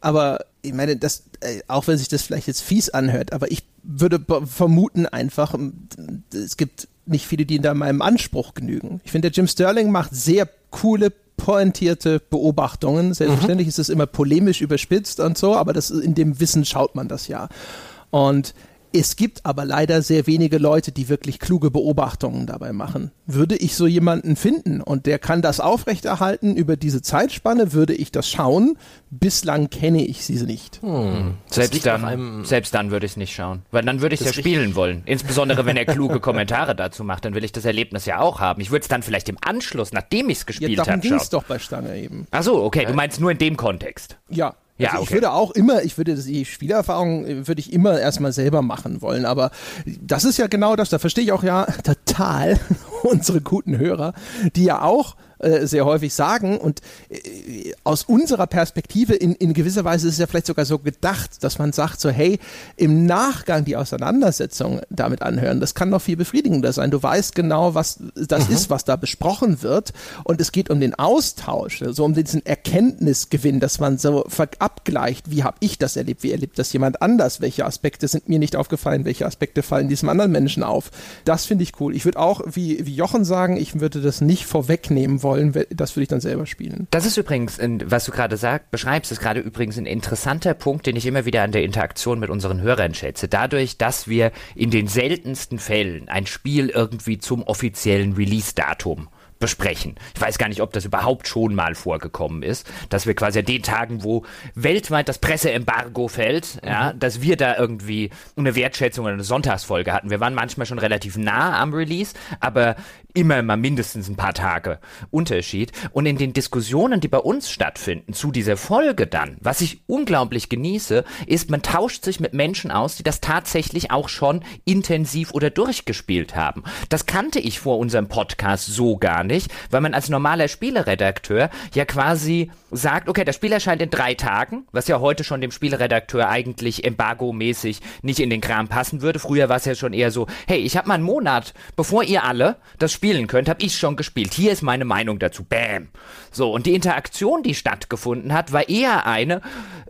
Speaker 1: aber ich meine, das, äh, auch wenn sich das vielleicht jetzt fies anhört, aber ich würde vermuten einfach, es gibt nicht viele, die da meinem Anspruch genügen. Ich finde, der Jim Sterling macht sehr coole pointierte Beobachtungen. Selbstverständlich mhm. ist es immer polemisch überspitzt und so, aber das, in dem Wissen schaut man das ja. Und es gibt aber leider sehr wenige Leute, die wirklich kluge Beobachtungen dabei machen. Würde ich so jemanden finden und der kann das aufrechterhalten über diese Zeitspanne, würde ich das schauen. Bislang kenne ich sie nicht.
Speaker 2: Hm. Selbst, dann, selbst dann würde ich es nicht schauen. Weil dann würde ich es ja spielen wollen. Insbesondere wenn er kluge Kommentare dazu macht, dann will ich das Erlebnis ja auch haben. Ich würde es dann vielleicht im Anschluss, nachdem ich es gespielt ja, habe, schauen.
Speaker 1: darum ging es doch bei Stange eben.
Speaker 2: Ach so, okay, du meinst nur in dem Kontext.
Speaker 1: Ja, ja, also okay. ich würde auch immer, ich würde die Spielerfahrung äh, würde ich immer erstmal selber machen wollen, aber das ist ja genau das, da verstehe ich auch ja total unsere guten Hörer, die ja auch äh, sehr häufig sagen. Und äh, aus unserer Perspektive in, in gewisser Weise ist es ja vielleicht sogar so gedacht, dass man sagt so, hey, im Nachgang die Auseinandersetzung damit anhören, das kann noch viel befriedigender sein. Du weißt genau, was das mhm. ist, was da besprochen wird. Und es geht um den Austausch, so also um diesen Erkenntnisgewinn, dass man so abgleicht, wie habe ich das erlebt, wie erlebt das jemand anders, welche Aspekte sind mir nicht aufgefallen, welche Aspekte fallen diesem anderen Menschen auf. Das finde ich cool. Ich würde auch, wie, wie Jochen sagen, ich würde das nicht vorwegnehmen wollen wollen, das würde ich dann selber spielen.
Speaker 2: Das ist übrigens, was du gerade sagst, beschreibst, ist gerade übrigens ein interessanter Punkt, den ich immer wieder an der Interaktion mit unseren Hörern schätze. Dadurch, dass wir in den seltensten Fällen ein Spiel irgendwie zum offiziellen Release-Datum besprechen. Ich weiß gar nicht, ob das überhaupt schon mal vorgekommen ist, dass wir quasi an den Tagen, wo weltweit das Presseembargo fällt, mhm. ja, dass wir da irgendwie eine Wertschätzung oder eine Sonntagsfolge hatten. Wir waren manchmal schon relativ nah am Release, aber immer mal mindestens ein paar Tage Unterschied. Und in den Diskussionen, die bei uns stattfinden, zu dieser Folge dann, was ich unglaublich genieße, ist, man tauscht sich mit Menschen aus, die das tatsächlich auch schon intensiv oder durchgespielt haben. Das kannte ich vor unserem Podcast so gar nicht, weil man als normaler Spieleredakteur ja quasi sagt, okay, das Spiel erscheint in drei Tagen, was ja heute schon dem Spieleredakteur eigentlich embargo-mäßig nicht in den Kram passen würde. Früher war es ja schon eher so, hey, ich habe mal einen Monat, bevor ihr alle das spielen könnt, habe ich schon gespielt. Hier ist meine Meinung dazu. Bam. So, und die Interaktion, die stattgefunden hat, war eher eine,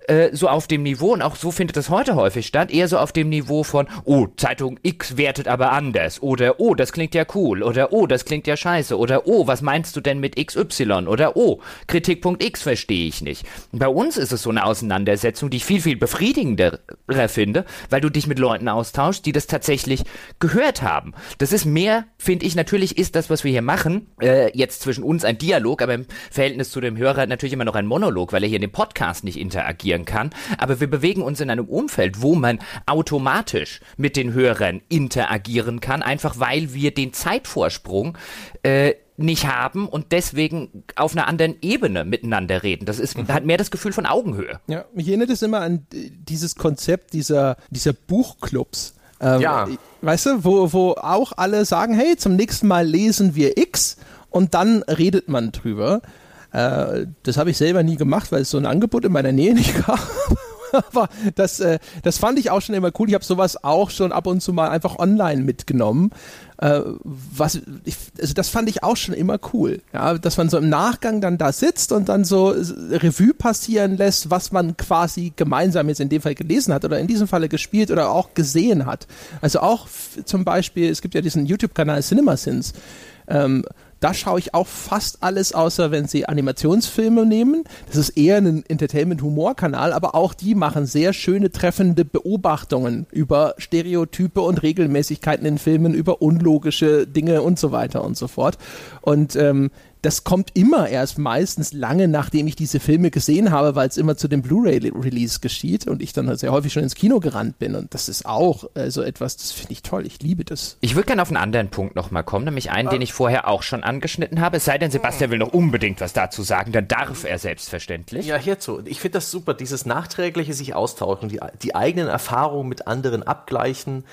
Speaker 2: äh, so auf dem Niveau, und auch so findet das heute häufig statt, eher so auf dem Niveau von, oh, Zeitung X wertet aber anders, oder oh, das klingt ja cool, oder oh, das klingt ja scheiße, oder oh, was meinst du denn mit XY, oder oh, Kritikpunkt X verstehe ich nicht. Bei uns ist es so eine Auseinandersetzung, die ich viel, viel befriedigender finde, weil du dich mit Leuten austauschst, die das tatsächlich gehört haben. Das ist mehr, finde ich, natürlich ist das, was wir hier machen, äh, jetzt zwischen uns ein Dialog, aber im Verhältnis zu dem Hörer natürlich immer noch ein Monolog, weil er hier in dem Podcast nicht interagieren kann. Aber wir bewegen uns in einem Umfeld, wo man automatisch mit den Hörern interagieren kann, einfach weil wir den Zeitvorsprung äh, nicht haben und deswegen auf einer anderen Ebene miteinander reden. Das ist, mhm. hat mehr das Gefühl von Augenhöhe.
Speaker 1: Ja, mich erinnert es immer an dieses Konzept dieser, dieser Buchclubs.
Speaker 3: Ähm, ja.
Speaker 1: Weißt du, wo, wo auch alle sagen, hey, zum nächsten Mal lesen wir X und dann redet man drüber. Äh, das habe ich selber nie gemacht, weil es so ein Angebot in meiner Nähe nicht gab. Aber das, äh, das fand ich auch schon immer cool. Ich habe sowas auch schon ab und zu mal einfach online mitgenommen. Äh, was, ich, also das fand ich auch schon immer cool. Ja, dass man so im Nachgang dann da sitzt und dann so Revue passieren lässt, was man quasi gemeinsam jetzt in dem Fall gelesen hat oder in diesem Falle gespielt oder auch gesehen hat. Also auch zum Beispiel, es gibt ja diesen YouTube-Kanal CinemaSins. Ähm, da schaue ich auch fast alles, außer wenn sie Animationsfilme nehmen. Das ist eher ein Entertainment-Humor-Kanal, aber auch die machen sehr schöne, treffende Beobachtungen über Stereotype und Regelmäßigkeiten in Filmen, über unlogische Dinge und so weiter und so fort. Und ähm, das kommt immer erst meistens lange, nachdem ich diese Filme gesehen habe, weil es immer zu dem Blu-ray-Release geschieht und ich dann halt sehr häufig schon ins Kino gerannt bin. Und das ist auch äh, so etwas, das finde ich toll. Ich liebe das.
Speaker 2: Ich würde gerne auf einen anderen Punkt nochmal kommen, nämlich einen, den ich vorher auch schon angeschnitten habe. Es sei denn, Sebastian will noch unbedingt was dazu sagen, dann darf er selbstverständlich.
Speaker 3: Ja, hierzu. Ich finde das super, dieses nachträgliche sich austauschen, die, die eigenen Erfahrungen mit anderen abgleichen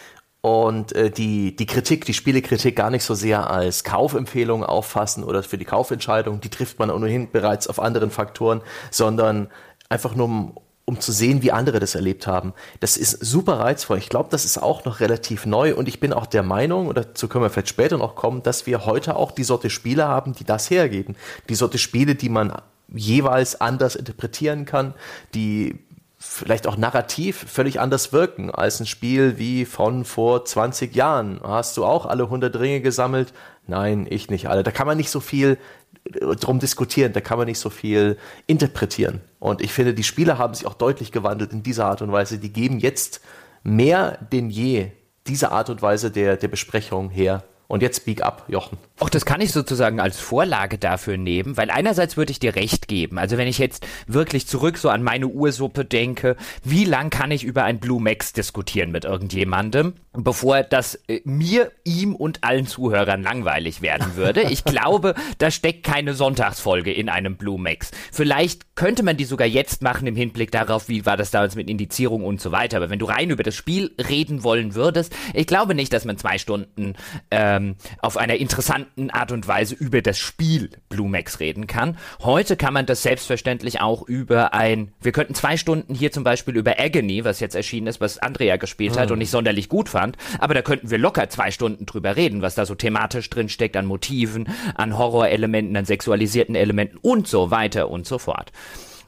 Speaker 3: und äh, die, die Kritik, die Spielekritik gar nicht so sehr als Kaufempfehlung auffassen oder für die Kaufentscheidung, die trifft man ohnehin bereits auf anderen Faktoren, sondern einfach nur um, um zu sehen, wie andere das erlebt haben. Das ist super reizvoll. Ich glaube, das ist auch noch relativ neu und ich bin auch der Meinung, oder dazu können wir vielleicht später noch kommen, dass wir heute auch die Sorte Spiele haben, die das hergeben. Die Sorte Spiele, die man jeweils anders interpretieren kann, die vielleicht auch narrativ völlig anders wirken als ein Spiel wie von vor 20 Jahren. Hast du auch alle 100 Ringe gesammelt? Nein, ich nicht alle. Da kann man nicht so viel äh, drum diskutieren, da kann man nicht so viel interpretieren. Und ich finde, die Spiele haben sich auch deutlich gewandelt in dieser Art und Weise. Die geben jetzt mehr denn je diese Art und Weise der, der Besprechung her. Und jetzt speak up, Jochen.
Speaker 2: Auch das kann ich sozusagen als Vorlage dafür nehmen, weil einerseits würde ich dir recht geben. Also wenn ich jetzt wirklich zurück so an meine Ursuppe denke, wie lang kann ich über ein Blue Max diskutieren mit irgendjemandem, bevor das äh, mir, ihm und allen Zuhörern langweilig werden würde? Ich glaube, da steckt keine Sonntagsfolge in einem Blue Max. Vielleicht könnte man die sogar jetzt machen im Hinblick darauf, wie war das damals mit Indizierung und so weiter. Aber wenn du rein über das Spiel reden wollen würdest, ich glaube nicht, dass man zwei Stunden äh, ähm, auf einer interessanten Art und Weise über das Spiel Blue Max reden kann. Heute kann man das selbstverständlich auch über ein, wir könnten zwei Stunden hier zum Beispiel über Agony, was jetzt erschienen ist, was Andrea gespielt hat und nicht sonderlich gut fand, aber da könnten wir locker zwei Stunden drüber reden, was da so thematisch drin steckt an Motiven, an Horrorelementen, an sexualisierten Elementen und so weiter und so fort.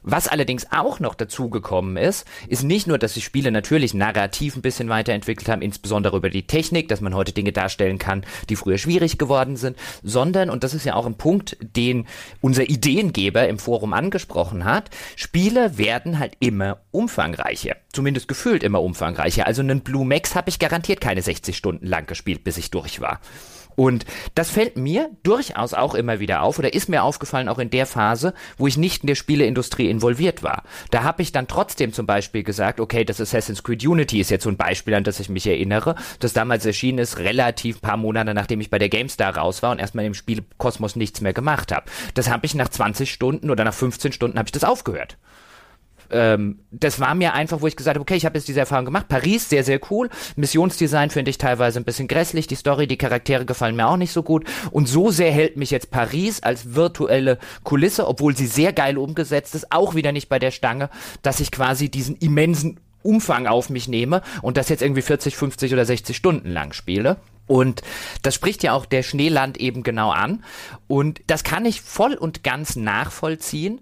Speaker 2: Was allerdings auch noch dazugekommen ist, ist nicht nur, dass die Spiele natürlich narrativ ein bisschen weiterentwickelt haben, insbesondere über die Technik, dass man heute Dinge darstellen kann, die früher schwierig geworden sind, sondern, und das ist ja auch ein Punkt, den unser Ideengeber im Forum angesprochen hat, Spiele werden halt immer umfangreicher. Zumindest gefühlt immer umfangreicher. Also einen Blue Max habe ich garantiert keine 60 Stunden lang gespielt, bis ich durch war. Und das fällt mir durchaus auch immer wieder auf oder ist mir aufgefallen auch in der Phase, wo ich nicht in der Spieleindustrie involviert war. Da habe ich dann trotzdem zum Beispiel gesagt, okay, das Assassin's Creed Unity ist jetzt so ein Beispiel, an das ich mich erinnere, das damals erschienen ist, relativ paar Monate nachdem ich bei der GameStar raus war und erstmal im Spielkosmos nichts mehr gemacht habe. Das habe ich nach 20 Stunden oder nach 15 Stunden habe ich das aufgehört ähm, das war mir einfach, wo ich gesagt habe, okay, ich habe jetzt diese Erfahrung gemacht. Paris, sehr, sehr cool. Missionsdesign finde ich teilweise ein bisschen grässlich. Die Story, die Charaktere gefallen mir auch nicht so gut. Und so sehr hält mich jetzt Paris als virtuelle Kulisse, obwohl sie sehr geil umgesetzt ist, auch wieder nicht bei der Stange, dass ich quasi diesen immensen Umfang auf mich nehme und das jetzt irgendwie 40, 50 oder 60 Stunden lang spiele. Und das spricht ja auch der Schneeland eben genau an. Und das kann ich voll und ganz nachvollziehen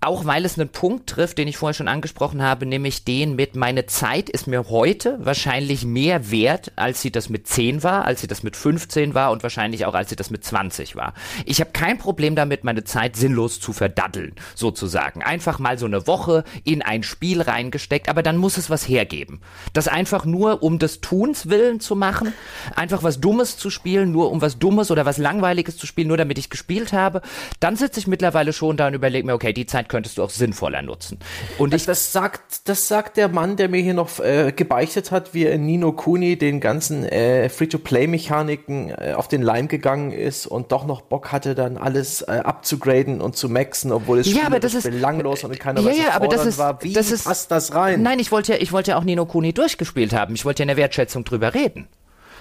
Speaker 2: auch weil es einen Punkt trifft, den ich vorher schon angesprochen habe, nämlich den mit meine Zeit ist mir heute wahrscheinlich mehr wert, als sie das mit 10 war, als sie das mit 15 war und wahrscheinlich auch als sie das mit 20 war. Ich habe kein Problem damit, meine Zeit sinnlos zu verdaddeln, sozusagen. Einfach mal so eine Woche in ein Spiel reingesteckt, aber dann muss es was hergeben. Das einfach nur um des Tuns willen zu machen, einfach was Dummes zu spielen, nur um was Dummes oder was Langweiliges zu spielen, nur damit ich gespielt habe, dann sitze ich mittlerweile schon da und überlege mir, okay, die Zeit könntest du auch sinnvoller nutzen.
Speaker 3: Und ich, das sagt, das sagt der Mann, der mir hier noch äh, gebeichtet hat, wie Nino Kuni den ganzen äh, Free-to-Play-Mechaniken äh, auf den Leim gegangen ist und doch noch Bock hatte, dann alles äh, abzugraden und zu maxen, obwohl es
Speaker 2: ja, aber das ist
Speaker 3: belanglos und keiner
Speaker 2: ja, ja, aber das ist,
Speaker 3: war. Wie
Speaker 2: das ist,
Speaker 3: passt das rein?
Speaker 2: Nein, ich wollte ja, ich wollte ja auch Nino Kuni durchgespielt haben. Ich wollte ja in der Wertschätzung drüber reden.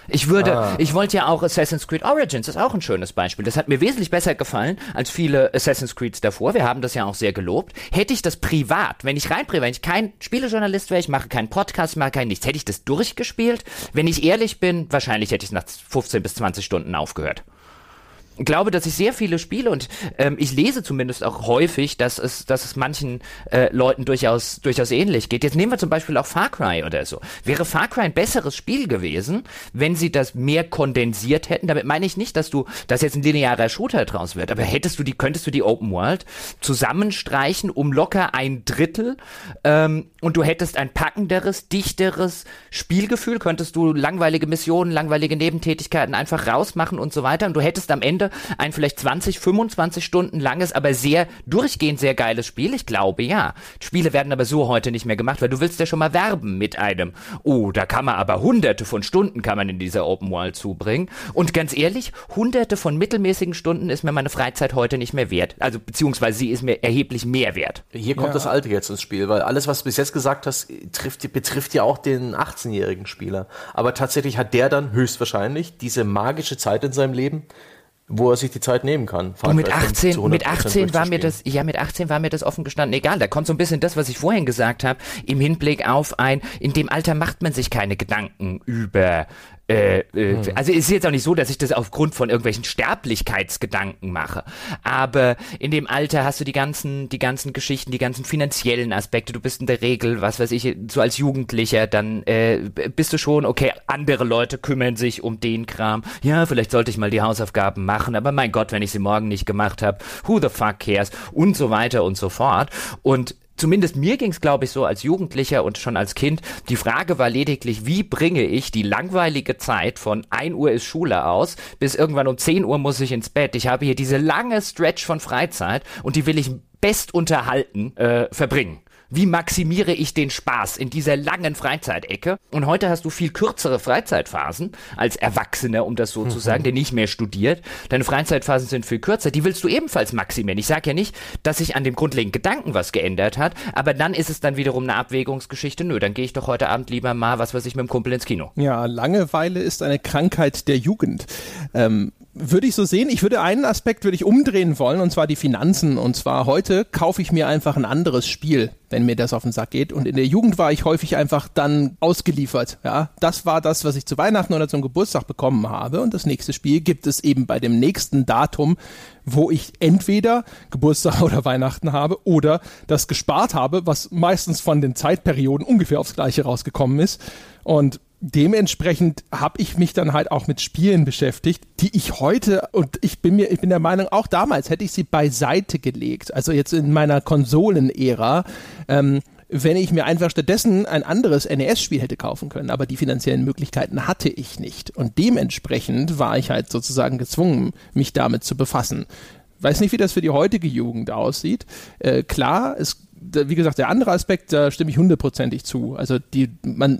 Speaker 2: Ich würde, ah. ich wollte ja auch Assassin's Creed Origins, das ist auch ein schönes Beispiel. Das hat mir wesentlich besser gefallen als viele Assassin's Creeds davor. Wir haben das ja auch sehr gelobt. Hätte ich das privat, wenn ich rein privat, wenn ich kein Spielejournalist wäre, ich mache keinen Podcast, mache kein nichts, hätte ich das durchgespielt? Wenn ich ehrlich bin, wahrscheinlich hätte ich nach 15 bis 20 Stunden aufgehört glaube, dass ich sehr viele Spiele und ähm, ich lese zumindest auch häufig, dass es, dass es manchen äh, Leuten durchaus, durchaus ähnlich geht. Jetzt nehmen wir zum Beispiel auch Far Cry oder so. Wäre Far Cry ein besseres Spiel gewesen, wenn sie das mehr kondensiert hätten? Damit meine ich nicht, dass du, dass jetzt ein linearer Shooter draus wird, aber hättest du die, könntest du die Open World zusammenstreichen um locker ein Drittel ähm, und du hättest ein packenderes, dichteres Spielgefühl, könntest du langweilige Missionen, langweilige Nebentätigkeiten einfach rausmachen und so weiter und du hättest am Ende ein vielleicht 20, 25 Stunden langes, aber sehr durchgehend sehr geiles Spiel? Ich glaube ja. Spiele werden aber so heute nicht mehr gemacht, weil du willst ja schon mal werben mit einem, oh, da kann man aber hunderte von Stunden kann man in dieser Open World zubringen. Und ganz ehrlich, hunderte von mittelmäßigen Stunden ist mir meine Freizeit heute nicht mehr wert. Also beziehungsweise sie ist mir erheblich mehr wert.
Speaker 3: Hier kommt ja. das Alte jetzt ins Spiel, weil alles, was du bis jetzt gesagt hast, trifft, betrifft ja auch den 18-jährigen Spieler. Aber tatsächlich hat der dann höchstwahrscheinlich diese magische Zeit in seinem Leben, wo er sich die Zeit nehmen kann.
Speaker 2: Und mit 18, mit 18 war mir das, ja, mit 18 war mir das offen gestanden egal. Da kommt so ein bisschen das, was ich vorhin gesagt habe, im Hinblick auf ein, in dem Alter macht man sich keine Gedanken über äh, äh, hm. Also es ist jetzt auch nicht so, dass ich das aufgrund von irgendwelchen Sterblichkeitsgedanken mache. Aber in dem Alter hast du die ganzen, die ganzen Geschichten, die ganzen finanziellen Aspekte. Du bist in der Regel, was weiß ich, so als Jugendlicher, dann äh, bist du schon, okay, andere Leute kümmern sich um den Kram. Ja, vielleicht sollte ich mal die Hausaufgaben machen, aber mein Gott, wenn ich sie morgen nicht gemacht habe, who the fuck cares? Und so weiter und so fort. Und zumindest mir ging es, glaube ich, so als Jugendlicher und schon als Kind. Die Frage war lediglich, wie bringe ich die langweilige Zeit von 1 Uhr ist Schule aus, bis irgendwann um 10 Uhr muss ich ins Bett. Ich habe hier diese lange Stretch von Freizeit und die will ich best unterhalten äh, verbringen. Wie maximiere ich den Spaß in dieser langen Freizeitecke? Und heute hast du viel kürzere Freizeitphasen als Erwachsener, um das so mhm. zu sagen, der nicht mehr studiert. Deine Freizeitphasen sind viel kürzer. Die willst du ebenfalls maximieren. Ich sage ja nicht, dass sich an dem grundlegenden Gedanken was geändert hat, aber dann ist es dann wiederum eine Abwägungsgeschichte. Nö, dann gehe ich doch heute Abend lieber mal, was weiß ich, mit dem Kumpel ins Kino.
Speaker 1: Ja, Langeweile ist eine Krankheit der Jugend. Ähm, würde ich so sehen. Ich würde einen Aspekt würde ich umdrehen wollen und zwar die Finanzen. Und zwar heute kaufe ich mir einfach ein anderes Spiel, wenn mir das auf den Sack geht. Und in der Jugend war ich häufig einfach dann ausgeliefert. Ja, das war das, was ich zu Weihnachten oder zum Geburtstag bekommen habe. Und das nächste Spiel gibt es eben bei dem nächsten Datum, wo ich entweder Geburtstag oder Weihnachten habe oder das gespart habe, was meistens von den Zeitperioden ungefähr aufs Gleiche rausgekommen ist. Und dementsprechend habe ich mich dann halt auch mit Spielen beschäftigt, die ich heute und ich bin mir ich bin der Meinung auch damals hätte ich sie beiseite gelegt, also jetzt in meiner Konsolenära, ähm, wenn ich mir einfach stattdessen ein anderes NES-Spiel hätte kaufen können, aber die finanziellen Möglichkeiten hatte ich nicht und dementsprechend war ich halt sozusagen gezwungen, mich damit zu befassen. Weiß nicht, wie das für die heutige Jugend aussieht. Äh, klar, es wie gesagt, der andere Aspekt, da stimme ich hundertprozentig zu. Also die, man,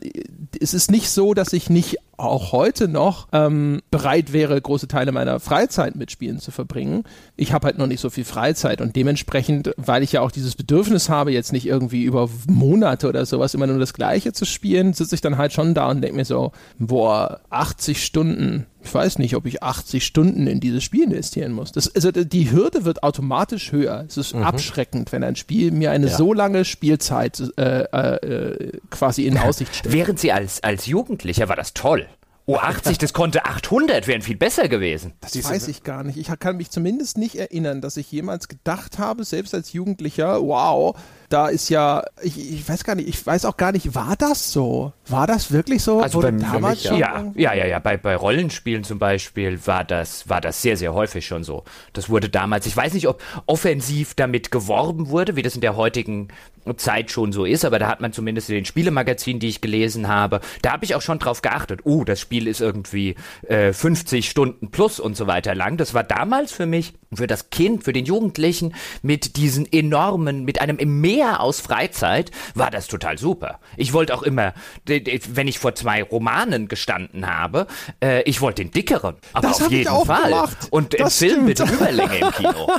Speaker 1: es ist nicht so, dass ich nicht auch heute noch ähm, bereit wäre, große Teile meiner Freizeit mit Spielen zu verbringen. Ich habe halt noch nicht so viel Freizeit und dementsprechend, weil ich ja auch dieses Bedürfnis habe, jetzt nicht irgendwie über Monate oder sowas immer nur das Gleiche zu spielen, sitze ich dann halt schon da und denke mir so, boah, 80 Stunden ich weiß nicht, ob ich 80 Stunden in dieses Spiel investieren muss. Das, also die Hürde wird automatisch höher. Es ist mhm. abschreckend, wenn ein Spiel mir eine ja. so lange Spielzeit äh, äh, quasi in Aussicht stellt.
Speaker 2: Während sie als, als Jugendlicher war das toll. Oh, 80, das konnte 800, wären viel besser gewesen.
Speaker 1: Das weiß ich gar nicht. Ich kann mich zumindest nicht erinnern, dass ich jemals gedacht habe, selbst als Jugendlicher, wow, da ist ja, ich, ich weiß gar nicht, ich weiß auch gar nicht, war das so? War das wirklich so?
Speaker 2: Also bei, damals mich, ja. ja, ja, ja, bei, bei Rollenspielen zum Beispiel war das, war das sehr, sehr häufig schon so. Das wurde damals, ich weiß nicht, ob offensiv damit geworben wurde, wie das in der heutigen Zeit schon so ist, aber da hat man zumindest in den Spielemagazinen, die ich gelesen habe, da habe ich auch schon drauf geachtet, oh, das Spiel ist irgendwie äh, 50 Stunden plus und so weiter lang. Das war damals für mich für das Kind, für den Jugendlichen mit diesen enormen, mit einem Meer aus Freizeit, war das total super. Ich wollte auch immer, wenn ich vor zwei Romanen gestanden habe, äh, ich wollte den dickeren, aber
Speaker 1: Das
Speaker 2: auf jeden Fall.
Speaker 1: gemacht.
Speaker 2: Und im
Speaker 1: Das
Speaker 2: Film mit. Überlänge im Kino.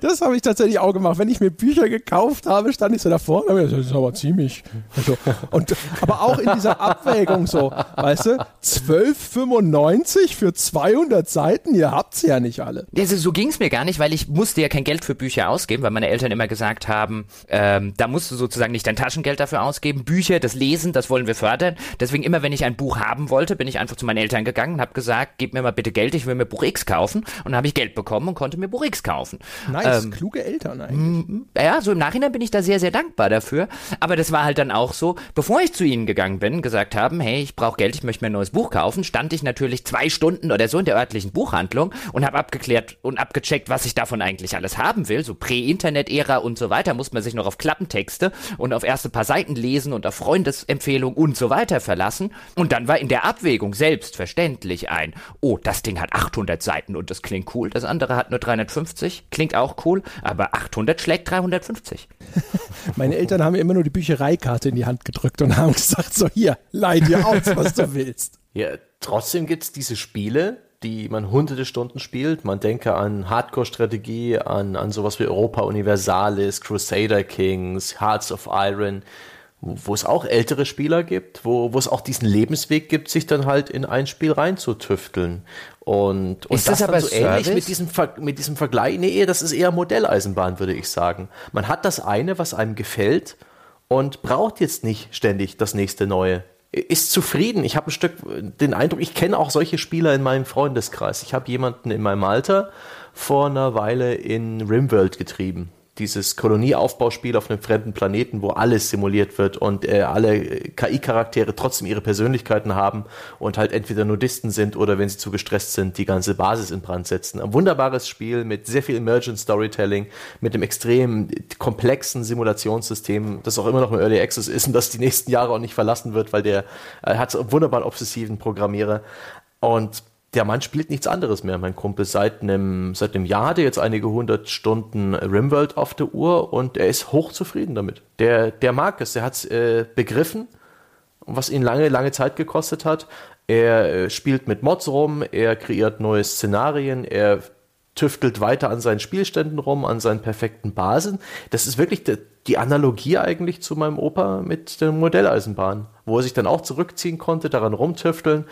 Speaker 1: Das habe ich tatsächlich auch gemacht. Wenn ich mir Bücher gekauft habe, stand ich so davor und habe gesagt, das ist aber ziemlich. Also, und, aber auch in dieser Abwägung so, weißt du, 12,95 für 200 Seiten, ihr habt's ja nicht alle.
Speaker 2: Also so ging es mir gar nicht, weil ich musste ja kein Geld für Bücher ausgeben, weil meine Eltern immer gesagt haben, ähm, da musst du sozusagen nicht dein Taschengeld dafür ausgeben. Bücher, das Lesen, das wollen wir fördern. Deswegen immer, wenn ich ein Buch haben wollte, bin ich einfach zu meinen Eltern gegangen und habe gesagt, gib mir mal bitte Geld, ich will mir Buch X kaufen. Und dann habe ich Geld bekommen und konnte mir Buch X kaufen.
Speaker 1: Nice,
Speaker 2: Ähm,
Speaker 1: kluge Eltern eigentlich.
Speaker 2: ja, so im Nachhinein bin ich da sehr, sehr dankbar dafür. Aber das war halt dann auch so, bevor ich zu ihnen gegangen bin, gesagt haben, hey, ich brauche Geld, ich möchte mir ein neues Buch kaufen, stand ich natürlich zwei Stunden oder so in der örtlichen Buchhandlung und habe abgeklärt und abgecheckt, was ich davon eigentlich alles haben will. So Prä-Internet-Ära und so weiter, muss man sich noch auf Klappentexte und auf erste paar Seiten lesen und auf Freundesempfehlungen und so weiter verlassen. Und dann war in der Abwägung selbstverständlich ein, oh, das Ding hat 800 Seiten und das klingt cool. Das andere hat nur 350, klingt auch cool, aber 800 schlägt 350.
Speaker 1: Meine Eltern haben mir immer nur die Büchereikarte in die Hand gedrückt und haben gesagt, so hier, leih dir aus, was du willst.
Speaker 3: Ja, trotzdem gibt's diese Spiele, die man hunderte Stunden spielt. Man denke an Hardcore-Strategie, an, an sowas wie Europa Universalis, Crusader Kings, Hearts of Iron, wo es auch ältere Spieler gibt, wo, wo es auch diesen Lebensweg gibt, sich dann halt in ein Spiel reinzutüfteln. Und, und
Speaker 2: Ist das
Speaker 3: dann
Speaker 2: aber
Speaker 3: so ähnlich
Speaker 2: Service?
Speaker 3: mit diesem, Ver mit diesem Vergleich. Nee, das ist eher Modelleisenbahn, würde ich sagen. Man hat das eine, was einem gefällt und braucht jetzt nicht ständig das nächste Neue. Ist zufrieden. Ich habe ein Stück den Eindruck, ich kenne auch solche Spieler in meinem Freundeskreis. Ich habe jemanden in meinem Alter vor einer Weile in Rimworld getrieben. Dieses Kolonieaufbauspiel auf einem fremden Planeten, wo alles simuliert wird und äh, alle KI-Charaktere trotzdem ihre Persönlichkeiten haben und halt entweder Nudisten sind oder wenn sie zu gestresst sind, die ganze Basis in Brand setzen. Ein wunderbares Spiel mit sehr viel Emergent Storytelling, mit einem extrem komplexen Simulationssystem, das auch immer noch im Early Access ist und das die nächsten Jahre auch nicht verlassen wird, weil der äh, hat so einen wunderbaren obsessiven Programmierer. Und der Mann spielt nichts anderes mehr, mein Kumpel. Seit einem, seit einem Jahr hat er jetzt einige hundert Stunden Rimworld auf der Uhr und er ist hochzufrieden damit. Der, der mag es, der hat es äh, begriffen, was ihn lange, lange Zeit gekostet hat. Er äh, spielt mit Mods rum, er kreiert neue Szenarien, er tüftelt weiter an seinen Spielständen rum, an seinen perfekten Basen. Das ist wirklich de, die Analogie eigentlich zu meinem Opa mit der Modelleisenbahn, wo er sich dann auch zurückziehen konnte, daran rumtüfteln,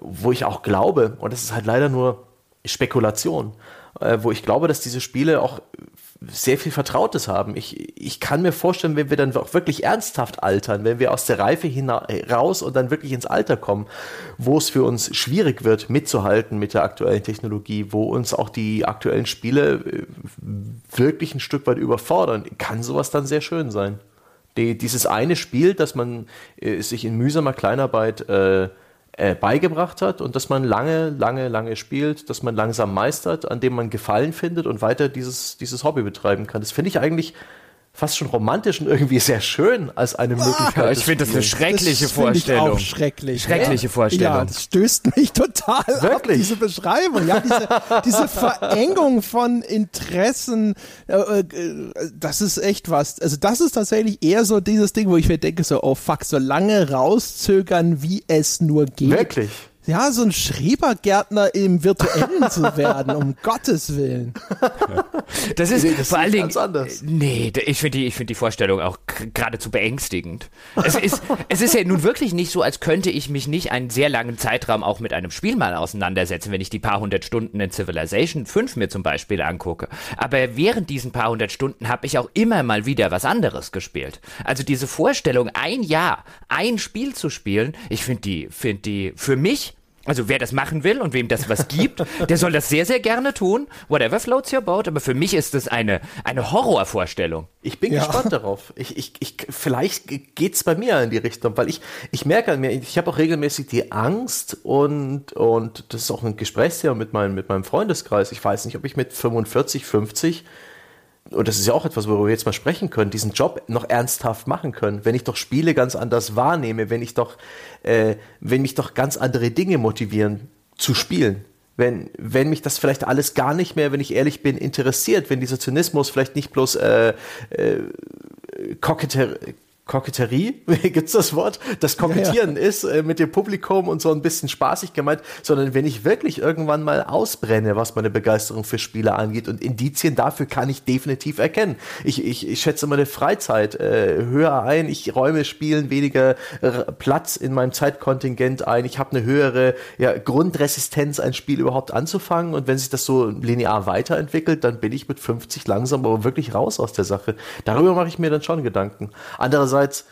Speaker 3: wo ich auch glaube, und das ist halt leider nur Spekulation, äh, wo ich glaube, dass diese Spiele auch sehr viel Vertrautes haben. Ich, ich kann mir vorstellen, wenn wir dann auch wirklich ernsthaft altern, wenn wir aus der Reife hinaus und dann wirklich ins Alter kommen, wo es für uns schwierig wird, mitzuhalten mit der aktuellen Technologie, wo uns auch die aktuellen Spiele äh, wirklich ein Stück weit überfordern, kann sowas dann sehr schön sein. Die, dieses eine Spiel, das man äh, sich in mühsamer Kleinarbeit äh, äh, beigebracht hat und dass man lange, lange, lange spielt, dass man langsam meistert, an dem man Gefallen findet und weiter dieses, dieses Hobby betreiben kann. Das finde ich eigentlich fast schon romantisch und irgendwie sehr schön als eine Möglichkeit.
Speaker 2: Ja, ich finde das eine schreckliche
Speaker 1: das find Ich
Speaker 2: Vorstellung.
Speaker 1: auch schrecklich.
Speaker 2: Schreckliche
Speaker 1: Ja,
Speaker 2: Vorstellung.
Speaker 1: das stößt mich total ab,
Speaker 3: Wirklich?
Speaker 1: diese Beschreibung. Ja, diese, diese Verengung von Interessen, äh, äh, das ist echt was. Also das ist tatsächlich eher so dieses Ding, wo ich mir denke, so, oh fuck, so lange rauszögern, wie es nur geht.
Speaker 3: Wirklich?
Speaker 1: Ja, so ein Schrebergärtner im Virtuellen zu werden, um Gottes Willen.
Speaker 2: Das ist
Speaker 3: Nee, das
Speaker 2: vor allen Dingen.
Speaker 3: ganz anders.
Speaker 2: Nee, ich finde die, ich finde die Vorstellung auch geradezu beängstigend. Es ist, es ist ja nun wirklich nicht so, als könnte ich mich nicht einen sehr langen Zeitraum auch mit einem Spiel mal auseinandersetzen, wenn ich die paar hundert Stunden in Civilization 5 mir zum Beispiel angucke. Aber während diesen paar hundert Stunden habe ich auch immer mal wieder was anderes gespielt. Also diese Vorstellung, ein Jahr, ein Spiel zu spielen, ich finde die, finde die für mich also wer das machen will und wem das was gibt, der soll das sehr, sehr gerne tun. Whatever floats your boat. Aber für mich ist das eine, eine Horrorvorstellung.
Speaker 3: Ich bin
Speaker 1: Ja.
Speaker 3: gespannt darauf. Ich, ich, ich, vielleicht geht's bei mir in die Richtung, weil ich, ich merke an mir, ich habe auch regelmäßig die Angst und, und das ist auch ein Gesprächsthema mit meinem, mit meinem Freundeskreis. Ich weiß nicht, ob ich mit 45, 50 und das ist ja auch etwas, worüber wir jetzt mal sprechen können, diesen Job noch ernsthaft machen können, wenn ich doch Spiele ganz anders wahrnehme, wenn ich doch, äh, wenn mich doch ganz andere Dinge motivieren zu spielen. wenn, wenn mich das vielleicht alles gar nicht mehr, wenn ich ehrlich bin, interessiert, wenn dieser Zynismus vielleicht nicht bloß äh, äh, Koketterie, Koketterie, gibt's das Wort? Das Kokettieren ja, ja. ist äh, mit dem Publikum und so ein bisschen spaßig gemeint, sondern wenn ich wirklich irgendwann mal ausbrenne, was meine Begeisterung für Spiele angeht und Indizien dafür kann ich definitiv erkennen. Ich, ich, ich schätze meine Freizeit äh, höher ein, ich räume Spielen weniger äh, Platz in meinem Zeitkontingent ein, ich habe eine höhere ja, Grundresistenz, ein Spiel überhaupt anzufangen und wenn sich das so linear weiterentwickelt, dann bin ich mit 50 langsam aber wirklich raus aus der Sache. Darüber mache ich mir dann schon Gedanken. Andererseits einerseits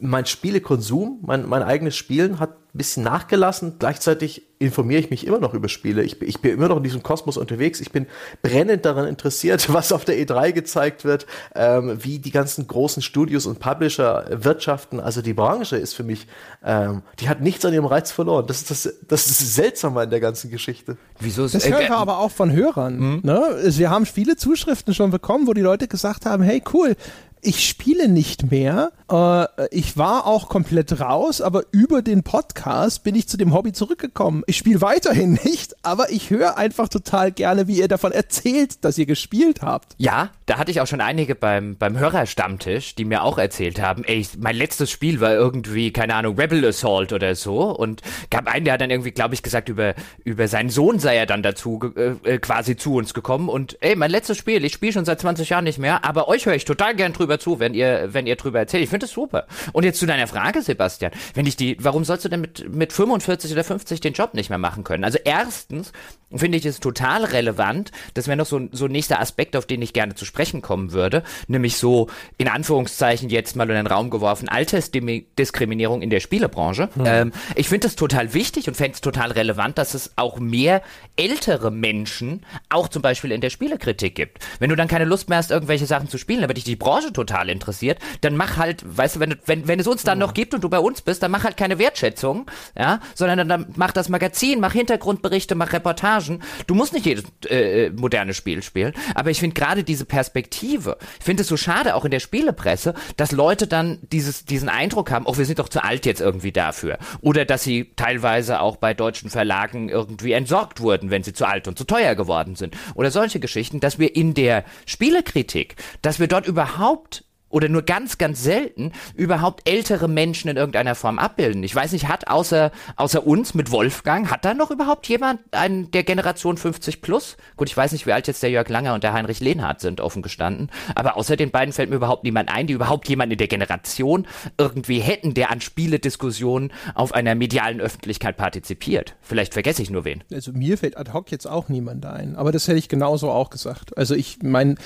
Speaker 3: mein Spielekonsum, mein, mein eigenes Spielen hat ein bisschen nachgelassen. Gleichzeitig informiere ich mich immer noch über Spiele. Ich, ich, bin immer noch in diesem Kosmos unterwegs. Ich bin brennend daran interessiert, was auf der E3 gezeigt wird, ähm, wie die ganzen großen Studios und Publisher wirtschaften. Also die Branche ist für mich, ähm, die hat nichts an ihrem Reiz verloren. Das ist das, das ist seltsamer in der ganzen Geschichte.
Speaker 1: Wieso ist das hören wir aber auch von Hörern. Mhm. Ne? Wir haben viele Zuschriften schon bekommen, wo die Leute gesagt haben, hey cool, ich spiele nicht mehr. Äh, ich war auch komplett raus, aber über den Podcast bin ich zu dem Hobby zurückgekommen. Ich spiele weiterhin nicht, aber ich höre einfach total gerne, wie ihr davon erzählt, dass ihr gespielt habt.
Speaker 2: Ja, da hatte ich auch schon einige beim, beim Hörerstammtisch, die mir auch erzählt haben, ey, mein letztes Spiel war irgendwie, keine Ahnung, Rebel Assault oder so. Und gab einen, der hat dann irgendwie, glaube ich, gesagt, über, über seinen Sohn sei er dann dazu äh, äh, quasi zu uns gekommen. Und ey, mein letztes Spiel, ich spiele schon seit 20 Jahren nicht mehr, aber euch höre ich total gern drüber zu, wenn ihr, wenn ihr drüber erzählt. Ich finde das super. Und jetzt zu deiner Frage, Sebastian. Wenn ich die, warum sollst du denn mit, mit 45 oder 50 den Job nicht mehr machen können? Also erstens finde ich es total relevant. Das wäre noch so, so ein nächster Aspekt, auf den ich gerne zu sprechen kommen würde. Nämlich so, in Anführungszeichen jetzt mal in den Raum geworfen, Altersdiskriminierung in der Spielebranche. Hm. Ähm, ich finde es total wichtig und fände es total relevant, dass es auch mehr ältere Menschen auch zum Beispiel in der Spielekritik gibt. Wenn du dann keine Lust mehr hast, irgendwelche Sachen zu spielen, aber dich die Branche total interessiert, dann mach halt, weißt du, wenn, wenn, wenn es uns dann noch gibt und du bei uns bist, dann mach halt keine Wertschätzung, ja, sondern dann, mach das Magazin, mach Hintergrundberichte, mach Reportagen. Du musst nicht jedes äh, moderne Spiel spielen, aber ich finde gerade diese Perspektive, ich finde es so schade, auch in der Spielepresse, dass Leute dann dieses, diesen Eindruck haben, oh, wir sind doch zu alt jetzt irgendwie dafür. Oder dass sie teilweise auch bei deutschen Verlagen irgendwie entsorgt wurden, wenn sie zu alt und zu teuer geworden sind. Oder solche Geschichten, dass wir in der Spielekritik, dass wir dort überhaupt oder nur ganz, ganz selten überhaupt ältere Menschen in irgendeiner Form abbilden. Ich weiß nicht, hat außer, außer uns mit Wolfgang, hat da noch überhaupt jemand einen der Generation 50 plus? Gut, ich weiß nicht, wie alt jetzt der Jörg Langer und der Heinrich Lehnhardt sind, offen gestanden. Aber außer den beiden fällt mir überhaupt niemand ein, die überhaupt jemanden in der Generation irgendwie hätten, der an Spielediskussionen auf einer medialen Öffentlichkeit partizipiert. Vielleicht vergesse ich nur wen.
Speaker 1: Also mir fällt ad hoc jetzt auch niemand ein. Aber das hätte ich genauso auch gesagt. Also ich meine,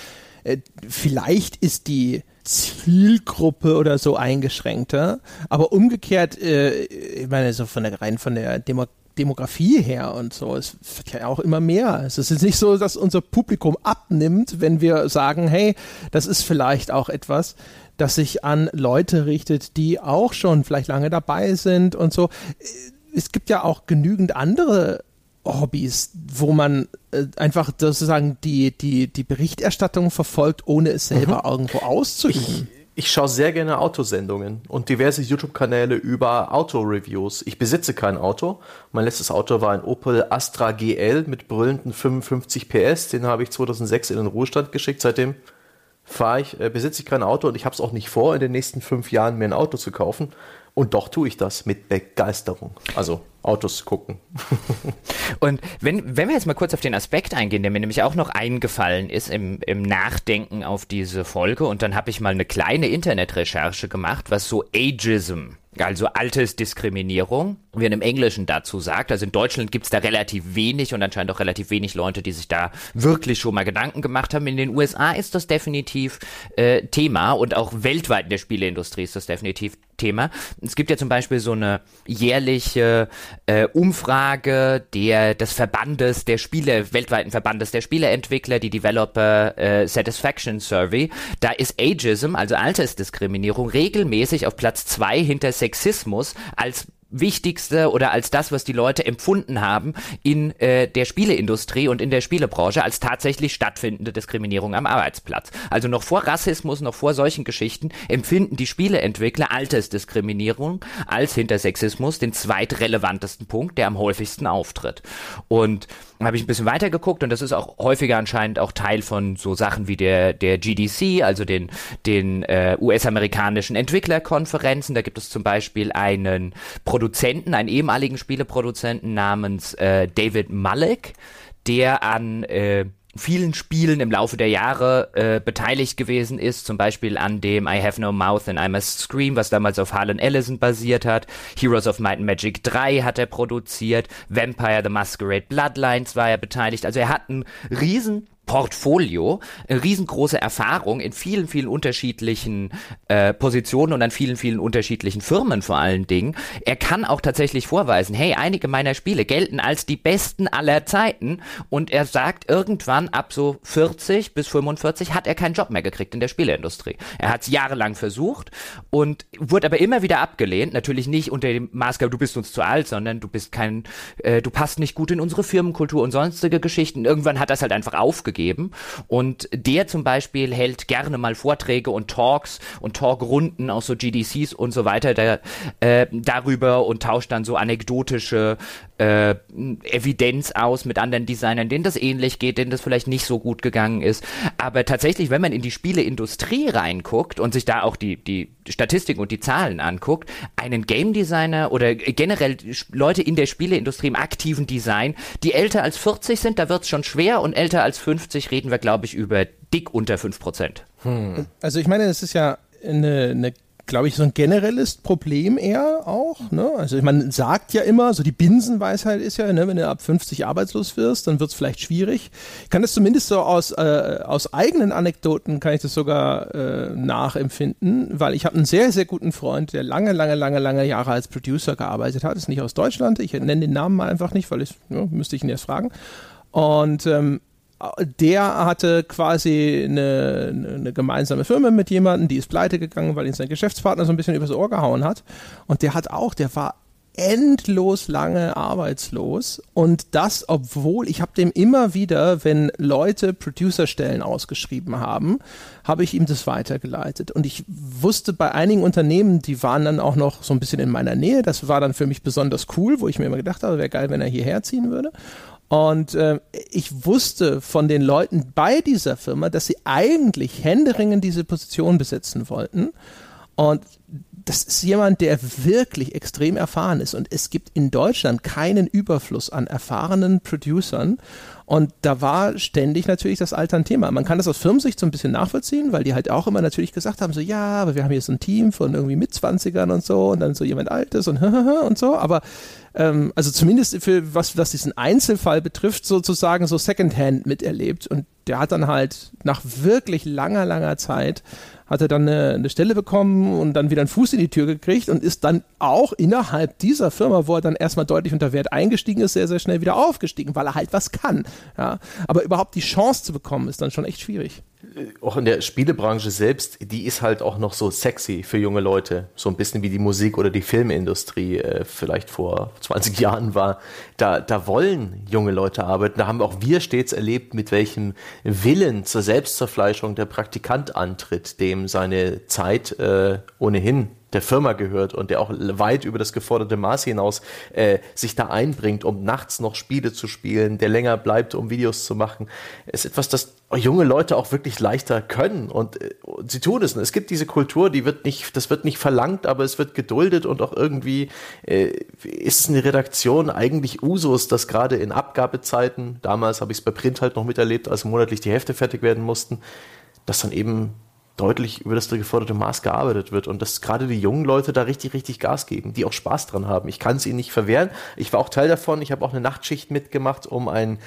Speaker 1: äh, vielleicht ist die Zielgruppe oder so eingeschränkter. Aber umgekehrt, äh, ich meine, so von der rein von der Demo Demografie her und so, es wird ja auch immer mehr. Es ist nicht so, dass unser Publikum abnimmt, wenn wir sagen, hey, das ist vielleicht auch etwas, das sich an Leute richtet, die auch schon vielleicht lange dabei sind und so. Es gibt ja auch genügend andere Hobbys, wo man äh, einfach sozusagen die, die, die Berichterstattung verfolgt, ohne es selber mhm. irgendwo auszuüben.
Speaker 3: Ich, ich schaue sehr gerne Autosendungen und diverse YouTube-Kanäle über Auto-Reviews. Ich besitze kein Auto. Mein letztes Auto war ein Opel Astra GL mit brüllenden 55 PS. Den habe ich 2006 in den Ruhestand geschickt. Seitdem fahre ich, äh, besitze ich kein Auto und ich habe es auch nicht vor, in den nächsten fünf Jahren mir ein Auto zu kaufen. Und doch tue ich das mit Begeisterung. Also Autos gucken.
Speaker 2: Und wenn, wenn wir jetzt mal kurz auf den Aspekt eingehen, der mir nämlich auch noch eingefallen ist im, im Nachdenken auf diese Folge, und dann habe ich mal eine kleine Internetrecherche gemacht, was so Ageism also Altersdiskriminierung, wie man im Englischen dazu sagt. Also in Deutschland gibt's da relativ wenig und anscheinend auch relativ wenig Leute, die sich da wirklich schon mal Gedanken gemacht haben. In den USA ist das definitiv äh, Thema und auch weltweit in der Spieleindustrie ist das definitiv Thema. Es gibt ja zum Beispiel so eine jährliche äh, Umfrage der des Verbandes der Spiele, weltweiten Verbandes der Spieleentwickler, die Developer äh, Satisfaction Survey. Da ist Ageism, also Altersdiskriminierung, regelmäßig auf Platz zwei hinter Sexismus als Wichtigste oder als das, was die Leute empfunden haben in äh, der Spieleindustrie und in der Spielebranche als tatsächlich stattfindende Diskriminierung am Arbeitsplatz. Also noch vor Rassismus, noch vor solchen Geschichten empfinden die Spieleentwickler Altersdiskriminierung als hinter Sexismus den zweitrelevantesten Punkt, der am häufigsten auftritt. Und habe ich ein bisschen weiter geguckt und das ist auch häufiger anscheinend auch Teil von so Sachen wie der der GDC, also den den äh, US-amerikanischen Entwicklerkonferenzen. Da gibt es zum Beispiel einen Produzenten, einen ehemaligen Spieleproduzenten namens äh, David Malek, der an äh, vielen Spielen im Laufe der Jahre äh, beteiligt gewesen ist, zum Beispiel an dem I Have No Mouth and I Must Scream, was damals auf Harlan Ellison basiert hat. Heroes of Might and Magic 3 hat er produziert. Vampire the Masquerade Bloodlines war er beteiligt. Also er hat einen riesen Portfolio, eine riesengroße Erfahrung in vielen, vielen unterschiedlichen äh, Positionen und an vielen, vielen unterschiedlichen Firmen vor allen Dingen. Er kann auch tatsächlich vorweisen, hey, einige meiner Spiele gelten als die besten aller Zeiten und er sagt, irgendwann ab so 40 bis 45 hat er keinen Job mehr gekriegt in der Spieleindustrie. Er hat es jahrelang versucht und wurde aber immer wieder abgelehnt. Natürlich nicht unter dem Maßgabe, du bist uns zu alt, sondern du bist kein, äh, du passt nicht gut in unsere Firmenkultur und sonstige Geschichten. Irgendwann hat das halt einfach aufgegeben gegeben. Und der zum Beispiel hält gerne mal Vorträge und Talks und Talkrunden, auch so GDCs und so weiter da, äh, darüber und tauscht dann so anekdotische äh, Evidenz aus mit anderen Designern, denen das ähnlich geht, denen das vielleicht nicht so gut gegangen ist. Aber tatsächlich, wenn man in die Spieleindustrie reinguckt und sich da auch die, die Statistiken und die Zahlen anguckt, einen Game Designer oder generell Leute in der Spieleindustrie im aktiven Design, die älter als 40 sind, da wird es schon schwer und älter als 50 reden wir, glaube ich, über dick unter 5%.
Speaker 1: Hm. Also ich meine, es ist ja eine, eine glaube ich, so ein generelles Problem eher auch. Ne? Also man sagt ja immer, so die Binsenweisheit ist ja, ne, wenn du ab 50 arbeitslos wirst, dann wird es vielleicht schwierig. Ich kann das zumindest so aus, äh, aus eigenen Anekdoten, kann ich das sogar äh, nachempfinden, weil ich habe einen sehr, sehr guten Freund, der lange, lange, lange, lange Jahre als Producer gearbeitet hat. Ist nicht aus Deutschland. Ich nenne den Namen mal einfach nicht, weil ich, ja, müsste ich ihn erst fragen. Und ähm, der hatte quasi eine, eine, gemeinsame Firma mit jemandem, die ist pleite gegangen, weil ihn sein Geschäftspartner so ein bisschen übers Ohr gehauen hat. Und der hat auch, der war endlos lange arbeitslos. Und das, obwohl ich habe dem immer wieder, wenn Leute Producerstellen ausgeschrieben haben, habe ich ihm das weitergeleitet. Und ich wusste bei einigen Unternehmen, die waren dann auch noch so ein bisschen in meiner Nähe, das war dann für mich besonders cool, wo ich mir immer gedacht habe, wäre geil, wenn er hierher ziehen würde und äh, ich wusste von den Leuten bei dieser Firma, dass sie eigentlich händeringend diese Position besetzen wollten. Und das ist jemand, der wirklich extrem erfahren ist. Und es gibt in Deutschland keinen Überfluss an erfahrenen Producern. Und da war ständig natürlich das Alter ein Thema. Man kann das aus Firmensicht so ein bisschen nachvollziehen, weil die halt auch immer natürlich gesagt haben, so ja, aber wir haben hier so ein Team von irgendwie Mitzwanzigern und so und dann so jemand Altes und und so. Aber ähm, also zumindest für was, was diesen Einzelfall betrifft, sozusagen so Secondhand miterlebt. Und der hat dann halt nach wirklich langer, langer Zeit hat er dann eine, eine, Stelle bekommen und dann wieder einen Fuß in die Tür gekriegt und ist dann auch innerhalb dieser Firma, wo er dann erstmal deutlich unter Wert eingestiegen ist, sehr, sehr schnell wieder aufgestiegen, weil er halt was kann. Ja. Aber überhaupt die Chance zu bekommen, ist dann schon echt schwierig
Speaker 3: auch in der Spielebranche selbst, die ist halt auch noch so sexy für junge Leute. So ein bisschen wie die Musik- oder die Filmindustrie äh, vielleicht vor 20 Jahren war. Da, da wollen junge Leute arbeiten. Da haben auch wir stets erlebt, mit welchem Willen zur Selbstzerfleischung der Praktikant antritt, dem seine Zeit äh, ohnehin der Firma gehört und der auch weit über das geforderte Maß hinaus äh, sich da einbringt, um nachts noch Spiele zu spielen, der länger bleibt, um Videos zu machen, ist etwas, das junge Leute auch wirklich leichter können und, äh, sie tun es. Es gibt diese Kultur, die wird nicht, das wird nicht verlangt, aber es wird geduldet und auch irgendwie äh, ist es in der Redaktion eigentlich Usus, dass gerade in Abgabezeiten, damals habe ich es bei Print halt noch miterlebt, als monatlich die Hefte fertig werden mussten, dass dann eben deutlich über das geforderte Maß gearbeitet wird und dass gerade die jungen Leute da richtig, richtig Gas geben, die auch Spaß dran haben. Ich kann es ihnen nicht verwehren. Ich war auch Teil davon. Ich habe auch eine Nachtschicht mitgemacht, um ein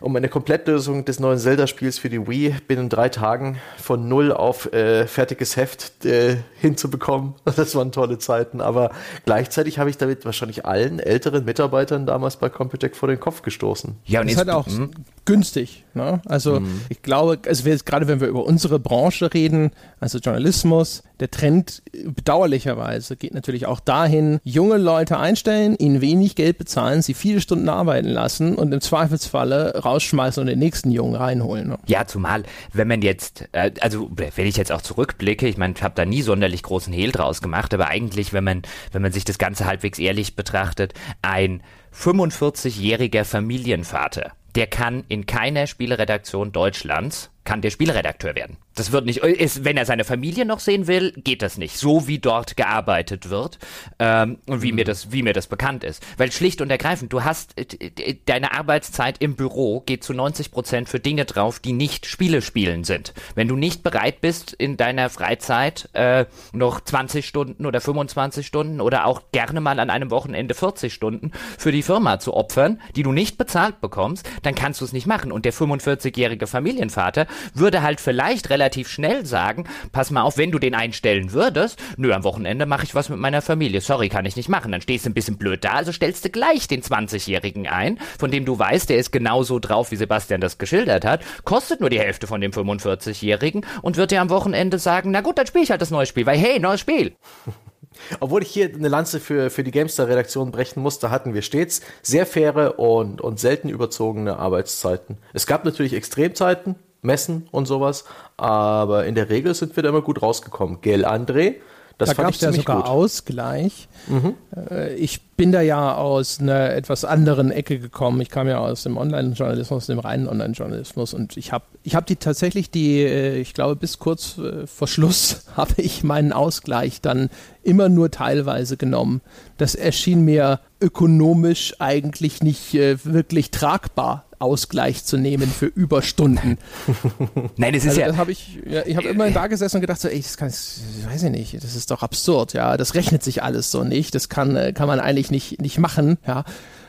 Speaker 3: um eine Komplettlösung des neuen Zelda-Spiels für die Wii binnen drei Tagen von null auf äh, fertiges Heft äh, hinzubekommen. Das waren tolle Zeiten, aber gleichzeitig habe ich damit wahrscheinlich allen älteren Mitarbeitern damals bei Computec vor den Kopf gestoßen.
Speaker 1: Ja, und das ist halt auch hm? günstig. Ne? Also mhm. ich glaube, also gerade wenn wir über unsere Branche reden, also Journalismus, der Trend bedauerlicherweise geht natürlich auch dahin, junge Leute einstellen, ihnen wenig Geld bezahlen, sie viele Stunden arbeiten lassen und im Zweifelsfalle rausschmeißen und den nächsten Jungen reinholen. Ne?
Speaker 2: Ja, zumal, wenn man jetzt, äh, also wenn ich jetzt auch zurückblicke, ich meine, ich habe da nie sonderlich großen Hehl draus gemacht, aber eigentlich, wenn man, wenn man sich das Ganze halbwegs ehrlich betrachtet, ein 45-jähriger Familienvater, der kann in keiner Spieleredaktion Deutschlands kann der Spielredakteur werden. Das wird nicht, ist, wenn er seine Familie noch sehen will, geht das nicht. So wie dort gearbeitet wird ähm, und wie mir das, wie mir das bekannt ist. Weil schlicht und ergreifend, du hast äh, deine Arbeitszeit im Büro geht zu 90 Prozent für Dinge drauf, die nicht Spiele spielen sind. Wenn du nicht bereit bist, in deiner Freizeit äh, noch 20 Stunden oder 25 Stunden oder auch gerne mal an einem Wochenende 40 Stunden für die Firma zu opfern, die du nicht bezahlt bekommst, dann kannst du es nicht machen. Und der 45-jährige Familienvater würde halt vielleicht relativ schnell sagen, pass mal auf, wenn du den einstellen würdest, nö, am Wochenende mache ich was mit meiner Familie. Sorry, kann ich nicht machen. Dann stehst du ein bisschen blöd da, also stellst du gleich den 20-Jährigen ein, von dem du weißt, der ist genauso drauf, wie Sebastian das geschildert hat, kostet nur die Hälfte von dem 45-Jährigen und wird dir am Wochenende sagen, na gut, dann spiele ich halt das neue Spiel, weil hey, neues Spiel.
Speaker 3: Obwohl ich hier eine Lanze für, für die GameStar-Redaktion brechen musste, hatten wir stets sehr faire und, und selten überzogene Arbeitszeiten. Es gab natürlich Extremzeiten, Messen und sowas. Aber in der Regel sind wir da immer gut rausgekommen. Gell, André?
Speaker 1: Das da gab es ja sogar gut. Ausgleich. Mhm. Äh, ich bin da ja aus einer etwas anderen Ecke gekommen. Ich kam ja aus dem Online-Journalismus, dem reinen Online-Journalismus und ich habe ich hab die tatsächlich die, äh, ich glaube bis kurz äh, vor Schluss habe ich meinen Ausgleich dann immer nur teilweise genommen. Das erschien mir ökonomisch eigentlich nicht wirklich tragbar Ausgleich zu nehmen für Überstunden.
Speaker 2: Nein, das ist also, ja. Das
Speaker 1: habe ich, ja, ich habe immer da gesessen und gedacht, so, ey, das kann, das weiß ich nicht, das ist doch absurd, ja, das rechnet sich alles so nicht, das kann, äh, kann man eigentlich nicht, nicht machen, ja.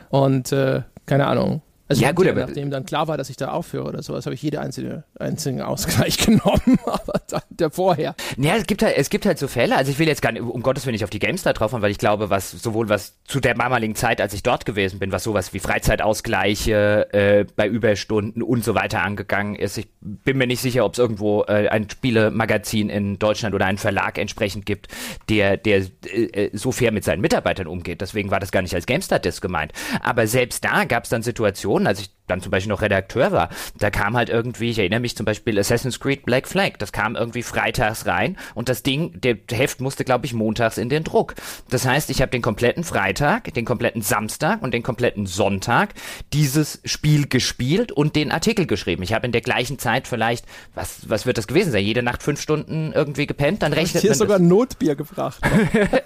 Speaker 1: Und äh, keine Ahnung. Also ja, gut, aber nachdem dann klar war, dass ich da aufhöre oder sowas, habe ich jede einzelne einzelnen Ausgleich genommen, aber dann der vorher.
Speaker 2: Ja, es gibt halt, es gibt halt so Fälle, also ich will jetzt gar nicht, um Gottes Willen nicht auf die GameStar drauf weil ich glaube, was sowohl was zu der damaligen Zeit, als ich dort gewesen bin, was sowas wie Freizeitausgleiche äh, bei Überstunden und so weiter angegangen ist. Ich bin mir nicht sicher, ob es irgendwo äh, ein Spielemagazin in Deutschland oder einen Verlag entsprechend gibt, der, der äh, so fair mit seinen Mitarbeitern umgeht. Deswegen war das gar nicht als GameStar-Disk gemeint. Aber selbst da gab es dann Situationen, Situationen, als ich dann zum Beispiel noch Redakteur war, da kam halt irgendwie, ich erinnere mich zum Beispiel Assassin's Creed Black Flag, das kam irgendwie freitags rein und das Ding, der Heft musste, glaube ich, montags in den Druck. Das heißt, ich habe den kompletten Freitag, den kompletten Samstag und den kompletten Sonntag dieses Spiel gespielt und den Artikel geschrieben. Ich habe in der gleichen Zeit vielleicht, was, was wird das gewesen sein, jede Nacht fünf Stunden irgendwie gepennt, dann rechnet
Speaker 1: Hier ist sogar Notbier gebracht.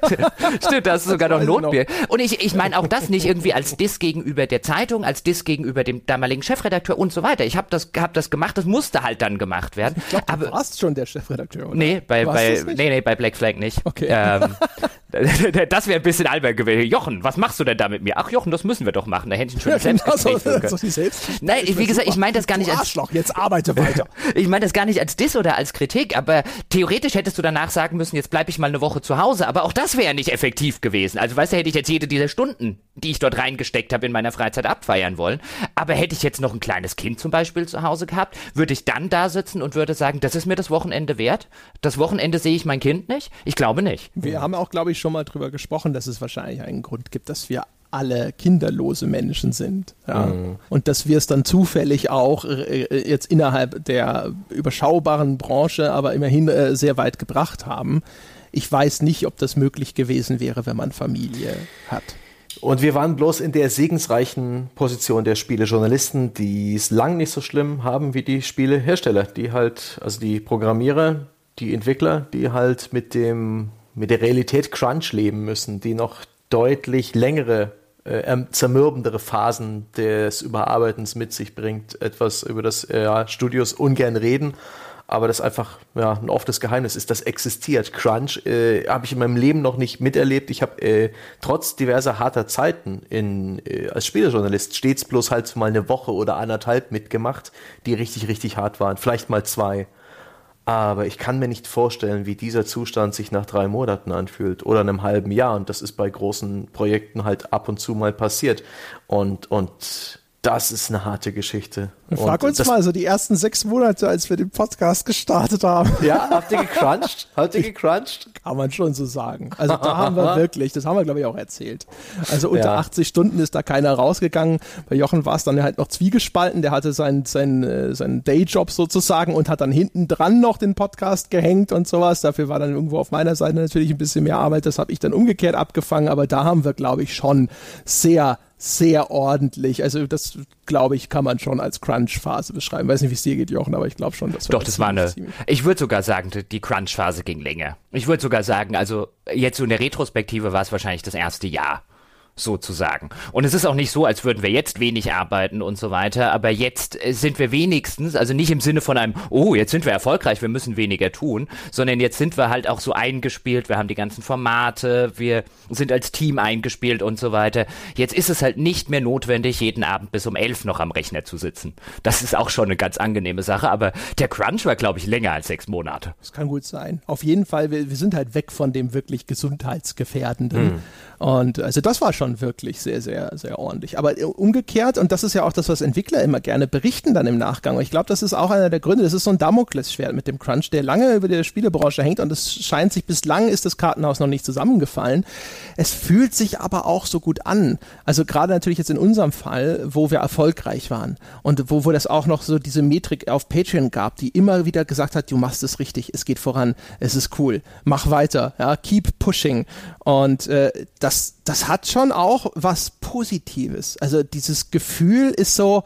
Speaker 2: Stimmt, das ist sogar noch Notbier. Noch. Und ich, ich meine auch das nicht irgendwie als Diss gegenüber der Zeitung, als Diss gegenüber dem damaligen Chefredakteur und so weiter. Ich habe das, hab das gemacht, das musste halt dann gemacht werden.
Speaker 1: Ich glaub, du warst schon der Chefredakteur, oder?
Speaker 2: Nee, bei, bei, nee, nee, bei Black Flag nicht.
Speaker 1: Okay. Ähm,
Speaker 2: das wäre ein bisschen albern gewesen. Jochen, was machst du denn da mit mir? Ach Jochen, das müssen wir doch machen. Da hätte ich schon ja, Selbstgespräch genau, so selbst Nein, wie gesagt, ich meine das gar nicht als
Speaker 1: Arschloch, jetzt arbeite weiter.
Speaker 2: ich meine das gar nicht als Diss oder als Kritik, aber theoretisch hättest du danach sagen müssen, jetzt bleibe ich mal eine Woche zu Hause, aber auch das wäre nicht effektiv gewesen. Also weißt du, hätte ich jetzt jede dieser Stunden, die ich dort reingesteckt habe in meiner Freizeit abfeiern wollen, aber hätte ich jetzt noch ein kleines Kind zum Beispiel zu Hause gehabt, würde ich dann da sitzen und würde sagen, das ist mir das Wochenende wert? Das Wochenende sehe ich mein Kind nicht? Ich glaube nicht.
Speaker 1: Wir haben auch, glaube ich, schon mal drüber gesprochen, dass es wahrscheinlich einen Grund gibt, dass wir alle kinderlose Menschen sind. Ja. Mhm. Und dass wir es dann zufällig auch äh, äh, jetzt innerhalb der überschaubaren Branche, aber immerhin äh, sehr weit gebracht haben. Ich weiß nicht, ob das möglich gewesen wäre, wenn man Familie hat.
Speaker 3: Und wir waren bloß in der segensreichen Position der Spielejournalisten, die es lang nicht so schlimm haben wie die Spielehersteller, die halt, also die Programmierer, die Entwickler, die halt mit dem, mit der Realität Crunch leben müssen, die noch deutlich längere, äh, zermürbendere Phasen des Überarbeitens mit sich bringt. Etwas, über das äh, Studios ungern reden. Aber das einfach ja, ein offenes Geheimnis ist. Das existiert. Crunch äh, habe ich in meinem Leben noch nicht miterlebt. Ich habe äh, trotz diverser harter Zeiten in, äh, als Spielejournalist stets bloß halt mal eine Woche oder anderthalb mitgemacht, die richtig, richtig hart waren. Vielleicht mal zwei. Aber ich kann mir nicht vorstellen, wie dieser Zustand sich nach drei Monaten anfühlt oder einem halben Jahr. Und das ist bei großen Projekten halt ab und zu mal passiert. Und, und das ist eine harte Geschichte.
Speaker 1: Frag uns mal, so die ersten sechs Monate, als wir den Podcast gestartet haben.
Speaker 3: Ja, habt ihr gecrunched? Habt ihr gecrunched?
Speaker 1: Kann man schon so sagen. Also da haben wir wirklich, das haben wir glaube ich auch erzählt. Also unter ja. 80 Stunden ist da keiner rausgegangen. Bei Jochen war es dann halt noch zwiegespalten. Der hatte seinen, seinen, äh, seinen Dayjob sozusagen und hat dann hinten dran noch den Podcast gehängt und sowas. Dafür war dann irgendwo auf meiner Seite natürlich ein bisschen mehr Arbeit. Das habe ich dann umgekehrt abgefangen. Aber da haben wir glaube ich schon sehr sehr ordentlich. Also das, glaube ich, kann man schon als Crunch-Phase beschreiben. Weiß nicht, wie es dir geht, Jochen, aber ich glaube schon,
Speaker 2: dass Doch, das war eine. Ich würde sogar sagen, die Crunch-Phase ging länger. Ich würde sogar sagen, also jetzt so in der Retrospektive war es wahrscheinlich das erste Jahr sozusagen. Und es ist auch nicht so, als würden wir jetzt wenig arbeiten und so weiter, aber jetzt äh, sind wir wenigstens, also nicht im Sinne von einem, oh, jetzt sind wir erfolgreich, wir müssen weniger tun, sondern jetzt sind wir halt auch so eingespielt, wir haben die ganzen Formate, wir sind als Team eingespielt und so weiter. Jetzt ist es halt nicht mehr notwendig, jeden Abend bis um elf noch am Rechner zu sitzen. Das ist auch schon eine ganz angenehme Sache, aber der Crunch war, glaube ich, länger als sechs Monate.
Speaker 1: Das kann gut sein. Auf jeden Fall, wir, wir sind halt weg von dem wirklich gesundheitsgefährdenden. Mhm. Und also das war schon wirklich sehr, sehr, sehr ordentlich. Aber äh, umgekehrt, und das ist ja auch das, was Entwickler immer gerne berichten dann im Nachgang. Und ich glaube, das ist auch einer der Gründe. Das ist so ein Damoklesschwert mit dem Crunch, der lange über der Spielebranche hängt und es scheint sich bislang ist das Kartenhaus noch nicht zusammengefallen. Es fühlt sich aber auch so gut an. Also gerade natürlich jetzt in unserem Fall, wo wir erfolgreich waren und wo, wo das auch noch so diese Metrik auf Patreon gab, die immer wieder gesagt hat, du machst es richtig, es geht voran, es ist cool, mach weiter, ja, keep pushing. Und äh, das, das hat schon auch was Positives. Also dieses Gefühl ist so,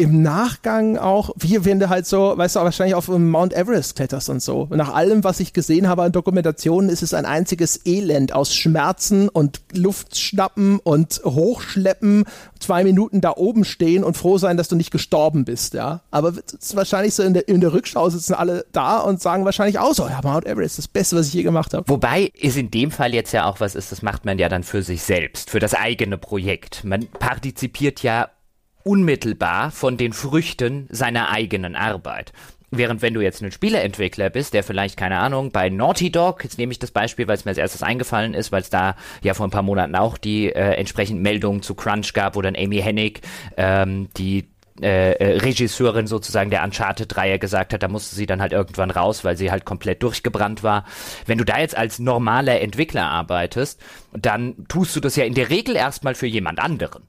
Speaker 1: im Nachgang auch, wie wenn du halt so, weißt du, wahrscheinlich auf Mount Everest kletterst und so. Nach allem, was ich gesehen habe an Dokumentationen, ist es ein einziges Elend aus Schmerzen und Luft schnappen und hochschleppen, zwei Minuten da oben stehen und froh sein, dass du nicht gestorben bist, ja. Aber wahrscheinlich so in der, in der Rückschau sitzen alle da und sagen wahrscheinlich auch so, ja, Mount Everest, das Beste, was ich je gemacht habe.
Speaker 2: Wobei es in dem Fall jetzt ja auch was ist, das macht man ja dann für sich selbst, für das eigene Projekt. Man partizipiert ja unmittelbar von den Früchten seiner eigenen Arbeit. Während wenn du jetzt ein Spieleentwickler bist, der vielleicht, keine Ahnung, bei Naughty Dog, jetzt nehme ich das Beispiel, weil es mir als erstes eingefallen ist, weil es da ja vor ein paar Monaten auch die äh, entsprechenden Meldungen zu Crunch gab, wo dann Amy Hennig, ähm, die äh, äh, Regisseurin sozusagen der Uncharted-Reihe gesagt hat, da musste sie dann halt irgendwann raus, weil sie halt komplett durchgebrannt war. Wenn du da jetzt als normaler Entwickler arbeitest, dann tust du das ja in der Regel erstmal für jemand anderen.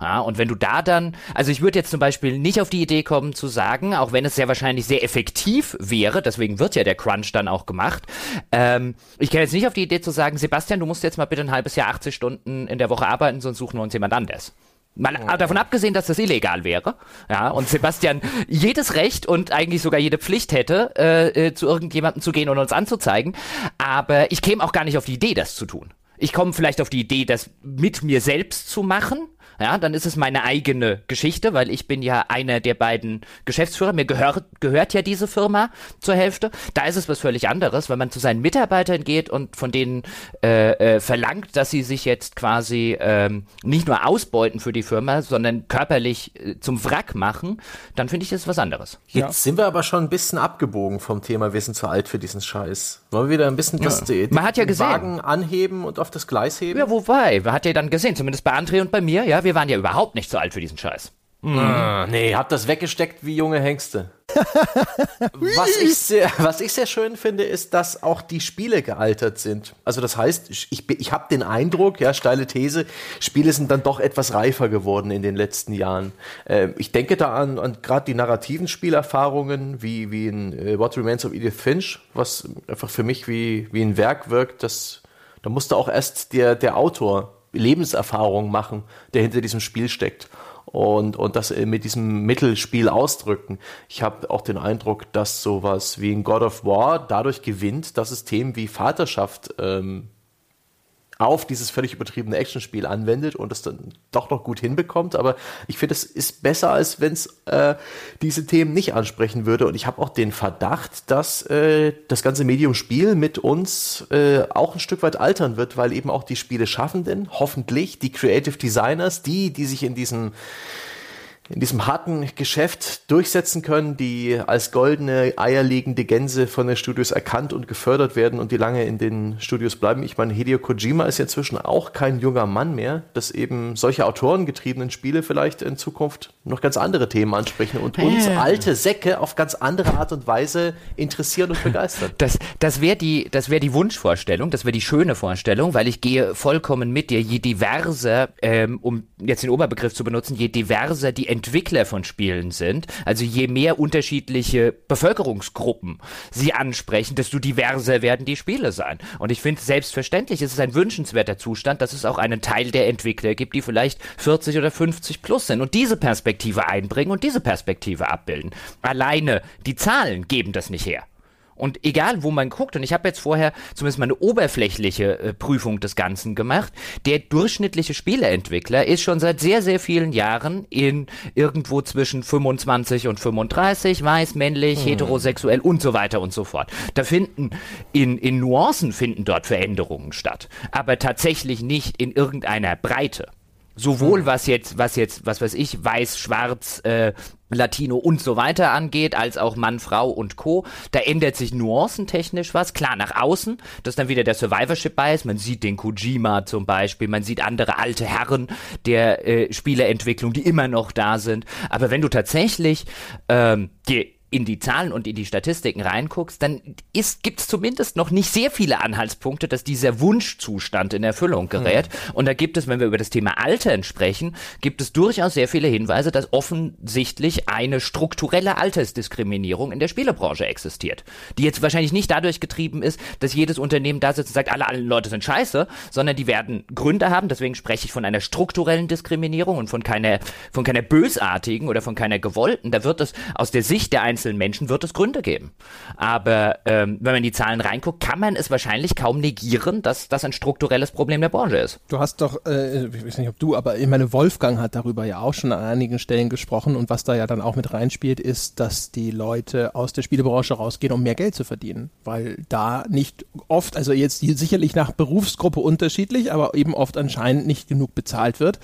Speaker 2: Ja, und wenn du da dann, also ich würde jetzt zum Beispiel nicht auf die Idee kommen zu sagen, auch wenn es sehr wahrscheinlich sehr effektiv wäre, deswegen wird ja der Crunch dann auch gemacht, ähm, ich käme jetzt nicht auf die Idee zu sagen, Sebastian, du musst jetzt mal bitte ein halbes Jahr 80 Stunden in der Woche arbeiten, sonst suchen wir uns jemand anders. Mal oh. davon abgesehen, dass das illegal wäre, ja, und Sebastian jedes Recht und eigentlich sogar jede Pflicht hätte, äh, äh, zu irgendjemandem zu gehen und uns anzuzeigen, aber ich käme auch gar nicht auf die Idee, das zu tun. Ich komme vielleicht auf die Idee, das mit mir selbst zu machen, ja, dann ist es meine eigene Geschichte, weil ich bin ja einer der beiden Geschäftsführer. Mir gehört, gehört ja diese Firma zur Hälfte. Da ist es was völlig anderes, wenn man zu seinen Mitarbeitern geht und von denen äh, äh, verlangt, dass sie sich jetzt quasi ähm, nicht nur ausbeuten für die Firma, sondern körperlich äh, zum Wrack machen, dann finde ich das was anderes.
Speaker 3: Jetzt ja. sind wir aber schon ein bisschen abgebogen vom Thema, wir sind zu alt für diesen Scheiß. Wollen wir wieder ein bisschen das,
Speaker 2: ja. man hat ja gesehen.
Speaker 3: Wagen anheben und auf das Gleis heben?
Speaker 2: Ja, wobei, man hat ja dann gesehen, zumindest bei André und bei mir, ja, wir wir waren ja überhaupt nicht so alt für diesen Scheiß.
Speaker 3: Mhm. Ah, nee, hab das weggesteckt wie junge Hengste. was, ich sehr, was ich sehr schön finde, ist, dass auch die Spiele gealtert sind. Also das heißt, ich, ich habe den Eindruck, ja, steile These, Spiele sind dann doch etwas reifer geworden in den letzten Jahren. Äh, ich denke da an, an gerade die narrativen Spielerfahrungen, wie, wie in äh, What Remains of Edith Finch, was einfach für mich wie, wie ein Werk wirkt, das, da musste auch erst der, der Autor Lebenserfahrung machen, der hinter diesem Spiel steckt. Und, und das mit diesem Mittelspiel ausdrücken. Ich habe auch den Eindruck, dass sowas wie in God of War dadurch gewinnt, dass es Themen wie Vaterschaft ähm, auf dieses völlig übertriebene Actionspiel anwendet und es dann doch noch gut hinbekommt. Aber ich finde, es ist besser, als wenn es äh, diese Themen nicht ansprechen würde. Und ich habe auch den Verdacht, dass äh, das ganze Medium Spiel mit uns äh, auch ein Stück weit altern wird, weil eben auch die Spiele Schaffenden, hoffentlich die Creative Designers, die, die sich in diesem in diesem harten Geschäft durchsetzen können, die als goldene, eierlegende Gänse von den Studios erkannt und gefördert werden und die lange in den Studios bleiben. Ich meine, Hideo Kojima ist ja inzwischen auch kein junger Mann mehr, dass eben solche autorengetriebenen Spiele vielleicht in Zukunft noch ganz andere Themen ansprechen und uns alte Säcke auf ganz andere Art und Weise interessieren und begeistern.
Speaker 2: Das, das wäre die, das wäre die Wunschvorstellung, das wäre die schöne Vorstellung, weil ich gehe vollkommen mit dir. Je diverser, ähm, um jetzt den Oberbegriff zu benutzen, je diverser die Entwickler von Spielen sind, also je mehr unterschiedliche Bevölkerungsgruppen sie ansprechen, desto diverser werden die Spiele sein. Und ich finde selbstverständlich, es ist ein wünschenswerter Zustand, dass es auch einen Teil der Entwickler gibt, die vielleicht 40 oder 50 plus sind und diese Perspektive einbringen und diese Perspektive abbilden. Alleine die Zahlen geben das nicht her. Und egal, wo man guckt, und ich habe jetzt vorher zumindest mal eine oberflächliche äh, Prüfung des Ganzen gemacht, der durchschnittliche Spieleentwickler ist schon seit sehr, sehr vielen Jahren in irgendwo zwischen 25 und 35, weiß, männlich, hm. heterosexuell und so weiter und so fort. Da finden in, in Nuancen finden dort Veränderungen statt, aber tatsächlich nicht in irgendeiner Breite. Sowohl hm. was jetzt, was jetzt, was weiß ich, weiß, schwarz, äh, Latino und so weiter angeht, als auch Mann, Frau und Co. Da ändert sich nuancentechnisch was. Klar, nach außen, das ist dann wieder der Survivorship-Bias. Man sieht den Kojima zum Beispiel, man sieht andere alte Herren der äh, Spieleentwicklung, die immer noch da sind. Aber wenn du tatsächlich ähm, dir in die Zahlen und in die Statistiken reinguckst, dann gibt es zumindest noch nicht sehr viele Anhaltspunkte, dass dieser Wunschzustand in Erfüllung gerät. Mhm. Und da gibt es, wenn wir über das Thema Altern sprechen, gibt es durchaus sehr viele Hinweise, dass offensichtlich eine strukturelle Altersdiskriminierung in der Spielebranche existiert. Die jetzt wahrscheinlich nicht dadurch getrieben ist, dass jedes Unternehmen da sitzt und sagt, alle, alle Leute sind scheiße, sondern die werden Gründe haben. Deswegen spreche ich von einer strukturellen Diskriminierung und von keiner, von keiner bösartigen oder von keiner gewollten. Da wird es aus der Sicht der einzelnen einzelnen Menschen wird es Gründe geben. Aber ähm, wenn man in die Zahlen reinguckt, kann man es wahrscheinlich kaum negieren, dass das ein strukturelles Problem der Branche ist.
Speaker 1: Du hast doch, äh, ich weiß nicht, ob du, aber ich meine, Wolfgang hat darüber ja auch schon an einigen Stellen gesprochen und was da ja dann auch mit reinspielt, ist, dass die Leute aus der Spielebranche rausgehen, um mehr Geld zu verdienen. Weil da nicht oft, also jetzt sicherlich nach Berufsgruppe unterschiedlich, aber eben oft anscheinend nicht genug bezahlt wird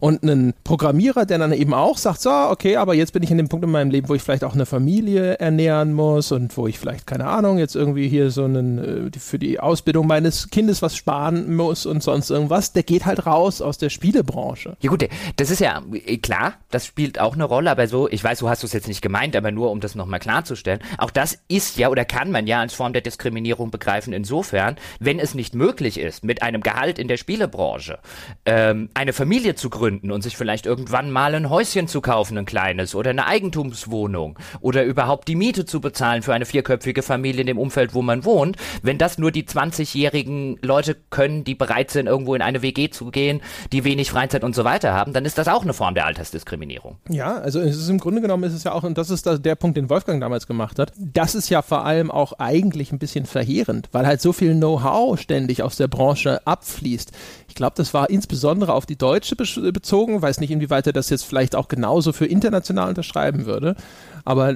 Speaker 1: und einen Programmierer, der dann eben auch sagt, so, okay, aber jetzt bin ich in dem Punkt in meinem Leben, wo ich vielleicht auch eine Familie ernähren muss und wo ich vielleicht, keine Ahnung, jetzt irgendwie hier so einen, äh, für die Ausbildung meines Kindes was sparen muss und sonst irgendwas, der geht halt raus aus der Spielebranche.
Speaker 2: Ja gut, das ist ja äh, klar, das spielt auch eine Rolle, aber so, ich weiß, du hast es jetzt nicht gemeint, aber nur um das nochmal klarzustellen, auch das ist ja oder kann man ja als Form der Diskriminierung begreifen, insofern, wenn es nicht möglich ist, mit einem Gehalt in der Spielebranche ähm, eine Familie zu gründen, gründen und sich vielleicht irgendwann mal ein Häuschen zu kaufen, ein kleines oder eine Eigentumswohnung oder überhaupt die Miete zu bezahlen für eine vierköpfige Familie in dem Umfeld, wo man wohnt, wenn das nur die 20-jährigen Leute können, die bereit sind, irgendwo in eine WG zu gehen, die wenig Freizeit und so weiter haben, dann ist das auch eine Form der Altersdiskriminierung.
Speaker 1: Ja, also es ist im Grunde genommen ist es ja auch, und das ist der Punkt, den Wolfgang damals gemacht hat, das ist ja vor allem auch eigentlich ein bisschen verheerend, weil halt so viel Know-how ständig aus der Branche abfließt. Ich glaube, das war insbesondere auf die deutsche bezogen, weiß nicht, inwieweit er das jetzt vielleicht auch genauso für international unterschreiben würde, aber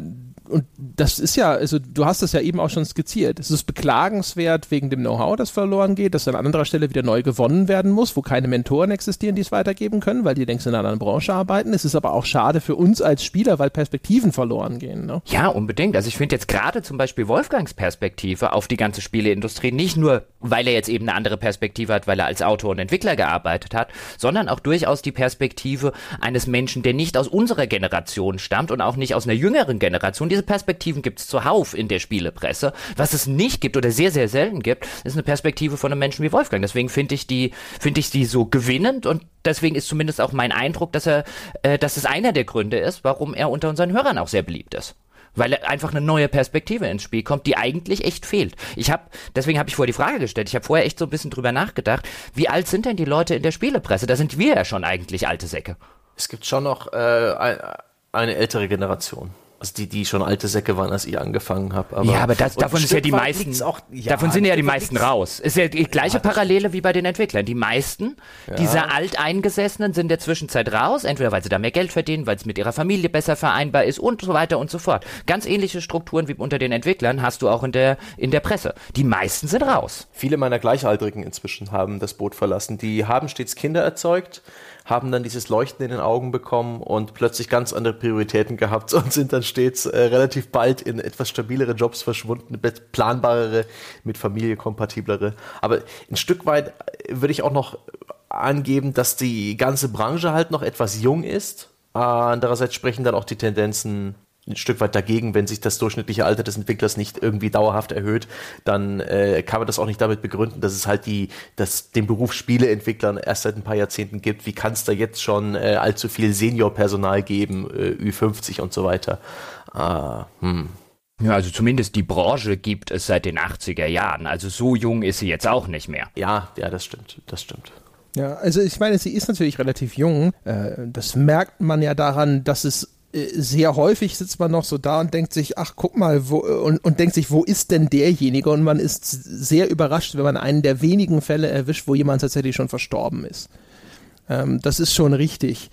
Speaker 1: und das ist ja, also du hast das ja eben auch schon skizziert. Es ist beklagenswert wegen dem Know-how, das verloren geht, dass an anderer Stelle wieder neu gewonnen werden muss, wo keine Mentoren existieren, die es weitergeben können, weil die längst in einer anderen Branche arbeiten. Es ist aber auch schade für uns als Spieler, weil Perspektiven verloren gehen. Ne?
Speaker 2: Ja, unbedingt. Also ich finde jetzt gerade zum Beispiel Wolfgangs Perspektive auf die ganze Spieleindustrie nicht nur, weil er jetzt eben eine andere Perspektive hat, weil er als Autor und Entwickler gearbeitet hat, sondern auch durchaus die Perspektive eines Menschen, der nicht aus unserer Generation stammt und auch nicht aus einer jüngeren Generation, diese Perspektiven gibt es zuhauf in der Spielepresse. Was es nicht gibt oder sehr, sehr selten gibt, ist eine Perspektive von einem Menschen wie Wolfgang. Deswegen finde ich die, finde ich die so gewinnend und deswegen ist zumindest auch mein Eindruck, dass er, äh, dass es einer der Gründe ist, warum er unter unseren Hörern auch sehr beliebt ist weil einfach eine neue Perspektive ins Spiel kommt, die eigentlich echt fehlt. Ich habe, deswegen habe ich vorher die Frage gestellt. Ich habe vorher echt so ein bisschen drüber nachgedacht, wie alt sind denn die Leute in der Spielepresse? Da sind wir ja schon eigentlich alte Säcke.
Speaker 3: Es gibt schon noch äh, eine ältere Generation. Also die, die schon alte Säcke waren, als ich angefangen habe.
Speaker 2: ja, aber das, davon ist ja die meisten. Auch, ja, davon sind ja die meisten raus. Ist ja die gleiche ja, Parallele wie bei den Entwicklern. Die meisten ja. dieser Alteingesessenen sind in der Zwischenzeit raus, entweder weil sie da mehr Geld verdienen, weil es mit ihrer Familie besser vereinbar ist und so weiter und so fort. Ganz ähnliche Strukturen wie unter den Entwicklern hast du auch in der, in der Presse. Die meisten sind raus.
Speaker 3: Viele meiner Gleichaltrigen inzwischen haben das Boot verlassen. Die haben stets Kinder erzeugt haben dann dieses Leuchten in den Augen bekommen und plötzlich ganz andere Prioritäten gehabt und sind dann stets äh, relativ bald in etwas stabilere Jobs verschwunden, planbarere, mit Familie kompatiblere. Aber ein Stück weit äh, würde ich auch noch angeben, dass die ganze Branche halt noch etwas jung ist. Andererseits sprechen dann auch die Tendenzen ein Stück weit dagegen, wenn sich das durchschnittliche Alter des Entwicklers nicht irgendwie dauerhaft erhöht, dann äh, kann man das auch nicht damit begründen, dass es halt die, dass den Beruf Spieleentwicklern erst seit ein paar Jahrzehnten gibt. Wie kann es da jetzt schon äh, allzu viel Seniorpersonal geben, äh, Ü50 und so weiter?
Speaker 2: Ah, hm. Ja, also zumindest die Branche gibt es seit den 80er Jahren. Also so jung ist sie jetzt auch nicht mehr.
Speaker 3: Ja, ja, das stimmt, das stimmt.
Speaker 1: Ja, also ich meine, sie ist natürlich relativ jung. Äh, das merkt man ja daran, dass es sehr häufig sitzt man noch so da und denkt sich, ach guck mal, wo, und, und denkt sich, wo ist denn derjenige? Und man ist sehr überrascht, wenn man einen der wenigen Fälle erwischt, wo jemand tatsächlich schon verstorben ist. Ähm, das ist schon richtig.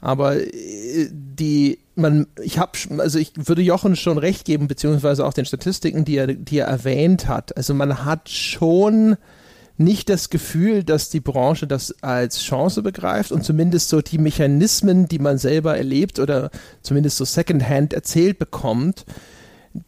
Speaker 1: Aber äh, die, man, ich habe, also ich würde Jochen schon recht geben, beziehungsweise auch den Statistiken, die er, die er erwähnt hat. Also man hat schon nicht das Gefühl, dass die Branche das als Chance begreift und zumindest so die Mechanismen, die man selber erlebt oder zumindest so secondhand erzählt bekommt,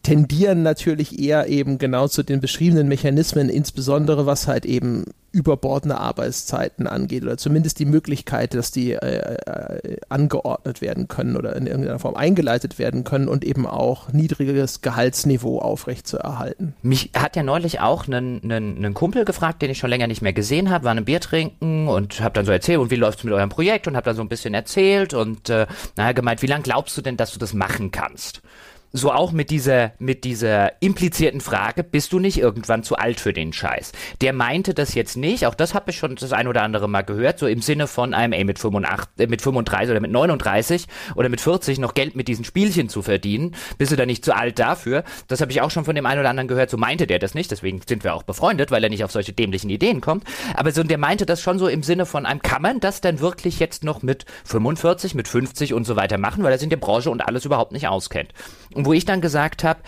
Speaker 1: tendieren natürlich eher eben genau zu den beschriebenen Mechanismen, insbesondere was halt eben überbordene Arbeitszeiten angeht oder zumindest die Möglichkeit, dass die äh, äh, angeordnet werden können oder in irgendeiner Form eingeleitet werden können und eben auch niedriges Gehaltsniveau aufrechtzuerhalten.
Speaker 2: Mich hat ja neulich auch einen, einen, einen Kumpel gefragt, den ich schon länger nicht mehr gesehen habe, war ein Bier trinken und habe dann so erzählt, und wie läuft es mit eurem Projekt und habe dann so ein bisschen erzählt und äh, naja, gemeint, wie lange glaubst du denn, dass du das machen kannst? So auch mit dieser, mit dieser implizierten Frage, bist du nicht irgendwann zu alt für den Scheiß? Der meinte das jetzt nicht, auch das habe ich schon das ein oder andere Mal gehört, so im Sinne von einem, ey, mit 85, äh, mit 35 oder mit 39 oder mit 40 noch Geld mit diesen Spielchen zu verdienen, bist du da nicht zu alt dafür? Das habe ich auch schon von dem einen oder anderen gehört, so meinte der das nicht, deswegen sind wir auch befreundet, weil er nicht auf solche dämlichen Ideen kommt, aber so, der meinte das schon so im Sinne von einem, kann man das dann wirklich jetzt noch mit 45, mit 50 und so weiter machen, weil er sich in der Branche und alles überhaupt nicht auskennt. Und wo ich dann gesagt habe,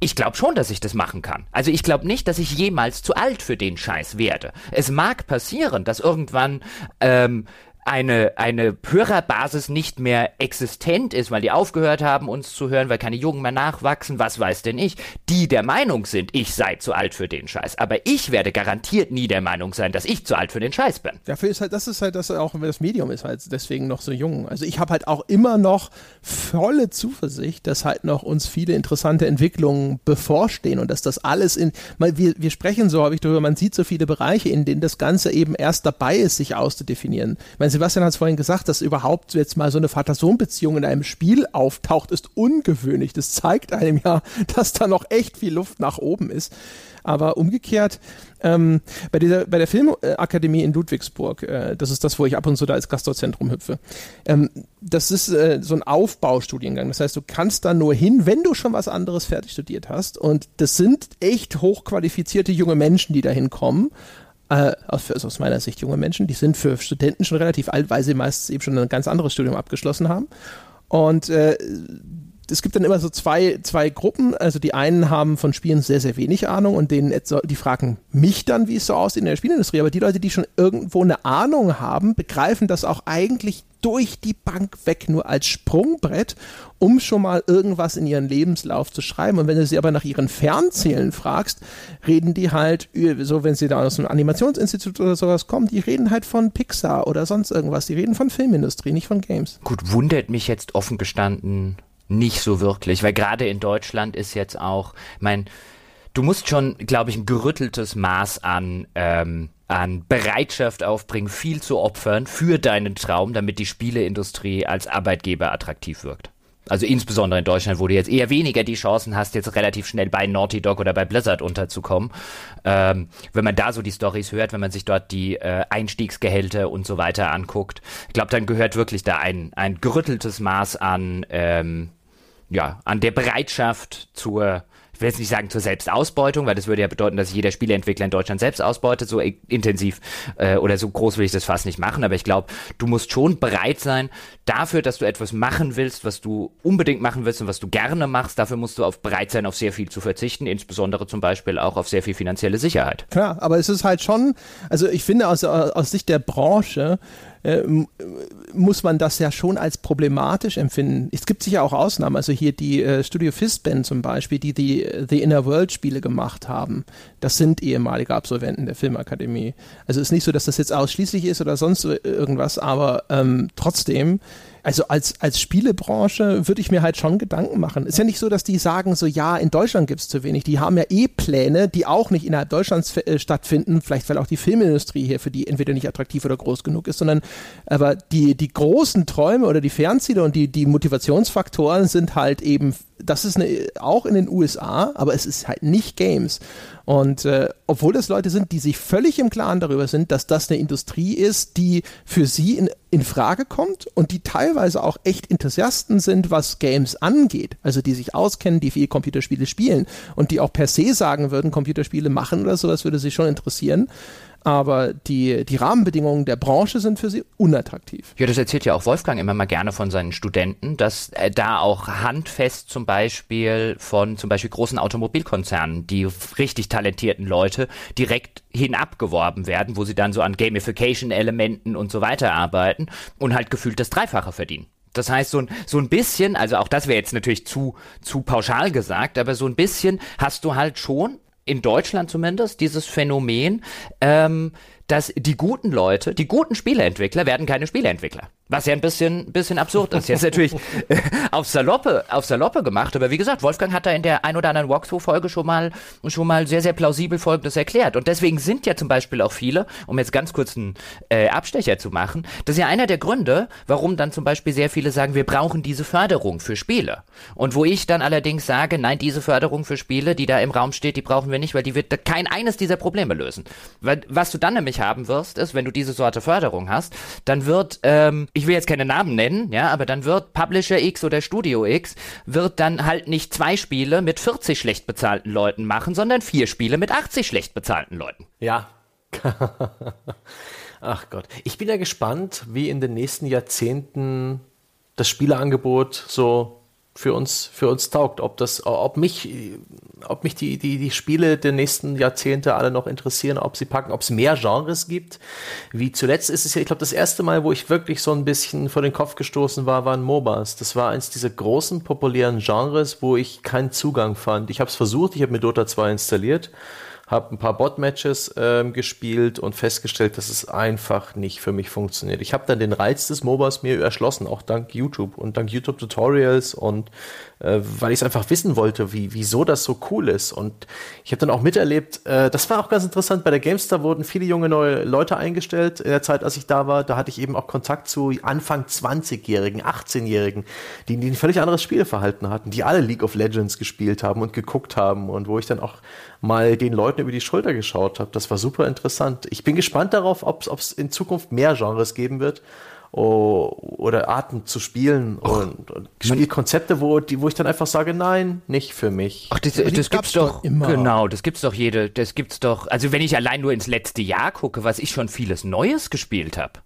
Speaker 2: ich glaube schon, dass ich das machen kann. Also ich glaube nicht, dass ich jemals zu alt für den Scheiß werde. Es mag passieren, dass irgendwann ähm, eine, eine Hörerbasis nicht mehr existent ist, weil die aufgehört haben, uns zu hören, weil keine Jungen mehr nachwachsen, was weiß denn ich, die der Meinung sind, ich sei zu alt für den Scheiß. Aber ich werde garantiert nie der Meinung sein, dass ich zu alt für den Scheiß bin.
Speaker 1: Dafür ist halt, das ist halt, dass auch das Medium ist halt deswegen noch so jung. Also ich habe halt auch immer noch volle Zuversicht, dass halt noch uns viele interessante Entwicklungen bevorstehen und dass das alles in, mal wir, wir sprechen so, habe ich darüber, man sieht so viele Bereiche, in denen das Ganze eben erst dabei ist, sich auszudefinieren. Meine, Sebastian hat es vorhin gesagt, dass überhaupt jetzt mal so eine Vater-Sohn-Beziehung in einem Spiel auftaucht, ist ungewöhnlich. Das zeigt einem ja, dass da noch echt viel Luft nach oben ist. Aber umgekehrt, ähm, bei, dieser, bei der Filmakademie in Ludwigsburg, äh, das ist das, wo ich ab und zu da als Gastdozent rumhüpfe, ähm, das ist äh, so ein Aufbaustudiengang. Das heißt, du kannst da nur hin, wenn du schon was anderes fertig studiert hast. Und das sind echt hochqualifizierte junge Menschen, die da hinkommen äh, aus, also aus meiner Sicht junge Menschen, die sind für Studenten schon relativ alt, weil sie meistens eben schon ein ganz anderes Studium abgeschlossen haben. Und äh, es gibt dann immer so zwei, zwei Gruppen. Also die einen haben von Spielen sehr, sehr wenig Ahnung und denen, die fragen mich dann, wie es so aussieht in der Spielindustrie. Aber die Leute, die schon irgendwo eine Ahnung haben, begreifen das auch eigentlich durch die Bank weg nur als Sprungbrett, um schon mal irgendwas in ihren Lebenslauf zu schreiben. Und wenn du sie aber nach ihren Fernzählen fragst, reden die halt, so wenn sie da aus einem Animationsinstitut oder sowas kommen, die reden halt von Pixar oder sonst irgendwas. Die reden von Filmindustrie, nicht von Games.
Speaker 2: Gut, wundert mich jetzt offen gestanden nicht so wirklich, weil gerade in Deutschland ist jetzt auch, mein, du musst schon, glaube ich, ein gerütteltes Maß an ähm, an Bereitschaft aufbringen, viel zu opfern für deinen Traum, damit die Spieleindustrie als Arbeitgeber attraktiv wirkt. Also insbesondere in Deutschland, wo du jetzt eher weniger die Chancen hast, jetzt relativ schnell bei Naughty Dog oder bei Blizzard unterzukommen. Ähm, wenn man da so die Stories hört, wenn man sich dort die äh, Einstiegsgehälter und so weiter anguckt, ich glaube, dann gehört wirklich da ein, ein gerütteltes Maß an ähm, ja, an der Bereitschaft zur will jetzt nicht sagen zur Selbstausbeutung, weil das würde ja bedeuten, dass jeder Spieleentwickler in Deutschland selbst ausbeutet, so intensiv äh, oder so groß will ich das fast nicht machen, aber ich glaube, du musst schon bereit sein, dafür, dass du etwas machen willst, was du unbedingt machen willst und was du gerne machst, dafür musst du auf bereit sein, auf sehr viel zu verzichten, insbesondere zum Beispiel auch auf sehr viel finanzielle Sicherheit.
Speaker 1: Klar, aber es ist halt schon, also ich finde aus, aus Sicht der Branche, äh, muss man das ja schon als problematisch empfinden. Es gibt sicher auch Ausnahmen, also hier die äh, Studio Fistband zum Beispiel, die die The Inner World Spiele gemacht haben. Das sind ehemalige Absolventen der Filmakademie. Also es ist nicht so, dass das jetzt ausschließlich ist oder sonst irgendwas, aber ähm, trotzdem also als, als Spielebranche würde ich mir halt schon Gedanken machen. Ist ja nicht so, dass die sagen, so ja, in Deutschland gibt es zu wenig. Die haben ja eh Pläne, die auch nicht innerhalb Deutschlands äh, stattfinden, vielleicht weil auch die Filmindustrie hier für die entweder nicht attraktiv oder groß genug ist, sondern aber die, die großen Träume oder die Fernziele und die, die Motivationsfaktoren sind halt eben, das ist eine, auch in den USA, aber es ist halt nicht Games. Und äh, obwohl das Leute sind, die sich völlig im Klaren darüber sind, dass das eine Industrie ist, die für sie in, in Frage kommt und die teilweise auch echt Enthusiasten sind, was Games angeht. Also die sich auskennen, die viel Computerspiele spielen und die auch per se sagen würden, Computerspiele machen oder sowas würde sie schon interessieren aber die, die Rahmenbedingungen der Branche sind für sie unattraktiv.
Speaker 2: Ja, das erzählt ja auch Wolfgang immer mal gerne von seinen Studenten, dass äh, da auch handfest zum Beispiel von zum Beispiel großen Automobilkonzernen die richtig talentierten Leute direkt hinabgeworben werden, wo sie dann so an Gamification-Elementen und so weiter arbeiten und halt gefühlt das Dreifache verdienen. Das heißt, so ein, so ein bisschen, also auch das wäre jetzt natürlich zu, zu pauschal gesagt, aber so ein bisschen hast du halt schon in Deutschland zumindest dieses Phänomen, ähm, dass die guten Leute, die guten Spieleentwickler werden keine Spieleentwickler. Was ja ein bisschen, bisschen absurd ist. Jetzt natürlich äh, auf Saloppe, auf Saloppe gemacht, aber wie gesagt, Wolfgang hat da in der ein oder anderen Walkthrough-Folge schon mal, schon mal sehr, sehr plausibel Folgendes erklärt. Und deswegen sind ja zum Beispiel auch viele, um jetzt ganz kurz einen äh, Abstecher zu machen, das ist ja einer der Gründe, warum dann zum Beispiel sehr viele sagen, wir brauchen diese Förderung für Spiele. Und wo ich dann allerdings sage, nein, diese Förderung für Spiele, die da im Raum steht, die brauchen wir nicht, weil die wird kein eines dieser Probleme lösen. Weil, was du dann nämlich haben wirst, ist, wenn du diese Sorte Förderung hast, dann wird, ähm, ich will jetzt keine Namen nennen, ja, aber dann wird Publisher X oder Studio X wird dann halt nicht zwei Spiele mit 40 schlecht bezahlten Leuten machen, sondern vier Spiele mit 80 schlecht bezahlten Leuten.
Speaker 3: Ja. Ach Gott. Ich bin ja gespannt, wie in den nächsten Jahrzehnten das Spieleangebot so für uns, für uns taugt, ob das, ob mich, ob mich die, die, die Spiele der nächsten Jahrzehnte alle noch interessieren, ob sie packen, ob es mehr Genres gibt. Wie zuletzt ist es ja, ich glaube, das erste Mal, wo ich wirklich so ein bisschen vor den Kopf gestoßen war, waren MOBAs. Das war eins dieser großen, populären Genres, wo ich keinen Zugang fand. Ich habe es versucht, ich habe mir Dota 2 installiert habe ein paar Bot-Matches ähm, gespielt und festgestellt, dass es einfach nicht für mich funktioniert. Ich habe dann den Reiz des MOBAs mir erschlossen, auch dank YouTube und dank YouTube-Tutorials und äh, weil ich es einfach wissen wollte, wie, wieso das so cool ist. Und ich habe dann auch miterlebt, äh, das war auch ganz interessant, bei der GameStar wurden viele junge neue Leute eingestellt in der Zeit, als ich da war. Da hatte ich eben auch Kontakt zu Anfang 20-Jährigen, 18-Jährigen, die, die ein völlig anderes Spielverhalten hatten, die alle League of Legends gespielt haben und geguckt haben und wo ich dann auch mal den Leuten über die Schulter geschaut habe. Das war super interessant. Ich bin gespannt darauf, ob es in Zukunft mehr Genres geben wird oder Arten zu spielen Och, und, und Spielkonzepte, wo, die, wo ich dann einfach sage, nein, nicht für mich.
Speaker 2: Ach, das, das gibt's doch immer. Genau, das gibt's doch jede, das gibt's doch. Also wenn ich allein nur ins letzte Jahr gucke, was ich schon vieles Neues gespielt habe.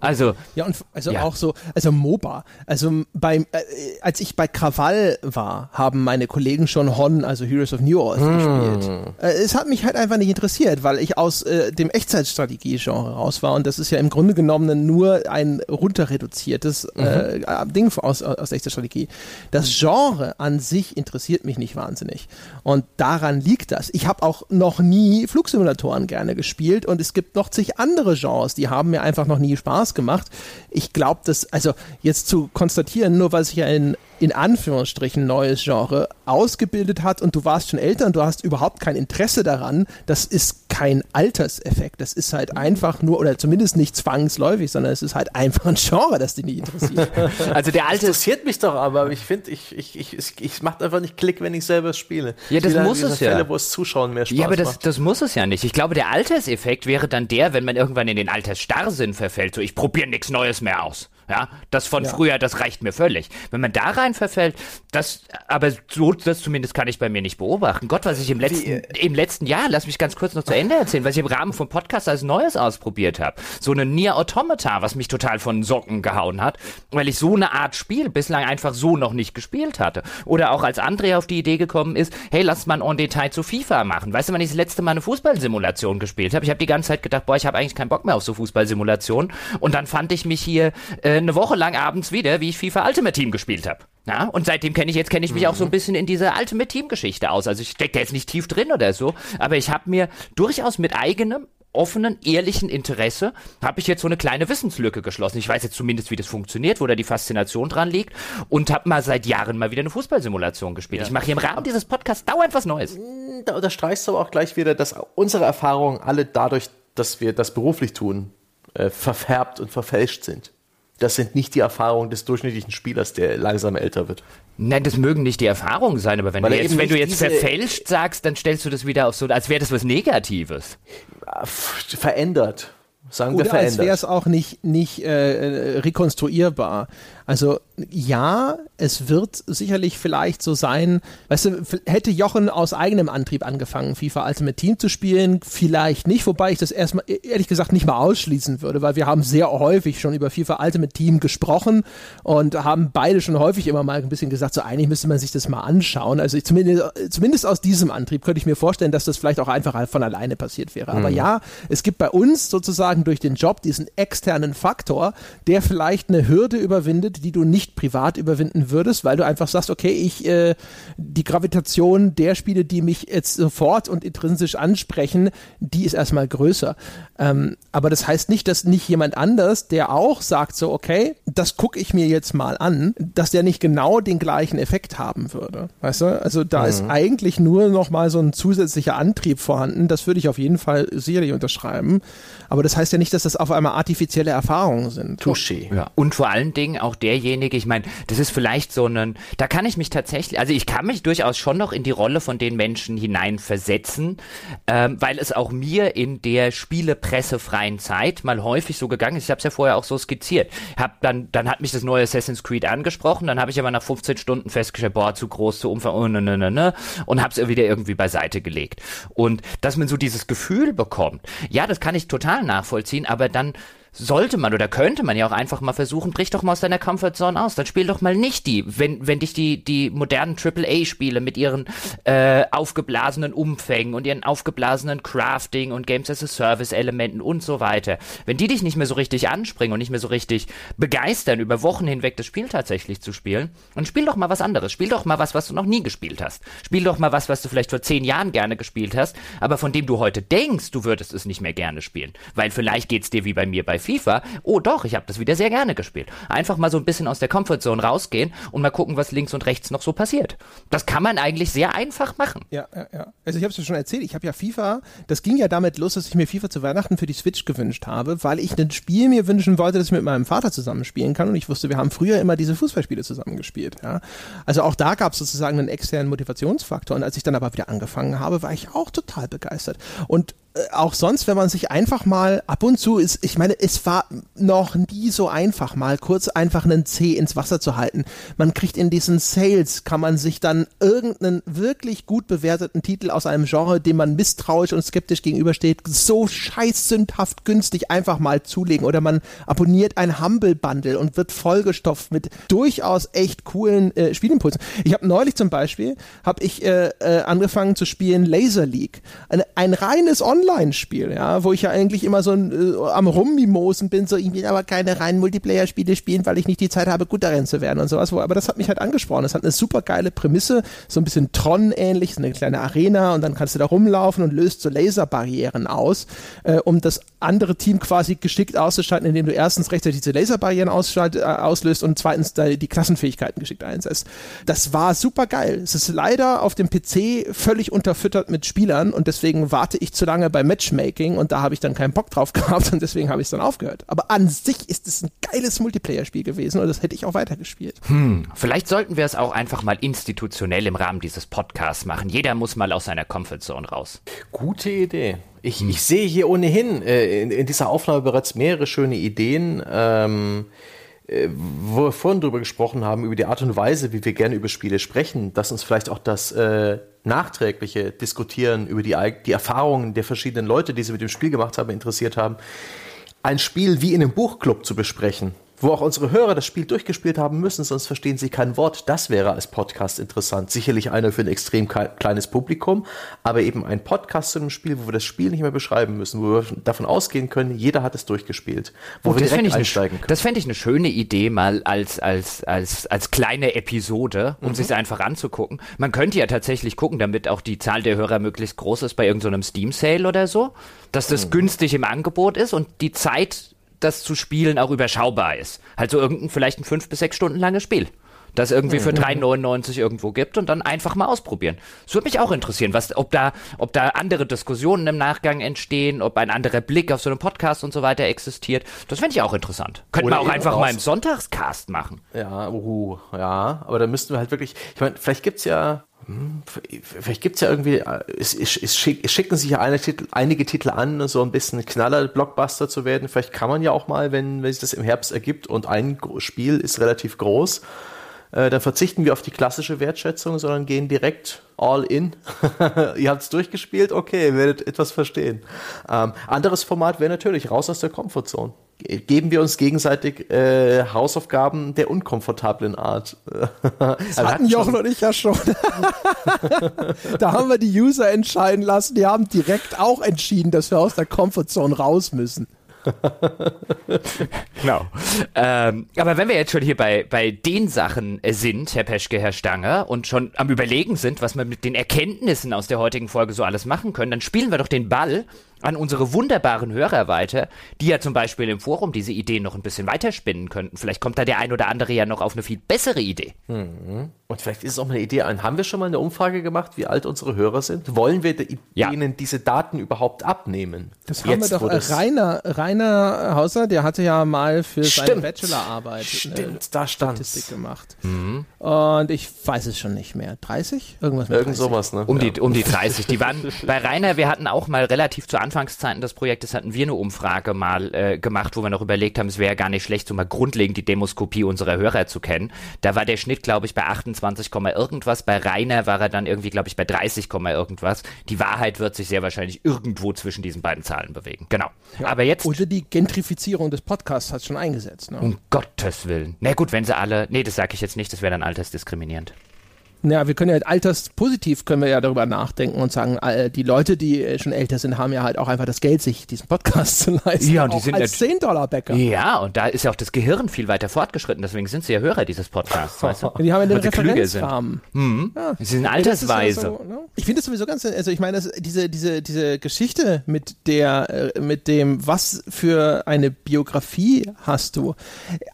Speaker 2: Also
Speaker 1: ja und also ja. auch so also MOBA also beim äh, als ich bei Krawall war haben meine Kollegen schon Hon also Heroes of New Earth hm. gespielt äh, es hat mich halt einfach nicht interessiert weil ich aus äh, dem Echtzeitstrategie-Genre raus war und das ist ja im Grunde genommen nur ein runterreduziertes äh, mhm. Ding aus aus Echtzeitstrategie das Genre an sich interessiert mich nicht wahnsinnig und daran liegt das ich habe auch noch nie Flugsimulatoren gerne gespielt und es gibt noch zig andere Genres die haben mir einfach noch nie Spaß gemacht. Ich glaube, dass, also jetzt zu konstatieren, nur weil sich ja ein in Anführungsstrichen neues Genre ausgebildet hat und du warst schon älter und du hast überhaupt kein Interesse daran, das ist kein Alterseffekt. Das ist halt einfach nur, oder zumindest nicht zwangsläufig, sondern es ist halt einfach ein Genre, das dich nicht interessiert.
Speaker 3: also der Alte interessiert mich doch, aber ich finde, ich, ich, ich, ich, ich macht einfach nicht Klick, wenn ich selber spiele.
Speaker 2: Ja, das muss es
Speaker 3: Fälle,
Speaker 2: ja.
Speaker 3: wo es Zuschauen mehr Spaß
Speaker 2: Ja, aber das,
Speaker 3: macht.
Speaker 2: das muss es ja nicht. Ich glaube, der Alterseffekt wäre dann der, wenn man irgendwann in den Altersstarrsinn verfällt. So, ich probiere nichts Neues mehr aus. Ja, das von
Speaker 1: Ja.
Speaker 2: früher, das reicht mir völlig. Wenn man da rein verfällt, das, aber so, das zumindest kann ich bei mir nicht beobachten. Gott, was ich im letzten, im letzten Jahr, lass mich ganz kurz noch zu Ende erzählen, was ich im Rahmen vom Podcast als Neues ausprobiert habe. So eine Nier Automata, was mich total von Socken gehauen hat, weil ich so eine Art Spiel bislang einfach so noch nicht gespielt hatte. Oder auch als André auf die Idee gekommen ist, hey, lass mal ein En Detail zu FIFA machen. Weißt du, wann ich das letzte Mal eine Fußballsimulation gespielt habe? Ich habe die ganze Zeit gedacht, boah, ich habe eigentlich keinen Bock mehr auf so Fußballsimulationen. Und dann fand ich mich hier äh, eine Woche lang abends wieder, wie ich FIFA Ultimate Team gespielt habe. Ja, und seitdem kenne ich jetzt kenne ich mich auch so ein bisschen in diese Ultimate Team Geschichte aus. Also ich stecke da jetzt nicht tief drin oder so, aber ich habe mir durchaus mit eigenem offenen, ehrlichen Interesse habe ich jetzt so eine kleine Wissenslücke geschlossen. Ich weiß jetzt zumindest, wie das funktioniert, wo da die Faszination dran liegt und habe mal seit Jahren mal wieder eine Fußballsimulation gespielt. Ich mache hier im Rahmen dieses Podcasts dauernd was Neues.
Speaker 3: da unterstreichst du aber auch gleich wieder, dass unsere Erfahrungen alle dadurch, dass wir das beruflich tun, äh, verfärbt und verfälscht sind. Das sind nicht die Erfahrungen des durchschnittlichen Spielers, der langsam älter wird.
Speaker 2: Nein, das mögen nicht die Erfahrungen sein, aber wenn
Speaker 3: Weil
Speaker 2: du jetzt, wenn du jetzt verfälscht sagst, dann stellst du das wieder auf so, als wäre das was Negatives.
Speaker 3: Äh, Verändert. Sagen wir
Speaker 1: Oder als wäre
Speaker 3: verändert.
Speaker 1: es auch nicht, nicht äh, rekonstruierbar. Also ja, es wird sicherlich vielleicht so sein, weißt du, hätte Jochen aus eigenem Antrieb angefangen, FIFA Ultimate Team zu spielen, vielleicht nicht, wobei ich das erstmal e- ehrlich gesagt nicht mal ausschließen würde, weil wir haben sehr häufig schon über FIFA Ultimate Team gesprochen und haben beide schon häufig immer mal ein bisschen gesagt, so eigentlich müsste man sich das mal anschauen. Also ich, zumindest, zumindest aus diesem Antrieb könnte ich mir vorstellen, dass das vielleicht auch einfach von alleine passiert wäre. Aber ja, es gibt bei uns sozusagen durch den Job diesen externen Faktor, der vielleicht eine Hürde überwindet, die du nicht privat überwinden würdest, weil du einfach sagst, okay, ich äh, die Gravitation der Spiele, die mich jetzt sofort und intrinsisch ansprechen, die ist erstmal größer. Ähm, aber das heißt nicht, dass nicht jemand anders, der auch sagt so, okay, das gucke ich mir jetzt mal an, dass der nicht genau den gleichen Effekt haben würde. Weißt du? Also da ist eigentlich nur noch mal so ein zusätzlicher Antrieb vorhanden. Das würde ich auf jeden Fall sicherlich unterschreiben. Aber das heißt ja nicht, dass das auf einmal artifizielle Erfahrungen sind.
Speaker 3: Touché.
Speaker 2: Ja. Und vor allen Dingen auch derjenige, ich meine, das ist vielleicht so ein, da kann ich mich tatsächlich, also ich kann mich durchaus schon noch in die Rolle von den Menschen hineinversetzen, ähm, weil es auch mir in der spielepressefreien Zeit mal häufig so gegangen ist. Ich habe es ja vorher auch so skizziert. Hab dann, dann hat mich das neue Assassin's Creed angesprochen, dann habe ich aber nach 15 Stunden festgestellt, boah, zu groß, zu umfang, oh, ne, ne, ne, und habe es wieder irgendwie beiseite gelegt. Und dass man so dieses Gefühl bekommt, ja, das kann ich total nachvollziehen, aber dann sollte man oder könnte man ja auch einfach mal versuchen, brich doch mal aus deiner Comfortzone aus. Dann spiel doch mal nicht die, wenn, wenn dich die, die modernen AAA-Spiele mit ihren äh, aufgeblasenen Umfängen und ihren aufgeblasenen Crafting und Games as a Service-Elementen und so weiter, wenn die dich nicht mehr so richtig anspringen und nicht mehr so richtig begeistern, über Wochen hinweg das Spiel tatsächlich zu spielen, dann spiel doch mal was anderes. Spiel doch mal was, was du noch nie gespielt hast. Spiel doch mal was, was du vielleicht vor zehn Jahren gerne gespielt hast, aber von dem du heute denkst, du würdest es nicht mehr gerne spielen. Weil vielleicht geht's dir wie bei mir bei FIFA. Oh doch, ich habe das wieder sehr gerne gespielt. Einfach mal so ein bisschen aus der Comfortzone rausgehen und mal gucken, was links und rechts noch so passiert. Das kann man eigentlich sehr einfach machen.
Speaker 1: Ja, ja, ja. Also ich habe es ja schon erzählt, ich habe ja FIFA, das ging ja damit los, dass ich mir FIFA zu Weihnachten für die Switch gewünscht habe, weil ich ein Spiel mir wünschen wollte, das ich mit meinem Vater zusammen spielen kann und ich wusste, wir haben früher immer diese Fußballspiele zusammen gespielt. Ja. Also auch da gab es sozusagen einen externen Motivationsfaktor und als ich dann aber wieder angefangen habe, war ich auch total begeistert. Und auch sonst, wenn man sich einfach mal ab und zu ist, ich meine, es war noch nie so einfach, mal kurz einfach einen C ins Wasser zu halten. Man kriegt in diesen Sales, kann man sich dann irgendeinen wirklich gut bewerteten Titel aus einem Genre, dem man misstrauisch und skeptisch gegenübersteht, so scheißsündhaft günstig einfach mal zulegen. Oder man abonniert ein Humble Bundle und wird vollgestopft mit durchaus echt coolen äh, Spielimpulsen. Ich habe neulich zum Beispiel, habe ich äh, äh, angefangen zu spielen Laser League. Ein, ein reines Online-Spiel, ja, wo ich ja eigentlich immer so ein, äh, am Rummimosen bin, so ich will aber keine reinen Multiplayer-Spiele spielen, weil ich nicht die Zeit habe, gut darin zu werden und sowas. Wo, aber das hat mich halt angesprochen. Das hat eine super geile Prämisse, so ein bisschen Tron-ähnlich, so eine kleine Arena und dann kannst du da rumlaufen und löst so Laserbarrieren aus, äh, um das andere Team quasi geschickt auszuschalten, indem du erstens rechtzeitig diese Laserbarrieren ausschalt, äh, auslöst und zweitens da die Klassenfähigkeiten geschickt einsetzt. Das war super geil. Es ist leider auf dem PC völlig unterfüttert mit Spielern und deswegen warte ich zu lange, bei Matchmaking und da habe ich dann keinen Bock drauf gehabt und deswegen habe ich es dann aufgehört. Aber an sich ist es ein geiles Multiplayer-Spiel gewesen und das hätte ich auch weitergespielt.
Speaker 2: Hm, vielleicht sollten wir es auch einfach mal institutionell im Rahmen dieses Podcasts machen. Jeder muss mal aus seiner Comfortzone raus.
Speaker 3: Gute Idee. Ich, hm. ich sehe hier ohnehin äh, in, in, dieser Aufnahme bereits mehrere schöne Ideen. Ähm, äh, wo wir vorhin drüber gesprochen haben, über die Art und Weise, wie wir gerne über Spiele sprechen, dass uns vielleicht auch das äh, nachträgliche Diskutieren über die, die Erfahrungen der verschiedenen Leute, die sie mit dem Spiel gemacht haben, interessiert haben, ein Spiel wie in einem Buchclub zu besprechen wo auch unsere Hörer das Spiel durchgespielt haben müssen, sonst verstehen sie kein Wort. Das wäre als Podcast interessant. Sicherlich einer für ein extrem kleines Publikum, aber eben ein Podcast zu einem Spiel, wo wir das Spiel nicht mehr beschreiben müssen, wo wir davon ausgehen können, jeder hat es durchgespielt, wo oh, wir direkt einsteigen
Speaker 2: können. Das fände ich eine schöne Idee mal als, als, als, als kleine Episode, um mhm. sich einfach anzugucken. Man könnte ja tatsächlich gucken, damit auch die Zahl der Hörer möglichst groß ist bei irgendeinem so Steam-Sale oder so, dass das mhm. günstig im Angebot ist und die Zeit das zu spielen auch überschaubar ist. Halt so irgendein, vielleicht ein fünf bis sechs Stunden langes Spiel. Das irgendwie für 3,99 mhm. irgendwo gibt und dann einfach mal ausprobieren. Das würde mich auch interessieren, was, ob da, ob da andere Diskussionen im Nachgang entstehen, ob ein anderer Blick auf so einen Podcast und so weiter existiert. Das fände ich auch interessant. Könnten wir auch einfach mal im Sonntagscast machen.
Speaker 3: Ja, uh, ja, aber da müssten wir halt wirklich, ich meine, vielleicht gibt es ja vielleicht gibt es ja irgendwie, es, es, es, schick, es, schicken sich ja einige Titel, einige Titel an, so ein bisschen Knaller-Blockbuster zu werden. Vielleicht kann man ja auch mal, wenn, wenn sich das im Herbst ergibt und ein Spiel ist relativ groß, äh, dann verzichten wir auf die klassische Wertschätzung, sondern gehen direkt all in. Ihr habt es durchgespielt, okay, ihr werdet etwas verstehen. Ähm, anderes Format wäre natürlich raus aus der Comfortzone geben wir uns gegenseitig äh, Hausaufgaben der unkomfortablen Art.
Speaker 1: Das also hatten Jochen und ich ja schon. da haben wir die User entscheiden lassen. Die haben direkt auch entschieden, dass wir aus der Comfortzone raus müssen.
Speaker 2: genau. Ähm, aber wenn wir jetzt schon hier bei, bei den Sachen sind, Herr Peschke, Herr Stange, und schon am Überlegen sind, was wir mit den Erkenntnissen aus der heutigen Folge so alles machen können, dann spielen wir doch den Ball an unsere wunderbaren Hörer weiter, die ja zum Beispiel im Forum diese Ideen noch ein bisschen weiterspinnen könnten. Vielleicht kommt da der ein oder andere ja noch auf eine viel bessere Idee.
Speaker 3: Mhm. Und vielleicht ist es auch mal eine Idee. Haben wir schon mal eine Umfrage gemacht, wie alt unsere Hörer sind? Wollen wir ja. ihnen diese Daten überhaupt abnehmen?
Speaker 1: Das haben Jetzt, wir doch. Äh, Rainer, Rainer Hauser, der hatte ja mal für Stimmt. seine Bachelorarbeit
Speaker 3: Stimmt, da
Speaker 1: Statistik gemacht. Mhm. Und ich weiß es schon nicht mehr. 30?
Speaker 3: Irgendwas mit Irgend
Speaker 2: 30. sowas, ne? Um, ja. die, um die 30. Die waren bei Rainer, wir hatten auch mal relativ zu Anfang Anfangszeiten des Projektes hatten wir eine Umfrage mal äh, gemacht, wo wir noch überlegt haben, es wäre gar nicht schlecht, so mal grundlegend die Demoskopie unserer Hörer zu kennen. Da war der Schnitt, glaube ich, bei 28, irgendwas. Bei Rainer war er dann irgendwie, glaube ich, bei 30, irgendwas. Die Wahrheit wird sich sehr wahrscheinlich irgendwo zwischen diesen beiden Zahlen bewegen. Genau.
Speaker 1: Ja, Aber jetzt. Oder die Gentrifizierung des Podcasts hat schon eingesetzt. Ne?
Speaker 2: Um Gottes Willen. Na gut, wenn sie alle. Nee, das sage ich jetzt nicht, das wäre dann altersdiskriminierend.
Speaker 1: Ja, wir können ja halt alterspositiv können wir ja darüber nachdenken und sagen, äh, die Leute, die äh, schon älter sind, haben ja halt auch einfach das Geld, sich diesen Podcast zu leisten.
Speaker 2: Ja, und die sind
Speaker 1: als 10 Dollar Bäcker.
Speaker 2: Ja, und da ist ja auch das Gehirn viel weiter fortgeschritten, deswegen sind sie ja Hörer dieses Podcasts, weißt du?
Speaker 1: Die haben ja den Referenzrahmen.
Speaker 2: Mhm. Ja. Sie sind altersweise. Ja so,
Speaker 1: ne? Ich finde es sowieso ganz, also ich meine, diese, diese, diese Geschichte mit der, äh, mit dem, was für eine Biografie hast du,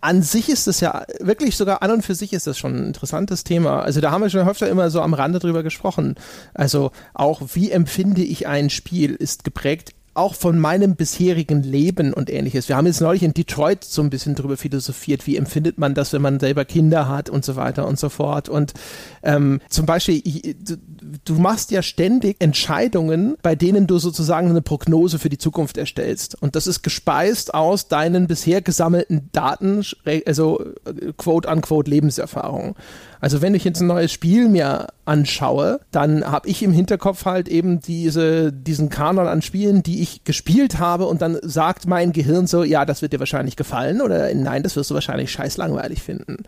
Speaker 1: an sich ist das ja wirklich sogar an und für sich ist das schon ein interessantes Thema. Also da haben wir schon schon öfter immer so am Rande drüber gesprochen. Also auch wie empfinde ich ein Spiel ist geprägt auch von meinem bisherigen Leben und ähnliches. Wir haben jetzt neulich in Detroit so ein bisschen drüber philosophiert, wie empfindet man das, wenn man selber Kinder hat und so weiter und so fort. Und ähm, zum Beispiel, ich, du, du machst ja ständig Entscheidungen, bei denen du sozusagen eine Prognose für die Zukunft erstellst. Und das ist gespeist aus deinen bisher gesammelten Daten, also äh, quote unquote Lebenserfahrung. Also wenn ich jetzt ein neues Spiel mir anschaue, dann habe ich im Hinterkopf halt eben diese, diesen Kanon an Spielen, die ich gespielt habe und dann sagt mein Gehirn so, ja, das wird dir wahrscheinlich gefallen oder nein, das wirst du wahrscheinlich scheiß langweilig finden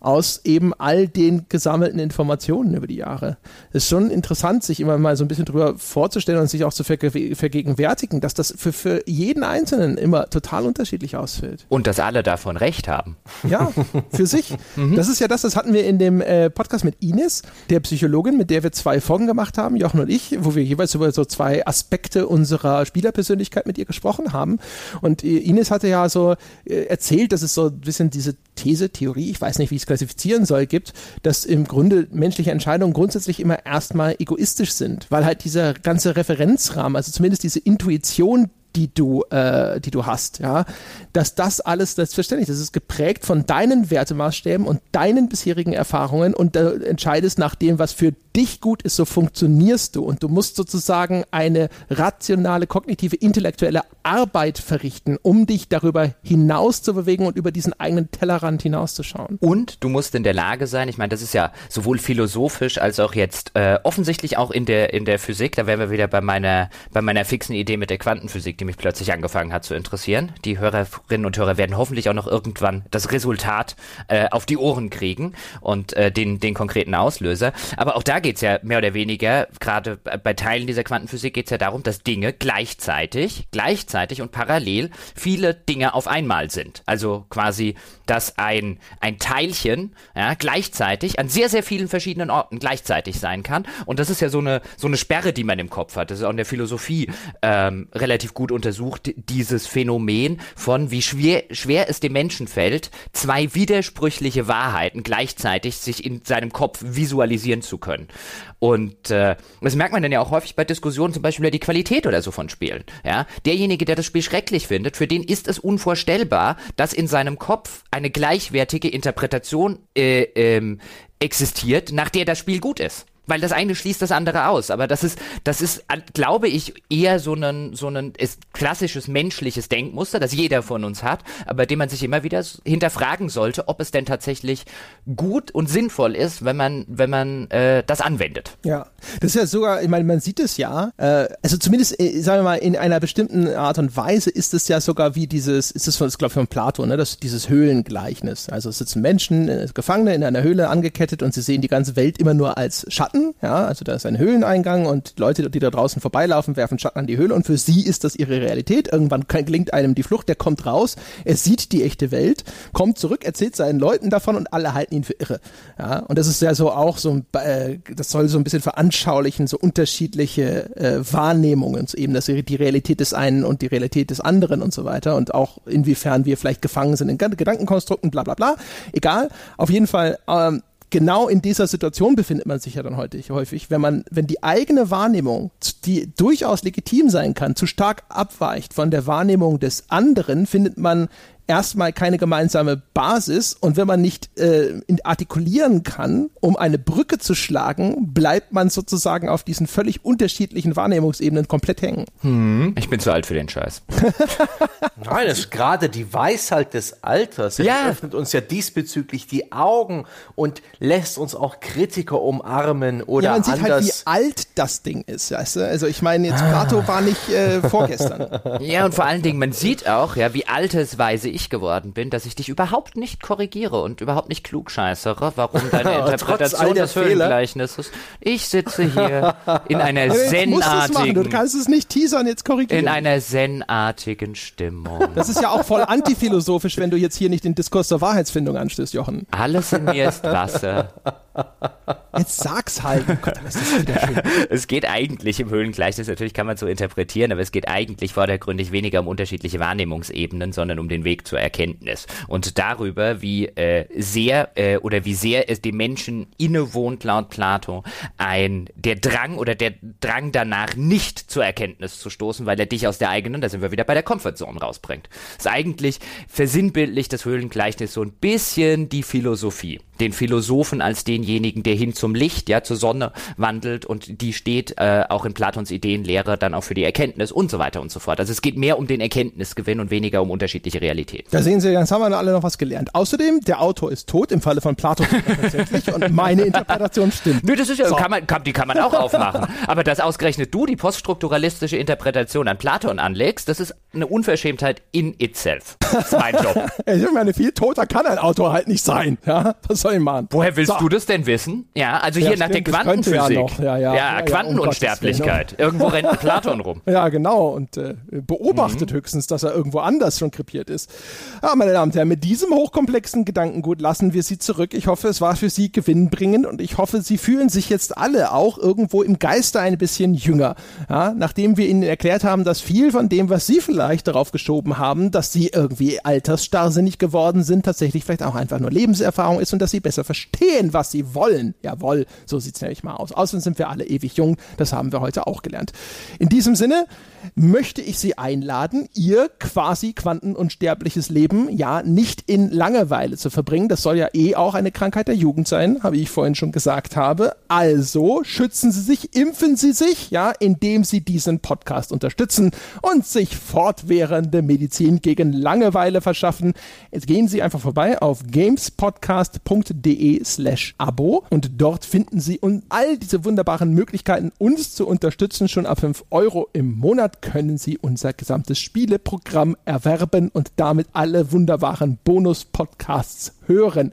Speaker 1: aus eben all den gesammelten Informationen über die Jahre. Es ist schon interessant, sich immer mal so ein bisschen drüber vorzustellen und sich auch zu vergegenwärtigen, dass das für, für jeden Einzelnen immer total unterschiedlich ausfällt.
Speaker 2: Und dass alle davon recht haben.
Speaker 1: Ja, für sich. Mhm. Das ist ja das, das hatten wir in dem äh, Podcast mit Ines, der Psychologin, mit der wir zwei Folgen gemacht haben, Jochen und ich, wo wir jeweils über so zwei Aspekte unserer Spielerpersönlichkeit mit ihr gesprochen haben. Und äh, Ines hatte ja so äh, erzählt, dass es so ein bisschen diese These, Theorie, ich weiß nicht, wie ich es klassifizieren soll, gibt, dass im Grunde menschliche Entscheidungen grundsätzlich immer erstmal egoistisch sind, weil halt dieser ganze Referenzrahmen, also zumindest diese Intuition, die du, äh, die du hast, ja, dass das alles selbstverständlich ist. Das ist geprägt von deinen Wertemaßstäben und deinen bisherigen Erfahrungen und du entscheidest nach dem, was für dich gut ist, so funktionierst du und du musst sozusagen eine rationale, kognitive, intellektuelle Arbeit verrichten, um dich darüber hinaus zu bewegen und über diesen eigenen Tellerrand hinauszuschauen.
Speaker 2: Und du musst in der Lage sein, ich meine, das ist ja sowohl philosophisch als auch jetzt äh, offensichtlich auch in der in der Physik, da wären wir wieder bei meiner bei meiner fixen Idee mit der Quantenphysik die mich plötzlich angefangen hat zu interessieren. Die Hörerinnen und Hörer werden hoffentlich auch noch irgendwann das Resultat äh, auf die Ohren kriegen und äh, den, den konkreten Auslöser. Aber auch da geht's ja mehr oder weniger, gerade bei Teilen dieser Quantenphysik geht's ja darum, dass Dinge gleichzeitig, gleichzeitig und parallel viele Dinge auf einmal sind. Also quasi, dass ein, ein Teilchen ja, gleichzeitig an sehr, sehr vielen verschiedenen Orten gleichzeitig sein kann. Und das ist ja so eine, so eine Sperre, die man im Kopf hat. Das ist auch in der Philosophie ähm, relativ gut untersucht, dieses Phänomen von wie schwer, schwer es dem Menschen fällt, zwei widersprüchliche Wahrheiten gleichzeitig sich in seinem Kopf visualisieren zu können. Und äh, das merkt man dann ja auch häufig bei Diskussionen, zum Beispiel über die Qualität oder so von Spielen. Ja, derjenige, der das Spiel schrecklich findet, für den ist es unvorstellbar, dass in seinem Kopf eine gleichwertige Interpretation äh, ähm, existiert, nach der das Spiel gut ist weil das eine schließt das andere aus. Aber das ist, das ist, glaube ich, eher so ein, so ein klassisches menschliches Denkmuster, das jeder von uns hat, aber dem man sich immer wieder hinterfragen sollte, ob es denn tatsächlich gut und sinnvoll ist, wenn man, wenn man äh, das anwendet.
Speaker 1: Ja, das ist ja sogar, ich meine, man sieht es ja, äh, also zumindest, äh, sagen wir mal, in einer bestimmten Art und Weise ist es ja sogar wie dieses, ist es glaube ich, von Plato, ne, das, dieses Höhlengleichnis. Also es sitzen Menschen, äh, Gefangene in einer Höhle angekettet und sie sehen die ganze Welt immer nur als Schatten Schatten, ja, also da ist ein Höhleneingang und Leute, die da draußen vorbeilaufen, werfen Schatten an die Höhle und für sie ist das ihre Realität. Irgendwann gelingt einem die Flucht, der kommt raus, er sieht die echte Welt, kommt zurück, erzählt seinen Leuten davon und alle halten ihn für irre. Ja, und das ist ja so auch so, äh, das soll so ein bisschen veranschaulichen, so unterschiedliche äh, Wahrnehmungen, so eben das, die Realität des einen und die Realität des anderen und so weiter und auch inwiefern wir vielleicht gefangen sind in Gedankenkonstrukten, bla bla bla. Egal, auf jeden Fall, ähm, genau in dieser Situation befindet man sich ja dann heute häufig, wenn man, wenn die eigene Wahrnehmung, die durchaus legitim sein kann, zu stark abweicht von der Wahrnehmung des anderen, findet man erstmal keine gemeinsame Basis und wenn man nicht äh, artikulieren kann, um eine Brücke zu schlagen, bleibt man sozusagen auf diesen völlig unterschiedlichen Wahrnehmungsebenen komplett hängen.
Speaker 2: Hm, ich bin zu alt für den Scheiß.
Speaker 3: Nein, das ist gerade die Weisheit des Alters. Sie ja. öffnet uns ja diesbezüglich die Augen und lässt uns auch Kritiker umarmen oder ja, man sieht
Speaker 1: halt, wie alt das Ding ist. Weißt du? Also ich meine, jetzt Plato war nicht äh, vorgestern.
Speaker 2: Ja, und vor allen Dingen, man sieht auch, ja, wie altersweise ich ich geworden bin, dass ich dich überhaupt nicht korrigiere und überhaupt nicht klugscheißere, warum deine Interpretation des Höhlengleichnisses. Ich sitze hier in einer zenartigen.
Speaker 1: Du kannst es nicht teasern, jetzt korrigieren.
Speaker 2: In einer zenartigen Stimmung.
Speaker 1: Das ist ja auch voll antiphilosophisch, wenn du jetzt hier nicht den Diskurs zur Wahrheitsfindung anstößt, Jochen.
Speaker 2: Alles in mir ist Wasser.
Speaker 1: Jetzt sag's halt. Oh Gott,
Speaker 2: es geht eigentlich im Höhlengleichnis, natürlich kann man so interpretieren, aber es geht eigentlich vordergründig weniger um unterschiedliche Wahrnehmungsebenen, sondern um den Weg zur Erkenntnis. Und darüber, wie äh, sehr äh, oder wie sehr es dem Menschen innewohnt, laut Plato, ein der Drang oder der Drang danach, nicht zur Erkenntnis zu stoßen, weil er dich aus der eigenen, da sind wir wieder bei der Comfortzone rausbringt. Ist eigentlich versinnbildlich das Höhlengleichnis so ein bisschen die Philosophie den Philosophen als denjenigen, der hin zum Licht, ja, zur Sonne wandelt und die steht äh, auch in Platons Ideenlehre dann auch für die Erkenntnis und so weiter und so fort. Also es geht mehr um den Erkenntnisgewinn und weniger um unterschiedliche Realitäten.
Speaker 1: Da sehen Sie, jetzt haben wir alle noch was gelernt. Außerdem, der Autor ist tot, im Falle von Platon tatsächlich und meine Interpretation stimmt.
Speaker 2: Nö, das ist ja, so. kann man, kann, die kann man auch aufmachen. Aber dass ausgerechnet du die poststrukturalistische Interpretation an Platon anlegst, das ist eine Unverschämtheit in itself. Das ist mein Job.
Speaker 1: ich meine, viel toter kann ein Autor halt nicht sein. Ja,
Speaker 2: was soll soll ich machen? Woher willst so. du das denn wissen? Ja, also hier ja, nach stimmt, der Quantenphysik. Ja, ja, ja, Quantenunsterblichkeit. Um irgendwo rennt Platon rum.
Speaker 1: Ja, genau. Und äh, beobachtet mhm. höchstens, dass er irgendwo anders schon krepiert ist. Ja, meine Damen und Herren, mit diesem hochkomplexen Gedankengut lassen wir Sie zurück. Ich hoffe, es war für Sie gewinnbringend und ich hoffe, Sie fühlen sich jetzt alle auch irgendwo im Geiste ein bisschen jünger. Ja, nachdem wir Ihnen erklärt haben, dass viel von dem, was Sie vielleicht darauf geschoben haben, dass Sie irgendwie altersstarrsinnig geworden sind, tatsächlich vielleicht auch einfach nur Lebenserfahrung ist und dass Sie sie besser verstehen, was sie wollen. Jawohl, so sieht es nämlich mal aus. Außerdem sind wir alle ewig jung, das haben wir heute auch gelernt. In diesem Sinne möchte ich Sie einladen, Ihr quasi quantenunsterbliches Leben ja nicht in Langeweile zu verbringen. Das soll ja eh auch eine Krankheit der Jugend sein, habe ich vorhin schon gesagt habe. Also schützen Sie sich, impfen Sie sich, ja, indem Sie diesen Podcast unterstützen und sich fortwährende Medizin gegen Langeweile verschaffen. Jetzt gehen Sie einfach vorbei auf gamespodcast.de slash Abo und dort finden Sie all diese wunderbaren Möglichkeiten, uns zu unterstützen, schon ab 5 Euro im Monat können Sie unser gesamtes Spieleprogramm erwerben und damit alle wunderbaren Bonus-Podcasts hören.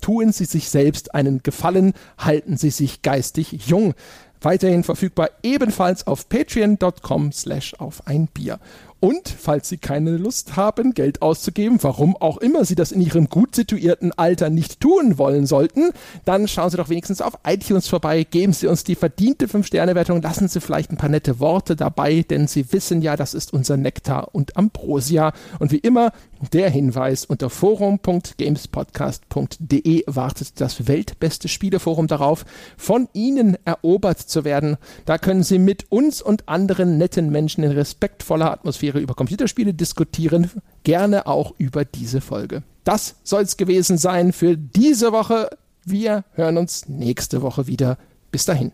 Speaker 1: Tun Sie sich selbst einen Gefallen, halten Sie sich geistig jung. Weiterhin verfügbar ebenfalls auf patreon.com slash auf ein Bier. Und falls Sie keine Lust haben, Geld auszugeben, warum auch immer Sie das in Ihrem gut situierten Alter nicht tun wollen sollten, dann schauen Sie doch wenigstens auf iTunes vorbei, geben Sie uns die verdiente 5-Sterne-Wertung, lassen Sie vielleicht ein paar nette Worte dabei, denn Sie wissen ja, das ist unser Nektar und Ambrosia. Und wie immer, der Hinweis unter forum.gamespodcast.de wartet das weltbeste Spieleforum darauf, von Ihnen erobert zu werden. Da können Sie mit uns und anderen netten Menschen in respektvoller Atmosphäre über Computerspiele diskutieren, gerne auch über diese Folge. Das soll es gewesen sein für diese Woche. Wir hören uns nächste Woche wieder. Bis dahin.